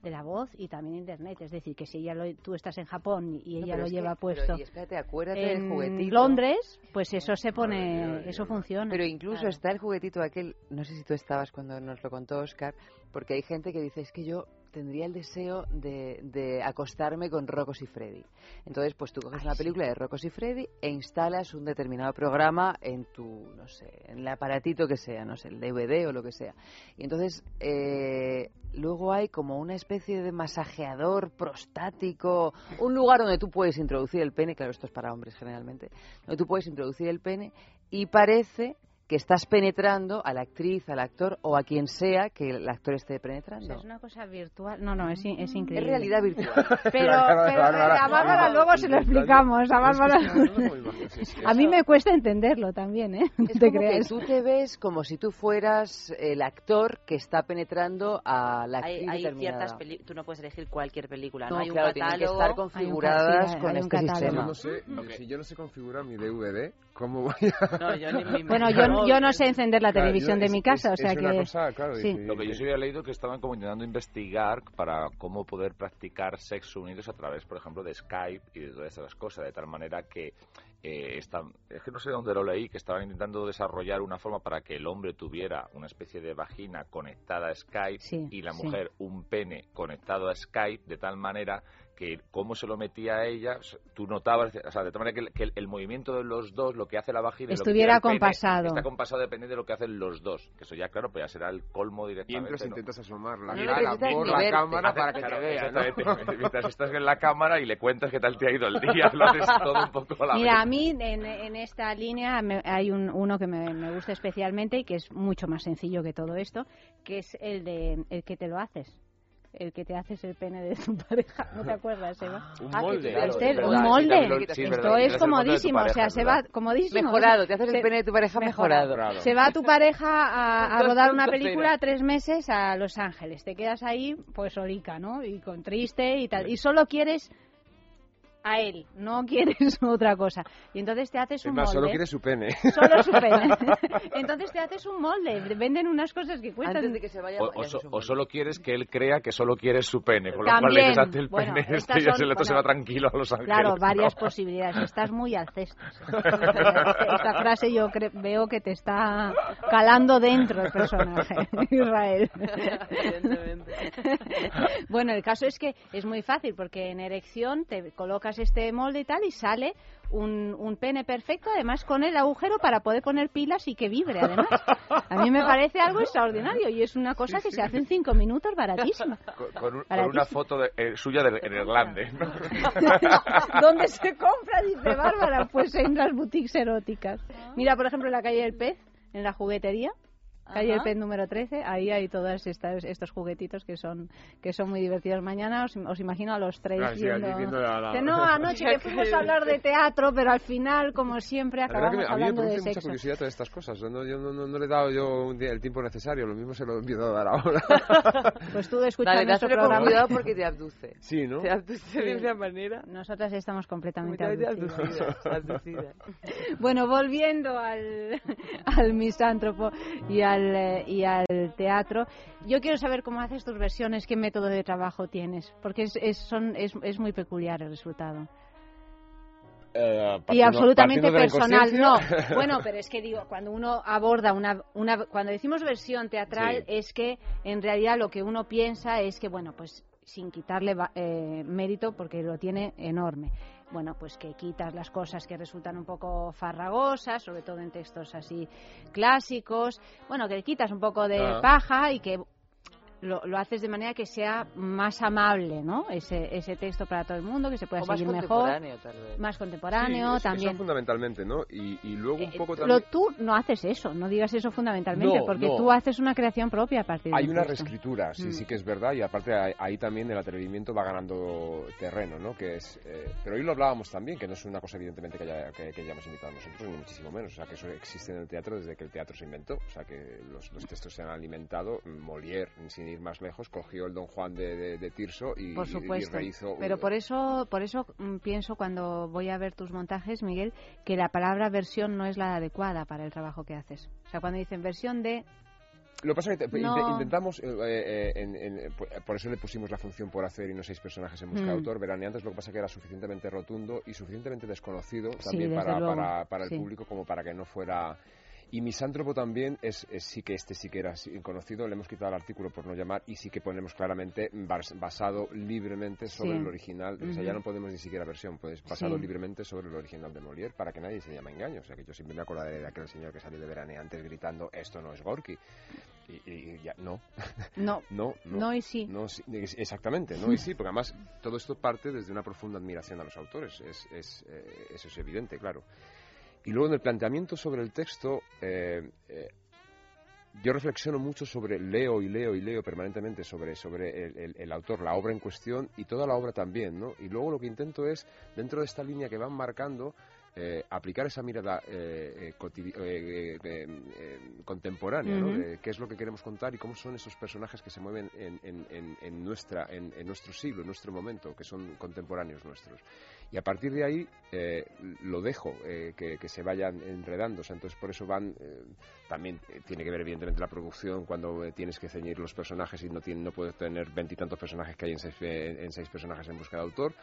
De la voz y también internet. Es decir, que si ella lo- tú estás en Japón y ella lo que- lleva pero- puesto y espérate, acuérdate del en juguetito. Londres, pues eso se pone, eso funciona. Pero incluso Claro. está el juguetito aquel, no sé si tú estabas cuando nos lo contó Oscar, porque hay gente que dice, es que yo tendría el deseo de, de acostarme con Rocos y Freddy. Entonces, pues tú coges una película de Rocos y Freddy e instalas un determinado programa en tu, no sé, en el aparatito que sea, no sé, el DVD o lo que sea. Y entonces, eh, luego hay como una especie de masajeador prostático, un lugar donde tú puedes introducir el pene, claro, esto es para hombres generalmente, donde tú puedes introducir el pene y parece que estás penetrando a la actriz, al actor o a quien sea que el actor esté O penetrando. sea, es una cosa virtual. No, no, es, es increíble. Es realidad virtual. Pero, pero a Bárbara luego se lo explicamos. A Bárbara. A mí me cuesta entenderlo también, ¿eh? Es te como que tú te ves como si tú fueras el actor que está penetrando a la actriz Hay, hay ciertas tú no puedes elegir cualquier película, ¿no? No, hay un claro, tienen que catálogo. estar configuradas Hay un con hay un este catálogo. Yo sistema. no sé, yo- si yo no sé configurar mi DVD, ¿cómo voy a...? <laughs> No, yo ni mi- Bueno, yo, yo no sé encender la Claro, televisión yo- de es- mi casa, es- o sea es que... una cosa, claro, sí. Lo que yo sí había leído que estaban como intentando investigar para cómo poder practicar sexo unidos a través, por ejemplo, de Skype y de todas esas cosas, de tal manera que eh, están, es que no sé dónde lo leí, que estaban intentando desarrollar una forma para que el hombre tuviera una especie de vagina conectada a Skype Sí, y la sí. mujer un pene conectado a Skype de tal manera que cómo se lo metía a ella, tú notabas, o sea, de tal manera que el, que el- el movimiento de los dos, lo que hace la vagina y lo que Estuviera pene, compasado. está compasado dependiendo de lo que hacen los dos, que eso ya claro, pues ya será el colmo directamente. Mientras ¿no? intentas asomar la No cara necesitas por la cámara para que te claro, vea, ¿no? exactamente. <laughs> Mientras estás en la cámara y le cuentas qué tal te ha ido el día, <laughs> lo haces todo un poco a la Mira, vez. a mí en, en esta línea me- hay un, uno que me, me gusta especialmente y que es mucho más sencillo que todo esto, que es el de el que te lo haces. El que te haces el pene de tu <laughs> pareja. ¿No te acuerdas, Eva? Un Ah, molde. te- Claro, este, es verdad, un molde. sí, Esto es comodísimo, o sea, pareja, se va comodísimo. Mejorado, te haces el pene de tu pareja mejorado. Claro. Se va tu pareja a, a rodar una 2.0. película tres meses a Los Ángeles. Te quedas ahí, pues solica, ¿no? Y con triste y tal. Y solo quieres a él, no quieres <laughs> otra cosa. Y entonces te haces Es un más, molde. solo quiere su pene. Solo su <laughs> pene. <laughs> Entonces te haces un molde. Venden unas cosas que cuestan. Antes de que se vaya, O, o so- o solo quieres que él crea que solo quieres su pene, con lo cual También, le dices hazte el bueno, pene este y se, va tranquilo a los ángeles. Claro, varias ¿no? posibilidades. Estás muy alcestas. Esta frase yo cre- veo que te está calando dentro el personaje, Israel. bueno, el caso es que es muy fácil porque en erección te colocas este molde y tal y sale un, un pene perfecto, además con el agujero para poder poner pilas y que vibre, además. A mí me parece algo extraordinario y es una cosa que se hace en cinco minutos baratísima. Con, con un- con una foto de- eh, suya de- en el glande. ¿no? <laughs> ¿Dónde se compra? Dice Bárbara. Pues en las boutiques eróticas. Mira, por ejemplo, en la calle del Pez, en la juguetería. Calle. Pez número 13, ahí hay todos estas, estos juguetitos que son que son muy divertidos. Mañana os, os imagino a los tres Claro, viendo... viendo la- la- Dice, no, anoche que fuimos a hablar de teatro, pero al final, como siempre, La verdad que me- acabamos a mí me hablando de produce mucha sexo. curiosidad todas estas cosas. ¿no? Yo no, no- no le he dado yo el tiempo necesario, lo mismo se lo he empezado a dar ahora. <laughs> Pues tú escucha Dale, nuestro dáselo con programa. cuidado porque te abduce. Sí, ¿no? Te abduce de Sí. una manera. Nosotras estamos completamente Completamente abducidas. abducidas, abducidas. <laughs> Bueno, volviendo al, <laughs> al misántropo y al, eh, y al teatro, yo quiero saber cómo haces tus versiones, qué método de trabajo tienes, porque es, es, son, es, es muy peculiar el resultado. Eh, Y absolutamente personal, no. <laughs> Bueno, pero es que digo, cuando uno aborda una, una cuando decimos versión teatral, Sí. es que en realidad lo que uno piensa es que, bueno, pues sin quitarle eh, mérito, porque lo tiene enorme. Bueno, pues que quitas las cosas que resultan un poco farragosas, sobre todo en textos así clásicos. Bueno, que quitas un poco de Ah. paja y que lo, lo haces de manera que sea más amable, ¿no? Ese, ese texto para todo el mundo, que se pueda O más seguir mejor. contemporáneo, tal vez. Más Sí, contemporáneo también. Eso fundamentalmente, ¿no? Y, y luego un poco Lo, también... tú no haces eso, no digas eso fundamentalmente, No, porque no. tú haces una creación propia a partir de Hay un una texto. reescritura, sí, Mm. sí que es verdad, y aparte ahí, ahí también el atrevimiento va ganando terreno, ¿no? Que es, eh, pero hoy lo hablábamos también, que no es una cosa evidentemente que, haya- que, que hayamos invitado nosotros, ni muchísimo menos, o sea, que eso existe en el teatro desde que el teatro se inventó, o sea, que los, los textos se han alimentado, Molière, sin ir más lejos, cogió el Don Juan de, de- de Tirso y, Por rehizo... Pero por eso, por eso mm, pienso cuando voy a ver tus montajes, Miguel, que la palabra versión no es la adecuada para el trabajo que haces. O sea, cuando dicen versión de Lo que pasa es que No. intentamos, eh, eh, en- en- por- eso le pusimos la función por hacer y no seis personajes en busca de Mm. autor, veraneantes, lo que pasa es que era suficientemente rotundo y suficientemente desconocido Sí, también para, para, para el sí. público como para que no fuera... Y misántropo también es, es- sí que este sí que era conocido, le hemos quitado el artículo por no llamar y sí que ponemos claramente bas- basado libremente sobre Sí. el original, o sea, ya no podemos ni siquiera versión, pues basado Sí. libremente sobre el original de Molière para que nadie se llame engaño, o sea que yo siempre me acordaré de aquel señor que salió de veraneantes gritando esto no es Gorky y, y ya no no, <laughs> no, no, no y sí. no, sí, ex- exactamente, no y sí, porque además todo esto parte desde una profunda admiración a los autores, es, es, eh, eso es evidente, claro. Y luego en el planteamiento sobre el texto, eh, eh, yo reflexiono mucho sobre, leo y leo y leo permanentemente sobre, sobre el, el- el autor, la obra en cuestión y toda la obra también, ¿no? Y luego lo que intento es, dentro de esta línea que van marcando, eh, aplicar esa mirada eh, eh, eh, contemporánea, ¿no? De qué es lo que queremos contar y cómo son esos personajes que se mueven en, en- en- en nuestra, en, en nuestro siglo, en nuestro momento, que son contemporáneos nuestros. Y a partir de ahí eh, lo dejo eh, que, que se vayan enredando. O sea, entonces por eso van. eh, también eh, tiene que ver, evidentemente, la producción cuando eh, tienes que ceñir los personajes y no, tiene, no puedes tener veintitantos personajes que hay en seis, en seis personajes en busca de autor.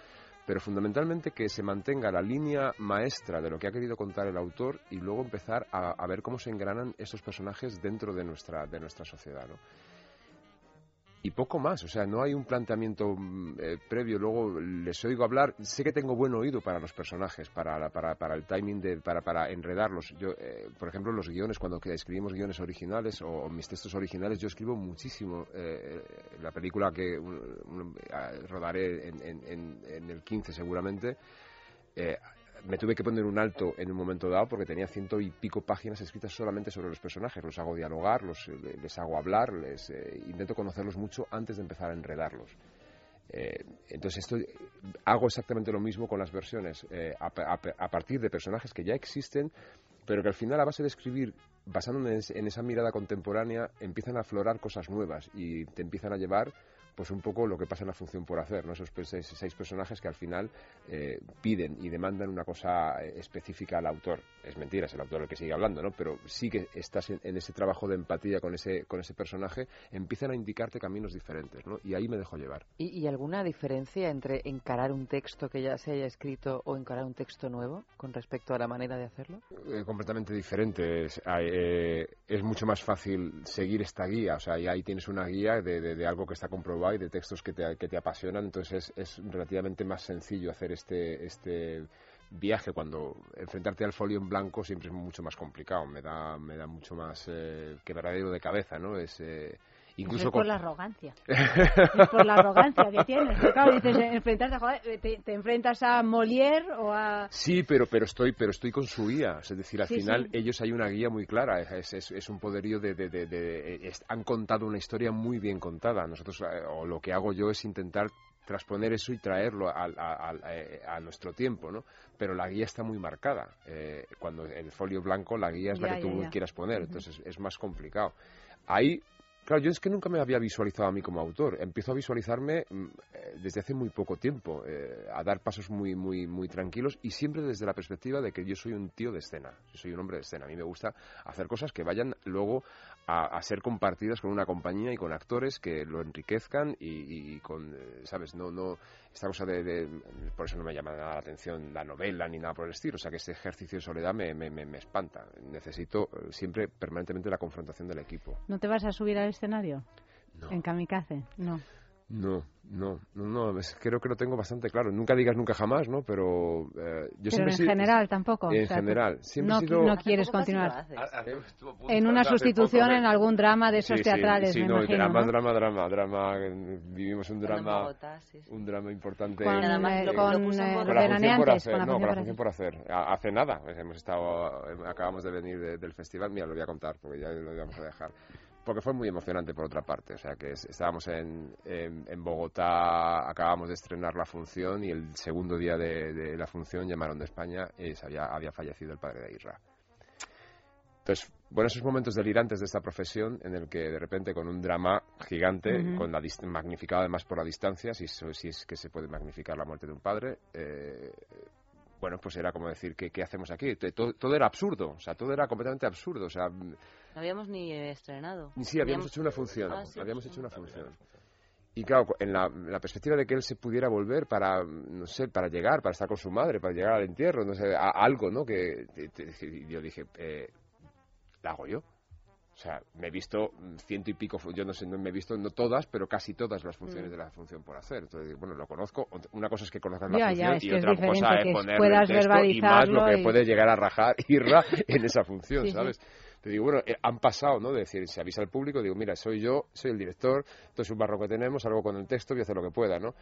pero fundamentalmente que se mantenga la línea maestra de lo que ha querido contar el autor y luego empezar a, a ver cómo se engranan esos personajes dentro de nuestra, de nuestra sociedad. ¿no? Y poco más. O sea, no hay un planteamiento mm, eh, previo. Luego les oigo hablar. Sé que tengo buen oído para los personajes, para, para, para el timing, de, para, para enredarlos. Yo, eh, por ejemplo, los guiones, cuando escribimos guiones originales o, mis textos originales, yo escribo muchísimo. Eh, la película que un- un- ah, rodaré en, en- en- en el 15 seguramente. Me tuve que poner un alto en un momento dado porque tenía ciento y pico páginas escritas solamente sobre los personajes. Los hago dialogar, los, eh, les hago hablar, les eh, intento conocerlos mucho antes de empezar a enredarlos. Eh, entonces esto, hago exactamente lo mismo con las versiones, a, pa- a pa- a partir de personajes que ya existen, pero que al final a base de escribir, basándome en esa mirada contemporánea, empiezan a aflorar cosas nuevas y te empiezan a llevar pues un poco lo que pasa en la función por hacer, ¿no? esos seis, personajes que al final eh, piden y demandan una cosa eh, específica al autor. Es mentira, es el autor el que sigue hablando, ¿no? pero sí que estás en, en ese trabajo de empatía con ese, con ese personaje, empiezan a indicarte caminos diferentes ¿no? y ahí me dejo llevar. ¿Y, y alguna diferencia entre encarar un texto que ya se haya escrito o encarar un texto nuevo con respecto a la manera de hacerlo? eh, completamente diferente. Es, eh, mucho más fácil seguir esta guía. O sea, y ahí tienes una guía de, de- de algo que está comprobado y de textos que te, que te apasionan. Entonces es, es relativamente más sencillo hacer este, este viaje cuando enfrentarte al folio en blanco siempre es mucho más complicado. Me da, me da mucho más eh, quebradero de cabeza, ¿no? Es, eh, incluso Eso es por con- la arrogancia. <laughs> es por la arrogancia que tienes. Porque, claro, dices, eh, a, joder, eh, te, te enfrentas a Molière o a... Sí, pero, pero, estoy, pero estoy con su guía. Es decir, al Sí, final sí. ellos hay una guía muy clara. Es, es- es un poderío de... de- de- de- es- han contado una historia muy bien contada. Nosotros, eh, o lo que hago yo es intentar transponer eso y traerlo a, a- eh, a nuestro tiempo, ¿no? Pero la guía está muy marcada. Eh, cuando el folio blanco, la guía es la que tú ya. quieras poner. Entonces es más complicado. Ahí Claro, yo es que nunca me había visualizado a mí como autor. Empiezo a visualizarme mm, eh, desde hace muy poco tiempo, eh, a dar pasos muy, muy, muy tranquilos y siempre desde la perspectiva de que yo soy un tío de escena. Yo soy un hombre de escena. A mí me gusta hacer cosas que vayan luego a, a ser compartidas con una compañía y con actores que lo enriquezcan y, y con, eh, ¿sabes? No, no, esta cosa de, de- Por eso no me llama nada la atención la novela ni nada por el estilo. O sea, que este ejercicio de soledad me, me, me- me espanta. Necesito eh, siempre permanentemente la confrontación del equipo. ¿No te vas a subir al escenario? No. En kamikaze, no. No, no, no, no, es- creo que lo tengo bastante claro. Nunca digas nunca jamás, ¿no? Pero eh, yo Pero siempre en general tampoco. En o sea, tú general, siempre no, he sido... no quieres continuar. Ah, En una sustitución en algún drama de esos Sí, teatrales, sí, me no, imagino, drama, ¿no? drama, drama, drama. eh, Vivimos un drama, Bogotá, un drama importante. Con, eh, con, eh, la función por hacer, con la no, con la por función por hacer. Ha- Hace nada, hemos estado, eh, acabamos de venir de- del festival, mira, lo voy a contar porque ya lo íbamos a dejar. Porque fue muy emocionante por otra parte, o sea que es- estábamos en, en, en Bogotá, acabamos de estrenar la función y el segundo día de, de la función llamaron de España y se había, había fallecido el padre de Isra. Entonces, bueno, esos momentos delirantes de esta profesión en el que de repente con un drama gigante, Ujú. con la magnificado además por la distancia, si, si es que se puede magnificar la muerte de un padre, eh, bueno, pues era como decir, ¿qué, qué hacemos aquí? Todo, todo era absurdo, o sea, todo era completamente absurdo, o sea, No habíamos ni eh, estrenado. sí, habíamos hecho una función, Ah, habíamos hecho una función. Y claro, en la, en la perspectiva de que él se pudiera volver para, no sé, para llegar, para estar con su madre, para llegar al entierro, no sé, a, algo, ¿no? Que te- yo dije, eh, ¿la hago yo? O sea, me he visto mm, ciento y pico, yo no sé, no me he visto, no todas, pero casi todas las funciones Mm. de la función por hacer. Entonces, bueno, lo conozco. Una cosa es que conozcas la Ya, función ya, es y que otra cosa es ponerle puedas el texto y más lo que y- puede llegar a rajar <laughs> Irra en esa función, Sí, sí. ¿sabes? Te digo, bueno, eh, han pasado, ¿no? De decir, se avisa al público, digo, mira, soy yo, soy el director, esto es un barro que tenemos, algo con el texto, voy a hacer lo que pueda, ¿no?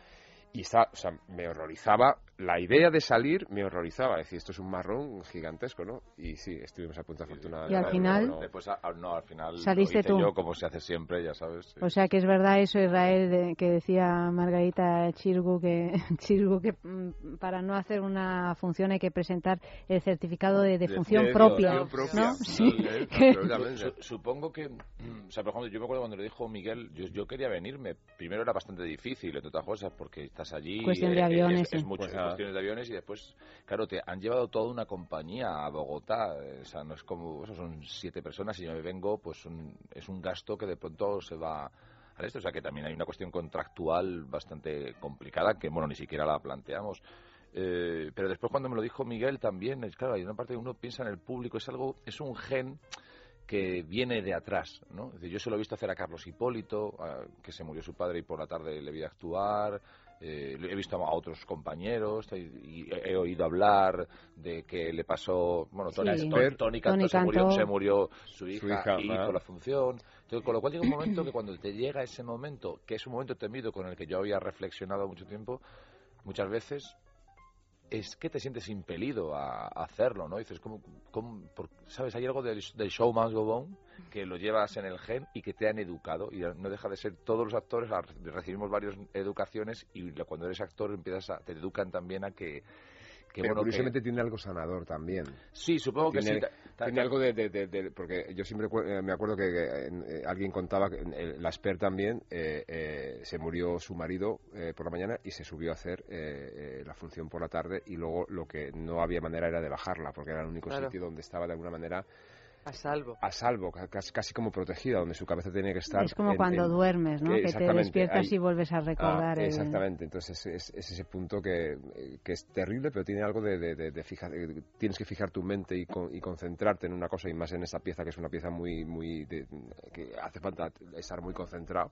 Y está, o sea, me horrorizaba, la idea de salir me horrorizaba, decir, esto es un marrón gigantesco, ¿no? Y sí, estuvimos a punto afortunadamente. Y al final- Después, ah, no, al final Saliste lo hice tú. yo, como se hace siempre, ya sabes. O sea que es verdad eso, Israel, de- que decía Margarita Chirgu, que, <laughs> Chirgu, que mm, para no hacer una función hay que presentar el certificado de defunción de propia. defunción ¿no? propia. <laughs> Sí. Eh, Su- <laughs> Supongo que, mm, o sea, por ejemplo, yo me acuerdo cuando le dijo Miguel, yo, yo quería venirme. Primero era bastante difícil, entre otras cosas, porque estás allí. Cuestión de eh, aviones, Es, es sí. mucho, Pues. Cuestiones de aviones y después, claro, te han llevado toda una compañía a Bogotá. O sea, no es como, eso son siete personas y yo me vengo, pues un- es un gasto que de pronto se va al este. O sea que también hay una cuestión contractual bastante complicada que, bueno, ni siquiera la planteamos. Eh, pero después cuando me lo dijo Miguel también, es claro, hay una parte que uno piensa en el público, es algo, es un gen que viene de atrás, ¿no? Yo se lo he visto hacer a Carlos Hipólito, que se murió su padre y por la tarde le vi actuar, eh, he visto a otros compañeros y, y he, he oído hablar de que le pasó, bueno, Tony, Sí. Tony- Tony Cantó Tony se murió, se murió su hija, Su hija, y hizo la función. Entonces, con lo cual llega un momento que cuando te llega ese momento, que es un momento temido con el que yo había reflexionado mucho tiempo, muchas veces es que te sientes impelido a, a hacerlo, ¿no? Dices, ¿cómo, ¿sabes? Hay algo del, del show must go que lo llevas en el gen y que te han educado y no deja de ser todos los actores recibimos varias educaciones y cuando eres actor empiezas a, te educan también a que, que Pero bueno, que- tiene algo sanador también. sí, supongo que tiene, sí. Tiene algo de, de- de- de- porque yo siempre cu- eh, me acuerdo que eh, eh, alguien contaba que eh, la Esper también eh, eh, se murió su marido eh, por la mañana y se subió a hacer la función por la tarde y luego lo que no había manera era de bajarla porque era el único Claro. sitio donde estaba de alguna manera A salvo. a salvo, ca- casi, casi como protegida, donde su cabeza tenía que estar. Es como en- cuando en- duermes, ¿no? Que te exactamente, despiertas ahí- y vuelves a recordar Ah, el- exactamente, entonces es, es- es ese punto que, que es terrible, pero tiene algo de, de, de- de fijar- tienes que fijar tu mente y, con- y concentrarte en una cosa y más en esa pieza que es una pieza muy, muy, de- que hace falta estar muy concentrado.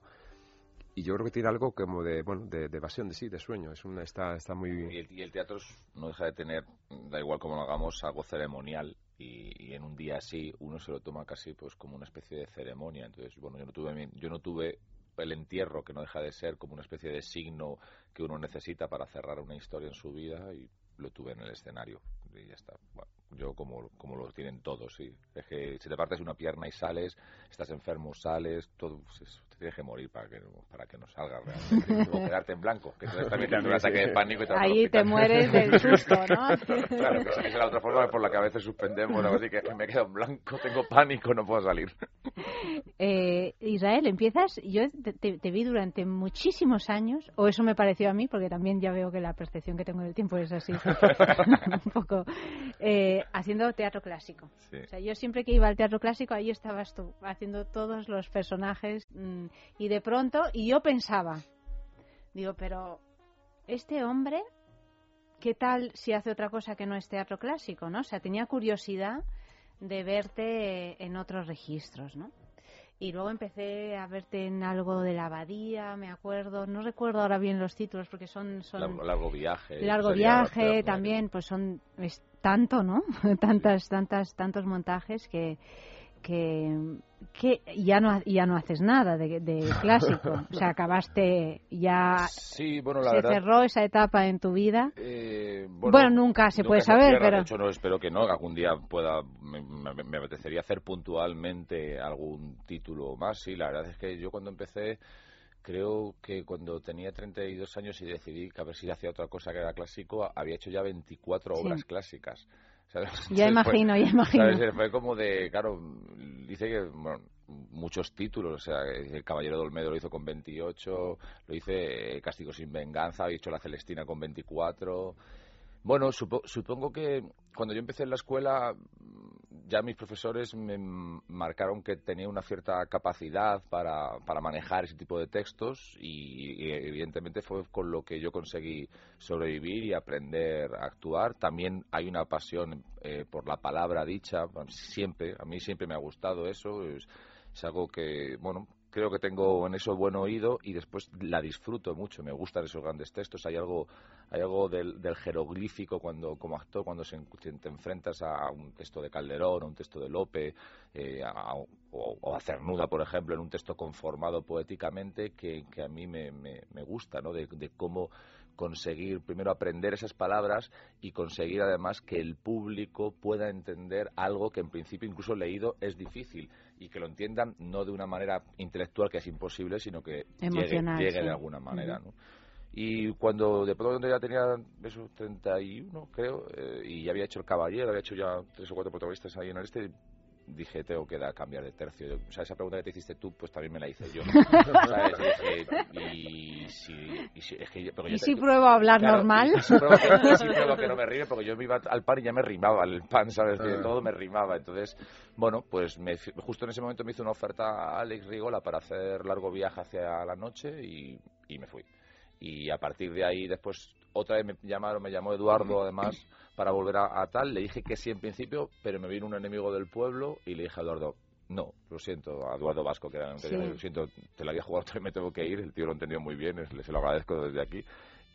Y yo creo que tiene algo como de, bueno, de, de evasión de sí, de sueño, es una, está, está muy Y el, y el teatro es- no deja de tener, da igual cómo lo hagamos, algo ceremonial. Y, y en un día así uno se lo toma casi pues como una especie de ceremonia. Entonces, bueno, yo no tuve, yo no tuve el entierro, que no deja de ser como una especie de signo que uno necesita para cerrar una historia en su vida, y lo tuve en el escenario. Y ya está. Bueno, yo como, como lo tienen todos, sí. Es que si te partes una pierna y sales, estás enfermo, sales, todo, pues eso, te tienes que morir para que, no- para que no salga realmente. o <laughs> quedarte en blanco, que <laughs> entonces también te un ataque de pánico y te Ahí te mueres del <laughs> susto, ¿no? Claro, que esa es la otra forma por la que a veces suspendemos, algo así que me quedo en blanco, tengo pánico, no puedo salir. Eh, Israel, empiezas, yo te vi durante muchísimos años, o eso me pareció a mí, porque también ya veo que la percepción que tengo del tiempo es así, un poco, eh, haciendo teatro clásico. Sí. O sea, yo siempre que iba al teatro clásico, ahí estabas tú, haciendo todos los personajes, mm, y de pronto, y yo pensaba, digo, pero este hombre, ¿qué tal si hace otra cosa que no es teatro clásico, no? O sea, tenía curiosidad de verte en otros registros, ¿no? Y luego empecé a verte en algo de la abadía, me acuerdo, no recuerdo ahora bien los títulos porque son... son Largo, largo viaje. largo viaje también, pues son tanto, ¿no? <laughs> Tantas, tantas, tantos montajes que que, que ya no ya no haces nada de, de <laughs> clásico, o sea, acabaste ya Sí, bueno, la se verdad. cerró esa etapa en tu vida. Eh, Bueno, nunca se puede saber, cierra, pero- De hecho, no espero que no. Algún día pueda. Me, me- me apetecería hacer puntualmente algún título más. Sí, la verdad es que yo cuando empecé. Creo que cuando tenía 32 años y decidí que a ver si hacía otra cosa que era clásico, había hecho ya 24 Sí. obras clásicas. <laughs> ¿sabes? Ya fue- imagino, ya imagino. ¿sabes? Fue como de, claro, dice que, bueno, muchos títulos, o sea, el Caballero de Olmedo lo hizo con 28, lo hice Castigo sin Venganza, había hecho La Celestina con 24. Bueno, supo- supongo que cuando yo empecé en la escuela, ya mis profesores me marcaron que tenía una cierta capacidad para, para manejar ese tipo de textos y, evidentemente fue con lo que yo conseguí sobrevivir y aprender a actuar. También hay una pasión eh, por la palabra dicha, siempre, a mí siempre me ha gustado eso, es, es algo que, bueno, creo que tengo en eso buen oído y después la disfruto mucho, me gustan esos grandes textos, hay algo hay algo del, jeroglífico cuando como actor cuando se, te enfrentas a un texto de Calderón, a un texto de Lope eh, a- o, o a Cernuda, por ejemplo, en un texto conformado poéticamente que, a mí me, me, gusta, ¿no? De cómo conseguir primero aprender esas palabras y conseguir además que el público pueda entender algo que en principio incluso leído es difícil y que lo entiendan no de una manera intelectual que es imposible sino que llegue, Emocional, llegue sí. de alguna manera. ¿no? y cuando de pronto ya tenía esos 31 creo eh, y ya había hecho el caballero había hecho ya tres o cuatro protagonistas ahí en el este dije, tengo que dar, cambiar de tercio. O sea, esa pregunta que te hiciste tú, pues también me la hice yo. <laughs> ¿Sabes? Y dije, y si, y si- es que, porque yo ¿Y te- si pruebo a hablar Claro, normal? Y, si pruebo que, y si <laughs> pruebo que no me ríe, porque yo me iba al pan y ya me rimaba el pan, ¿sabes? Que Ah. todo me rimaba. Entonces, bueno, pues me, justo en ese momento me hizo una oferta a Alex Rigola para hacer largo viaje hacia la noche y, y me fui. Y a partir de ahí, después, otra vez me llamaron, me llamó Eduardo, además, para volver a, a tal. Le dije que sí en principio, pero me vino un enemigo del pueblo y le dije a Eduardo, no, lo siento, a Eduardo Vasco, que era Sí. lo siento, te la había jugado <laughs> me tengo que ir. El tío lo entendió muy bien, se lo agradezco desde aquí.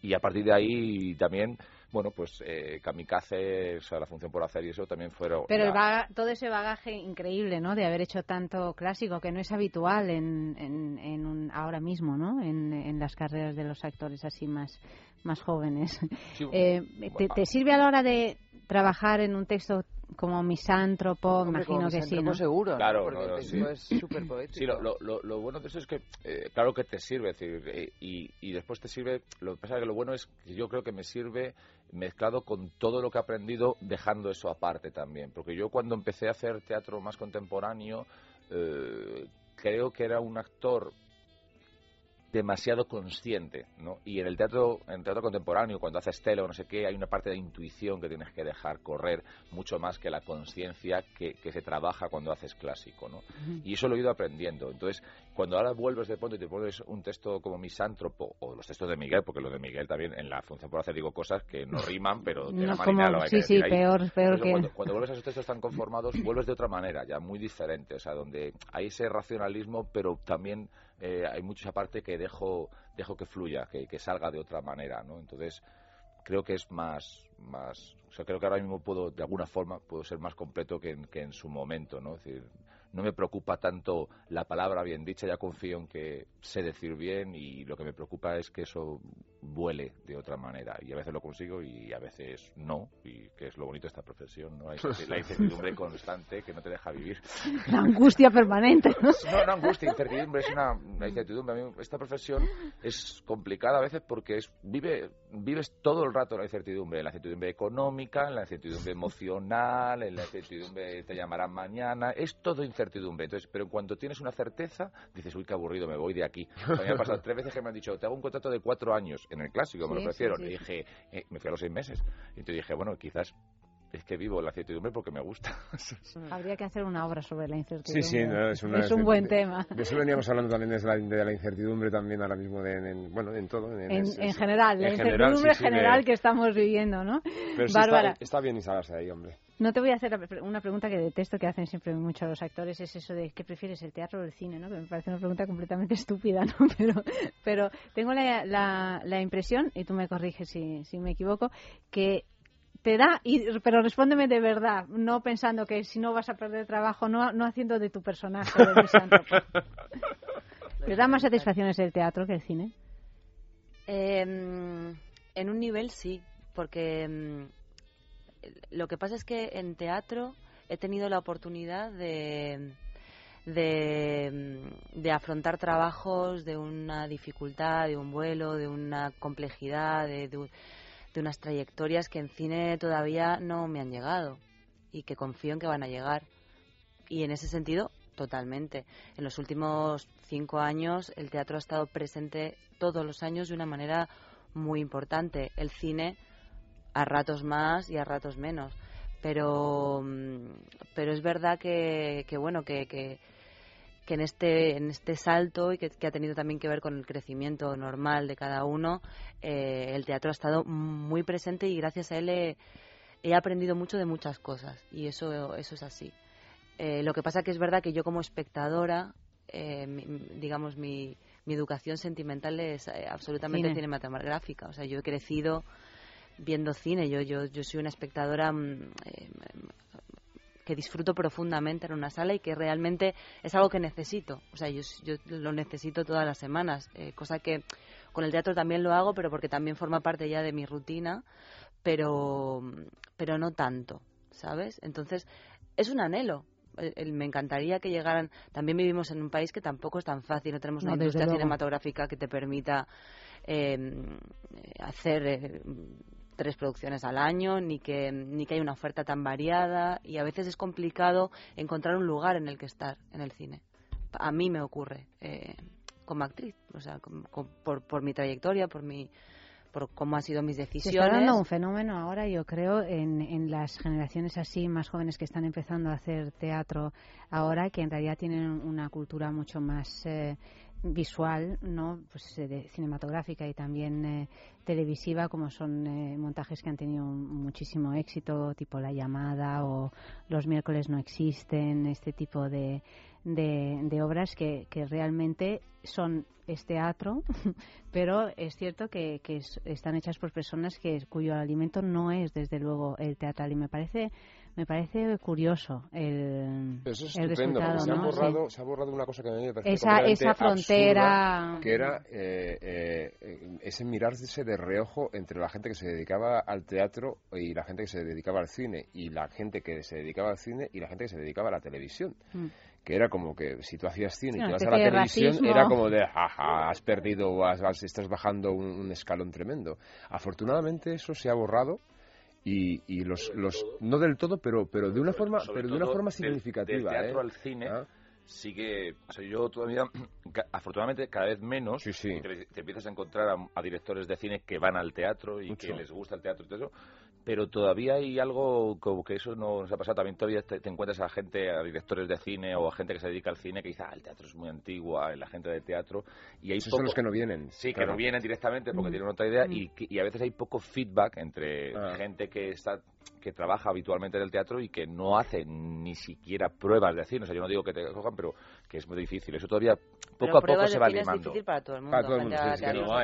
Y a partir de ahí también, bueno, pues eh, Kamikaze, o sea, la función por hacer y eso también fueron... Pero el la- baga- todo ese bagaje increíble, ¿no? De haber hecho tanto clásico, que no es habitual en, en, en un- ahora mismo, ¿no? En, en las carreras de los actores así más, más jóvenes. Sí, Eh, ¿te, te sirve a la hora de trabajar en un texto como misántropo? Hombre, como Imagino que sí, ¿no? seguro, ¿no? Claro, Porque no, no, el sí. es súper poético. Sí, lo, lo, lo, lo bueno de eso es que, eh, claro que te sirve, es decir, eh, y, y después te sirve, lo que pasa es que lo bueno es que yo creo que me sirve mezclado con todo lo que he aprendido, dejando eso aparte también, porque yo cuando empecé a hacer teatro más contemporáneo, eh, creo que era un actor demasiado consciente, ¿no? Y en el teatro, en el teatro contemporáneo, cuando haces tele o no sé qué, hay una parte de intuición que tienes que dejar correr mucho más que la conciencia que, que se trabaja cuando haces clásico, ¿no? Y eso lo he ido aprendiendo. Entonces, cuando ahora vuelves de pronto y te pones un texto como misántropo, o los textos de Miguel, porque lo de Miguel también en la función por hacer digo cosas que no riman, pero de la No, como- lo hay sí, que sí, ahí. peor- peor que- Cuando, <laughs> cuando vuelves a esos textos tan conformados, vuelves de otra manera, ya muy diferente, o sea, donde hay ese racionalismo, pero también eh, hay mucha parte que dejo, dejo que fluya, que, salga de otra manera, ¿no? Entonces, creo que es más, más, o sea, creo que ahora mismo puedo, de alguna forma, puedo ser más completo que en, que en su momento, ¿no? Es decir, no me preocupa tanto la palabra bien dicha, ya confío en que sé decir bien y lo que me preocupa es que eso vuele de otra manera y a veces lo consigo y a veces no y que es lo bonito de esta profesión, ¿no? Hay la <laughs> incertidumbre constante que no te deja vivir. <laughs> La angustia permanente, ¿no? <laughs> No, no angustia, incertidumbre, es una, una incertidumbre. A mí esta profesión es complicada a veces porque es, vive, vives todo el rato en la incertidumbre, en la incertidumbre económica, en la incertidumbre emocional, en la incertidumbre te llamarán mañana, es todo incertidumbre. Entonces, pero en cuanto tienes una certeza, dices, uy, qué aburrido, me voy de aquí. O sea, me ha pasado tres veces que me han dicho, te hago un contrato de cuatro años en el clásico, me Sí, lo ofrecieron. sí, sí. Y dije, eh, me fui a los seis meses. Y te dije, bueno, quizás es que vivo la incertidumbre porque me gusta. <laughs> Habría que hacer una obra sobre la incertidumbre. Sí, sí, no, es, una, Es un buen tema. De eso veníamos hablando también la, de la incertidumbre también ahora mismo, de, en- bueno, en todo. En, En, es- en general, la general, incertidumbre sí, sí, de- general que estamos viviendo, ¿no? Pero sí está, está bien instalarse ahí, hombre. no te voy a hacer una pregunta que detesto que hacen siempre muchos los actores, es eso de ¿qué prefieres, el teatro o el cine? ¿no? Que me parece una pregunta completamente <laughs> estúpida, ¿no? <laughs> Pero, pero tengo la, la, la impresión, y tú me corriges si, si me equivoco, que te da, y, pero respóndeme de verdad, no pensando que si no vas a perder trabajo, no, no haciendo de tu personaje de. <laughs> ¿Te da más satisfacciones el teatro que el cine? Em, en un nivel sí, porque em, lo que pasa es que en teatro he tenido la oportunidad de, de, em, de afrontar trabajos de una dificultad, de un vuelo, de una complejidad, de, de de unas trayectorias que en cine todavía no me han llegado y que confío en que van a llegar. Y en ese sentido, totalmente. En los últimos cinco años el teatro ha estado presente todos los años de una manera muy importante. El cine a ratos más y a ratos menos. Pero, mm, pero es verdad que, que bueno, que, que, que en este en este salto y que, que ha tenido también que ver con el crecimiento normal de cada uno, eh, el teatro ha estado muy presente y gracias a él he, he aprendido mucho de muchas cosas y eso eso es así. Eh, lo que pasa que es verdad que yo como espectadora, eh, mi- mi- digamos, mi, mi educación sentimental es eh, absolutamente Cine. cinematográfica. O sea, yo he crecido viendo cine. Yo, yo, yo soy una espectadora mm, eh, que disfruto profundamente en una sala y que realmente es algo que necesito. O sea, yo, yo lo necesito todas las semanas, eh, cosa que con el teatro también lo hago, pero porque también forma parte ya de mi rutina, pero, pero no tanto, ¿sabes? Entonces, es un anhelo. El- el- me encantaría que llegaran. También vivimos en un país que tampoco es tan fácil, no tenemos una No, industria luego. cinematográfica que te permita eh, hacer eh, tres producciones al año, ni que, ni que hay una oferta tan variada y a veces es complicado encontrar un lugar en el que estar en el cine. A mí me ocurre eh, como actriz, o sea, por, por mi trayectoria, por mi por cómo han sido mis Se decisiones. está dando un fenómeno ahora, yo creo, en, en las generaciones así más jóvenes que están empezando a hacer teatro ahora, que en realidad tienen una cultura mucho más eh, visual, no, pues eh, cinematográfica y también eh, televisiva, como son eh, montajes que han tenido muchísimo éxito, tipo La llamada o Los miércoles no existen, este tipo de de, de obras que, que realmente son es teatro, <laughs> pero es cierto que, que es- están hechas por personas que cuyo alimento no es desde luego el teatral. Y me parece me parece curioso el, Pero eso es el estupendo, resultado, porque se, ha ¿no? Sí. borrado, se ha borrado una cosa que a mí me parece Esa- esa frontera- absurda, que era eh, eh, ese mirarse de reojo entre la gente que se dedicaba al teatro y la gente que se dedicaba al cine, y la gente que se dedicaba al cine y la gente que se dedicaba a la televisión. Mm. Que era como que si tú hacías cine y te una vas a la televisión, racismo. era como de, jaja, has perdido o has- has- estás bajando un, un escalón tremendo. Afortunadamente eso se ha borrado y, y los, los no del todo pero pero de una forma pero de una forma significativa Del teatro ¿eh? al cine sigue. O sea, yo todavía, <clears throat> afortunadamente, cada vez menos. Te, te empiezas a encontrar a, a directores de cine que van al teatro y Mucho. que les gusta el teatro y todo eso. Pero todavía hay algo como que eso no nos ha pasado. También todavía te, te encuentras a gente, a directores de cine o a gente que se dedica al cine que dice, ah, el teatro es muy antiguo, ah, la gente de teatro. Y hay Esos poco- son los que no vienen Sí, que no vienen directamente porque Mm. tienen otra idea y, que- y a veces hay poco feedback entre Ah. gente que está que trabaja habitualmente en el teatro y que no hace ni siquiera pruebas de cine. O sea, yo no digo que te cojan, pero que es muy difícil. Eso todavía poco Pero a poco se va cine es limando. difícil para todo el mundo. Para todo el mundo, a sí, sí, que teatro, no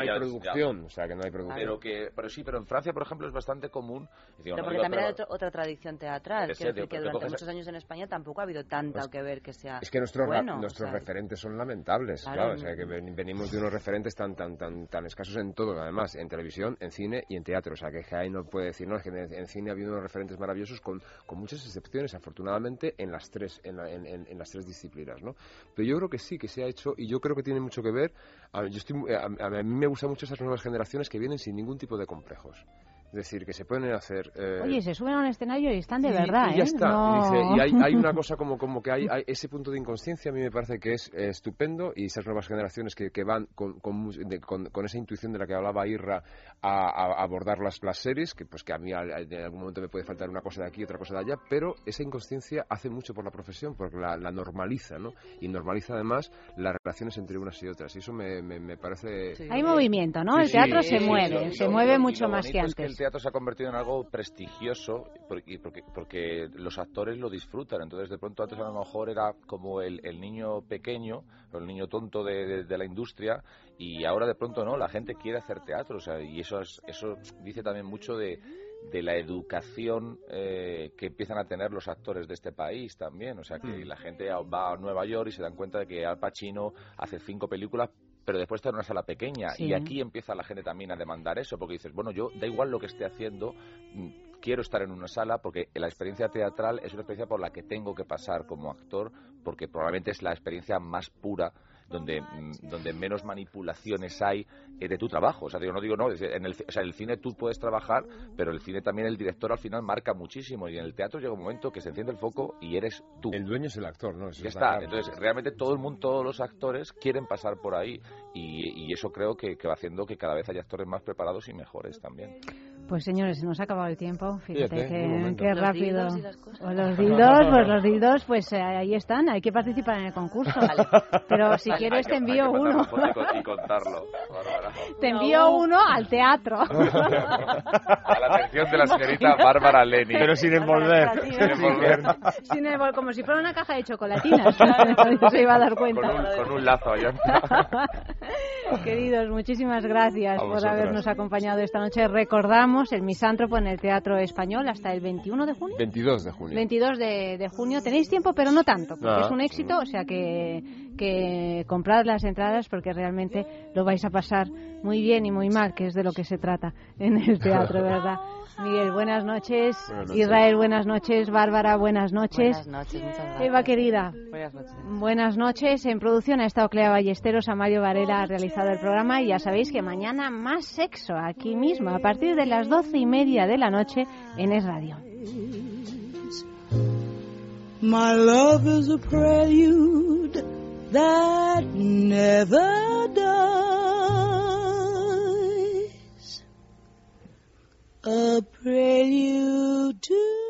hay, producción, o sea, que no hay producción. Pero que, pero sí, pero en Francia, por ejemplo, es bastante común. decir, Pero no porque también hay pero- otra, otra tradición teatral. Quiero decir que durante muchos años en España tampoco ha habido tanta Pues- que ver que sea Es que nuestros, o nuestros sea, referentes son lamentables, Claro. claro. o sea, que ven- venimos de unos referentes tan tan tan tan escasos en todo, además, en televisión, en cine y en teatro. O sea, que ahí no puede decir, no, es que en, en cine ha habido unos referentes maravillosos con, con muchas excepciones, afortunadamente, en las tres en, la- en- en- en las tres disciplinas, ¿no? Pero yo creo que sí, que se ha hecho, y yo creo que tiene mucho que ver. A, yo estoy, mu- a, a mí me gustan mucho esas nuevas generaciones que vienen sin ningún tipo de complejos. Es decir, que se pueden hacer... eh, Oye, se suben a un escenario y están de y- verdad, y ya ¿eh? está. No- Dice, y hay, hay una <laughs> cosa como, como que hay, hay ese punto de inconsciencia, a mí me parece que es eh, estupendo y esas nuevas generaciones que, que van con, con, de- con- con esa intuición de la que hablaba Irra a, a abordar las, las series, que pues que a mí al- al- en algún momento me puede faltar una cosa de aquí, otra cosa de allá, pero esa inconsciencia hace mucho por la profesión porque la, la normaliza, ¿no? Y normaliza además las relaciones entre unas y otras y eso me, me, me parece... Hay movimiento, ¿no? Sí, el teatro sí, se sí, mueve, Y se mueve y mucho más que es que el teatro se ha convertido en algo prestigioso porque, porque los actores lo disfrutan. Entonces, de pronto, antes a lo mejor era como el, el niño pequeño el niño tonto de, de- de la industria y ahora de pronto no, la gente quiere hacer teatro. O sea, y eso, es, eso dice también mucho de de la educación eh, que empiezan a tener los actores de este país también. O sea, que Mm. la gente va a Nueva York y se dan cuenta de que Al Pacino hace cinco películas pero después está en una sala pequeña Sí. y aquí empieza la gente también a demandar eso porque dices, bueno, yo da igual lo que esté haciendo, mm, quiero estar en una sala porque la experiencia teatral es una experiencia por la que tengo que pasar como actor porque probablemente es la experiencia más pura donde, mm, donde menos manipulaciones hay eh, de tu trabajo. O sea, digo, no digo, no, en el, o sea, en el cine tú puedes trabajar, pero el cine también el director al final marca muchísimo y en el teatro llega un momento que se enciende el foco y eres tú. El dueño es el actor, ¿no? Eso Ya está está. claro. Entonces, realmente todo el mundo, todos los actores quieren pasar por ahí y, y eso creo que, que va haciendo que cada vez haya actores más preparados y mejores también. Pues señores, se nos ha acabado el tiempo. Fíjate qué Los rápido. dildos y las cosas. O los dildos, pues los dildos, pues eh, ahí están. Hay que participar en el concurso. Pero si quieres te Hay que- envío hay que uno. y, con- contarlo. Bárbara. Te envío uno al teatro. <laughs> A la atención de la señorita Bárbara Leni. Pero sin envolver. Sin envolver. Sin envol- como si fuera una caja de chocolatinas. <laughs> No se iba a dar Con cuenta. un, con un lazo allá. <laughs> Queridos, muchísimas gracias por habernos acompañado esta noche. Recordamos el Misántropo en el Teatro Español hasta el 21 de junio. 22 de junio. 22 de, de junio. Tenéis tiempo, pero no tanto, porque Ah. es un éxito, o sea que, que comprad las entradas porque realmente lo vais a pasar muy bien y muy mal, que es de lo que se trata en el teatro, <laughs> ¿verdad? Miguel, buenas noches. Buenas noches. Israel, buenas noches. Bárbara, buenas noches. Buenas noches, muchas gracias. Eva, querida. Buenas noches. Buenas noches. En producción ha estado Clea Ballesteros, Amario Varela ha realizado el programa y ya sabéis que mañana más sexo aquí mismo a partir de las doce y media de la noche en Es Radio. My love is a prelude that never dies. a prelude to.